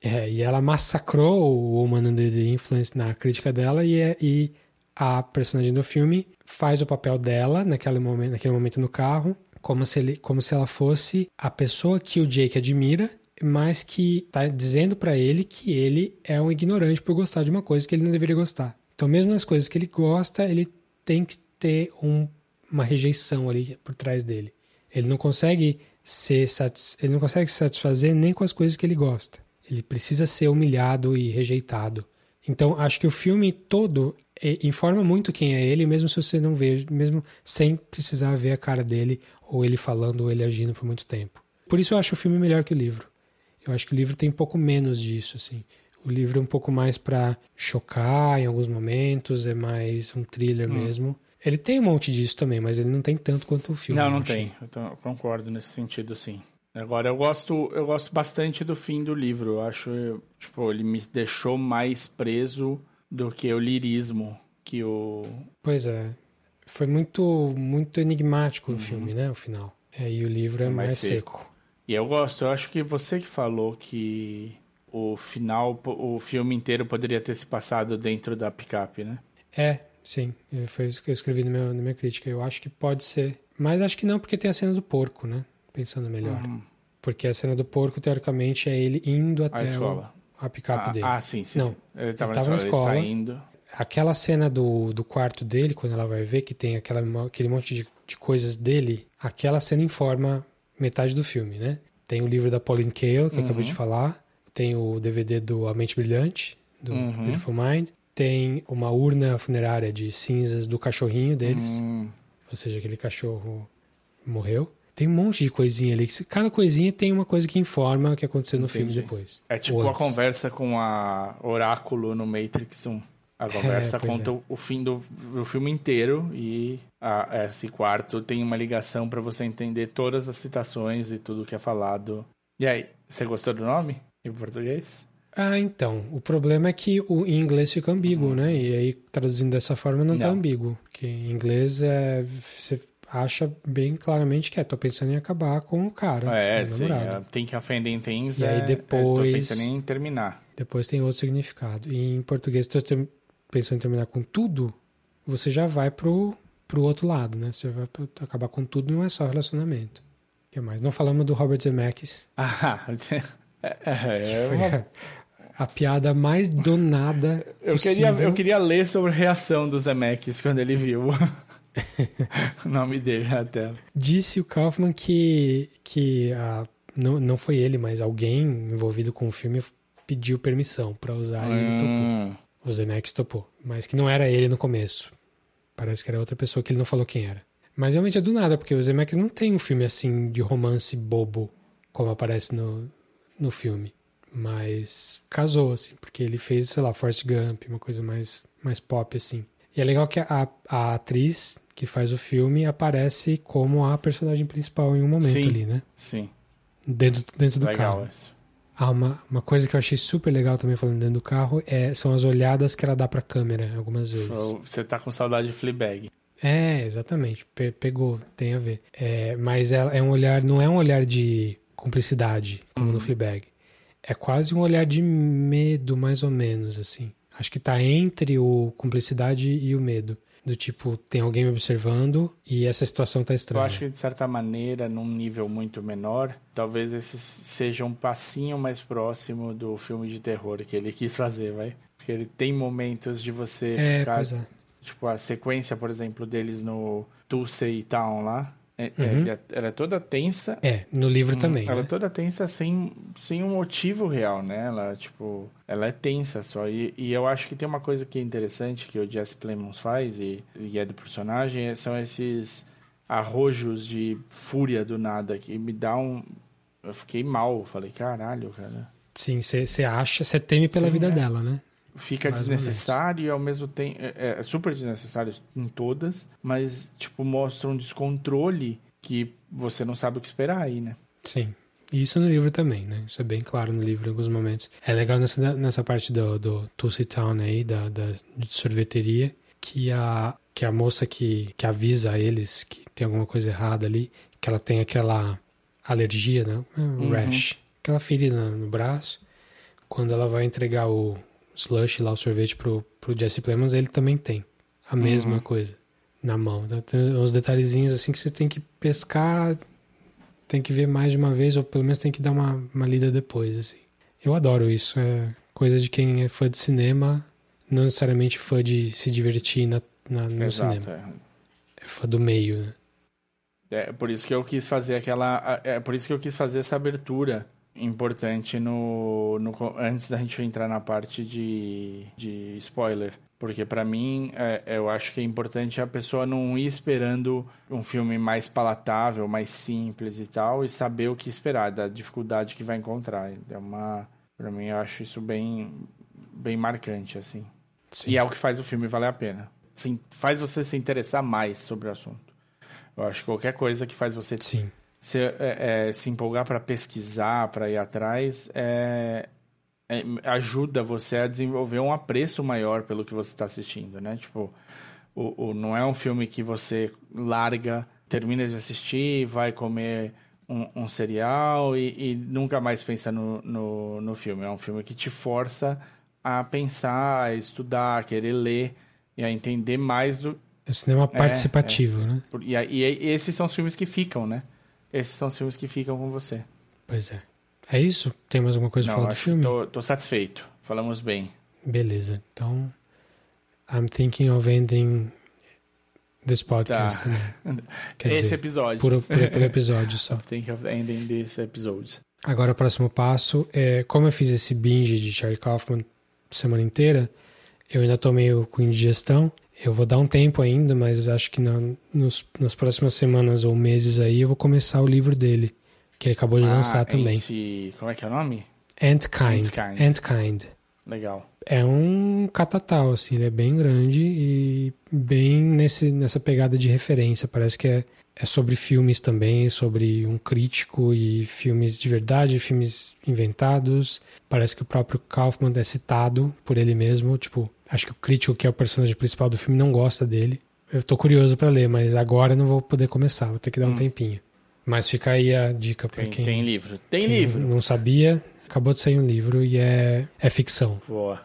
é, e ela massacrou o Woman Under the Influence na crítica dela e, é- e a personagem do filme faz o papel dela naquele momento, naquele momento no carro, como se, ele, como se ela fosse a pessoa que o Jake admira, mas que tá dizendo pra ele que ele é um ignorante por gostar de uma coisa que ele não deveria gostar. Então, mesmo nas coisas que ele gosta, ele tem que ter um- uma rejeição ali por trás dele. Ele não consegue ser satis... ele não consegue se satisfazer nem com as coisas que ele gosta. Ele precisa ser humilhado e rejeitado. Então, acho que o filme todo eh, informa muito quem é ele, mesmo se você não vê, mesmo sem precisar ver a cara dele, ou ele falando, ou ele agindo por muito tempo. Por isso eu acho o filme melhor que o livro. Eu acho que o livro tem um pouco menos disso, assim. O livro é um pouco mais pra chocar em alguns momentos, é mais um thriller mesmo. Ele tem um monte disso também, mas ele não tem tanto quanto o filme. Não, não tem. Eu, concordo nesse sentido, sim. Agora, eu gosto, eu gosto bastante do fim do livro. Eu acho, tipo, ele me deixou mais preso do que o lirismo que o... Pois é. Foi muito, muito enigmático o filme, né? O final. É, e o livro é, Uhum. mais mais, seco. seco. E eu gosto, eu acho que você que falou que o final, o filme inteiro poderia ter se passado dentro da picape, né? É, sim. É, Foi isso que eu escrevi no meu, na minha crítica. Eu acho que pode ser. Mas acho que não, porque tem a cena do porco, né? Pensando melhor. Uhum. Porque a cena do porco, teoricamente, é ele indo até o- escola. a picape Ah, dele. ah, sim, sim. Não, sim. Ele tava, ele tava na na escola, saindo. Aquela cena do, do quarto dele, quando ela vai ver que tem aquela, aquele monte de, de coisas dele, aquela cena informa metade do filme, né? Tem o livro da Pauline Kael, que eu acabei de Uhum. falar. Tem o DVD do A Mente Brilhante, do Uhum. Beautiful Mind. Tem uma urna funerária de cinzas do cachorrinho deles. Hum, Ou seja, aquele cachorro morreu. Tem um monte de coisinha ali. Cada coisinha tem uma coisa que informa o que aconteceu no filme Entendi. depois. É tipo a conversa com a Oráculo no Matrix 1. A conversa pois conta é. o- fim do, do filme inteiro e a- esse quarto tem uma ligação pra você entender todas as citações e tudo que é falado. E aí, você gostou do nome em português? Ah, então. O problema é que o, em inglês fica ambíguo, né? E aí, traduzindo dessa forma, não, tá Não. ambíguo. Porque em inglês é, você acha bem claramente que é, tô pensando em acabar com o cara, É, o sim. É, tem que offending things. E é, aí é, depois- tô pensando em terminar. Depois tem outro significado. E em português, se você tá pensando em terminar com tudo, você já vai pro, pro outro lado, né? Você vai pro- acabar com tudo, não é só relacionamento. O que mais? Não falamos do Robert Zemeckis, Ah, (laughs) é, é uma- a, piada mais donada eu, queria, eu queria ler sobre a reação do Zemeckis quando ele viu (laughs) o nome dele na tela. Disse o Kaufman que, que a, não, não foi ele, mas alguém envolvido com o filme pediu permissão para usar e ele topou. Hum, O Zemeckis topou. Mas que não era ele no começo. Parece que era outra pessoa que ele não falou quem era. Mas realmente é do nada, porque o Zemeckis não tem um filme assim de romance bobo, como aparece no, no filme. Mas casou, assim, porque ele fez, sei lá, Forrest Gump, uma coisa mais, mais pop, assim. E é legal que a, a atriz que faz o filme aparece como a personagem principal em um momento Sim. ali, né? sim, Dentro, dentro do legal carro. isso. Ah, uma, uma coisa que eu achei super legal também falando dentro do carro é, são as olhadas que ela dá pra câmera algumas vezes. Você tá com saudade de Fleabag. É, exatamente. Pe- pegou, tem a ver. É, mas ela é um olhar, não é um olhar de cumplicidade, como no Fleabag. É quase um olhar de medo, mais ou menos, assim. Acho que tá entre o cumplicidade e o medo. Do tipo, tem alguém me observando e essa situação tá Eu estranha. acho que, de certa maneira, num nível muito menor, talvez esse seja um passinho mais próximo do filme de terror que ele quis fazer, vai? Porque ele tem momentos de você É, ficar... é. Tipo, a sequência, por exemplo, deles no Tulsa Town lá, é, é, Uhum. é- ela é toda tensa. É, no livro também. Ela é né? toda tensa sem, sem um motivo real, né? Ela, tipo, ela é tensa só. E, e eu acho que tem uma coisa que é interessante que o Jesse Plemons faz e, e é do personagem, é- são esses arrojos de fúria do nada que me dá um... Eu fiquei mal, falei, caralho, cara. Sim, você acha, você teme pela Sim, vida é. dela, né? Fica Mais desnecessário e ao mesmo tempo. É, é super desnecessário em todas, mas, tipo, mostra um descontrole que você não sabe o que esperar aí, né? Sim. E isso no livro também, né? Isso é bem claro no livro em alguns momentos. É legal nessa, nessa parte do, do Tulsi Town aí, da, da sorveteria, que a, que a moça que, que avisa a eles que tem alguma coisa errada ali, que ela tem aquela alergia, né? Um rash. Aquela ferida no braço. Quando ela vai entregar o slush lá, o sorvete pro, pro Jesse Plemons, ele também tem a mesma coisa na mão. Então, tem uns detalhezinhos assim que você tem que pescar tem que ver mais de uma vez, ou pelo menos tem que dar uma, uma lida depois, assim. Eu adoro isso, é coisa de quem é fã de cinema, não necessariamente fã de se divertir na, na- no Exato. cinema. É fã do meio, né? É. é por isso que eu quis fazer aquela. É por isso que eu quis fazer essa abertura importante no, no antes da gente entrar na parte de, de spoiler. Porque pra mim, é, eu acho que é importante a pessoa não ir esperando um filme mais palatável, mais simples e tal, e saber o que esperar, da dificuldade que vai encontrar. É uma. Pra mim, eu acho isso bem, bem marcante, assim. Sim. E é o que faz o filme valer a pena. Sim, faz você se interessar mais sobre o assunto. Eu acho que qualquer coisa que faz você Sim. Se, é, é, se empolgar para pesquisar, para ir atrás, é, é, ajuda você a desenvolver um apreço maior pelo que você está assistindo, né? Tipo, o, o, não é um filme que você larga, termina de assistir, vai comer um, um cereal e, e, nunca mais pensa no, no, no filme. É um filme que te força a pensar, a estudar, a querer ler e a entender mais do. É cinema participativo, né? E, e, e esses são os filmes que ficam, né? Esses são os filmes que ficam com você. Pois é. É isso? Tem mais alguma coisa Não, pra falar do filme? Tô, tô satisfeito. Falamos bem. Beleza. Então, I'm thinking of ending this podcast Tá. (laughs) Quer Esse dizer, episódio. Por, por, por (laughs) episódio só. Think of ending this episode. Agora, o próximo passo é... Como eu fiz esse binge de Charlie Kaufman semana inteira, eu ainda tô meio com indigestão. Eu vou dar um tempo ainda, mas acho que na, nos, nas próximas semanas ou meses aí eu vou começar o livro dele, que ele acabou de lançar também. Ant... Como é que é o nome? Antkind. Antkind. Antkind. Legal. É um catatal, assim, ele é bem grande e bem nesse, nessa pegada de referência. Parece que é, é sobre filmes também, sobre um crítico e filmes de verdade, filmes inventados. Parece que o próprio Kaufman é citado por ele mesmo. Tipo, acho que o crítico, que é o personagem principal do filme, não gosta dele. Eu tô curioso para ler, mas agora eu não vou poder começar, vou ter que dar um tempinho. Mas fica aí a dica para quem, tem livro. Tem quem livro. não sabia. Acabou de sair um livro e é, é ficção. Boa.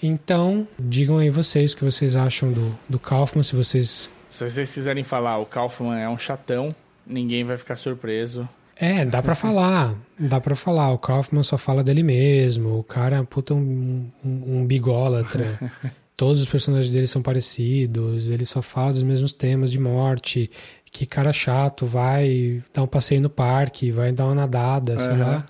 Então, digam aí vocês o que vocês acham do, do Kaufman, se vocês. Se vocês quiserem falar, o Kaufman é um chatão, ninguém vai ficar surpreso. É, dá pra falar. Dá pra falar. O Kaufman só fala dele mesmo. O cara é puta um, um, um bigólatra. (laughs) Todos os personagens dele são parecidos. Ele só fala dos mesmos temas de morte. Que cara chato, vai dar um passeio no parque, vai dar uma nadada, sei Aham. lá.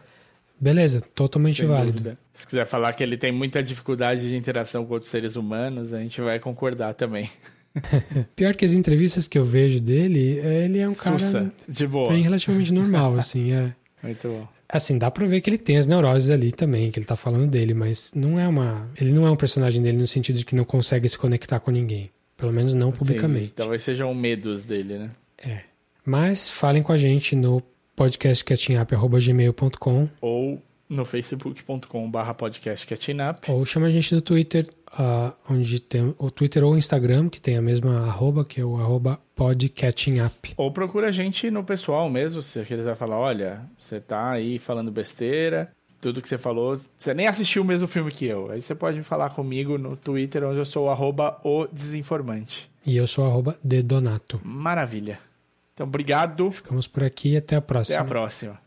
Beleza, totalmente Sem válido. dúvida. Se quiser falar que ele tem muita dificuldade de interação com outros seres humanos, a gente vai concordar também. (laughs) (laughs) Pior que as entrevistas que eu vejo dele, é, ele é um cara Sussa, boa. bem relativamente normal, (laughs) assim, é. Muito bom. Assim, dá pra ver que ele tem as neuroses ali também, que ele tá falando dele, mas não é uma. Ele não é um personagem dele no sentido de que não consegue se conectar com ninguém. Pelo menos não publicamente. Talvez sejam medos dele, né? É. Mas falem com a gente no podcastcatchingup.gmail.com Ou no facebook.com.br podcast catchingup. ou chama a gente no Twitter, ah, onde tem o Twitter ou o Instagram, que tem a mesma arroba, que é o arroba podcatchingup. Ou procura a gente no pessoal mesmo, se eles vai falar, olha, você tá aí falando besteira, tudo que você falou, você nem assistiu o mesmo filme que eu. Aí você pode falar comigo no Twitter, onde eu sou o arroba o desinformante. E eu sou o arroba dedonato. Maravilha. Então, obrigado. Ficamos por aqui e até a Até próxima. a próxima.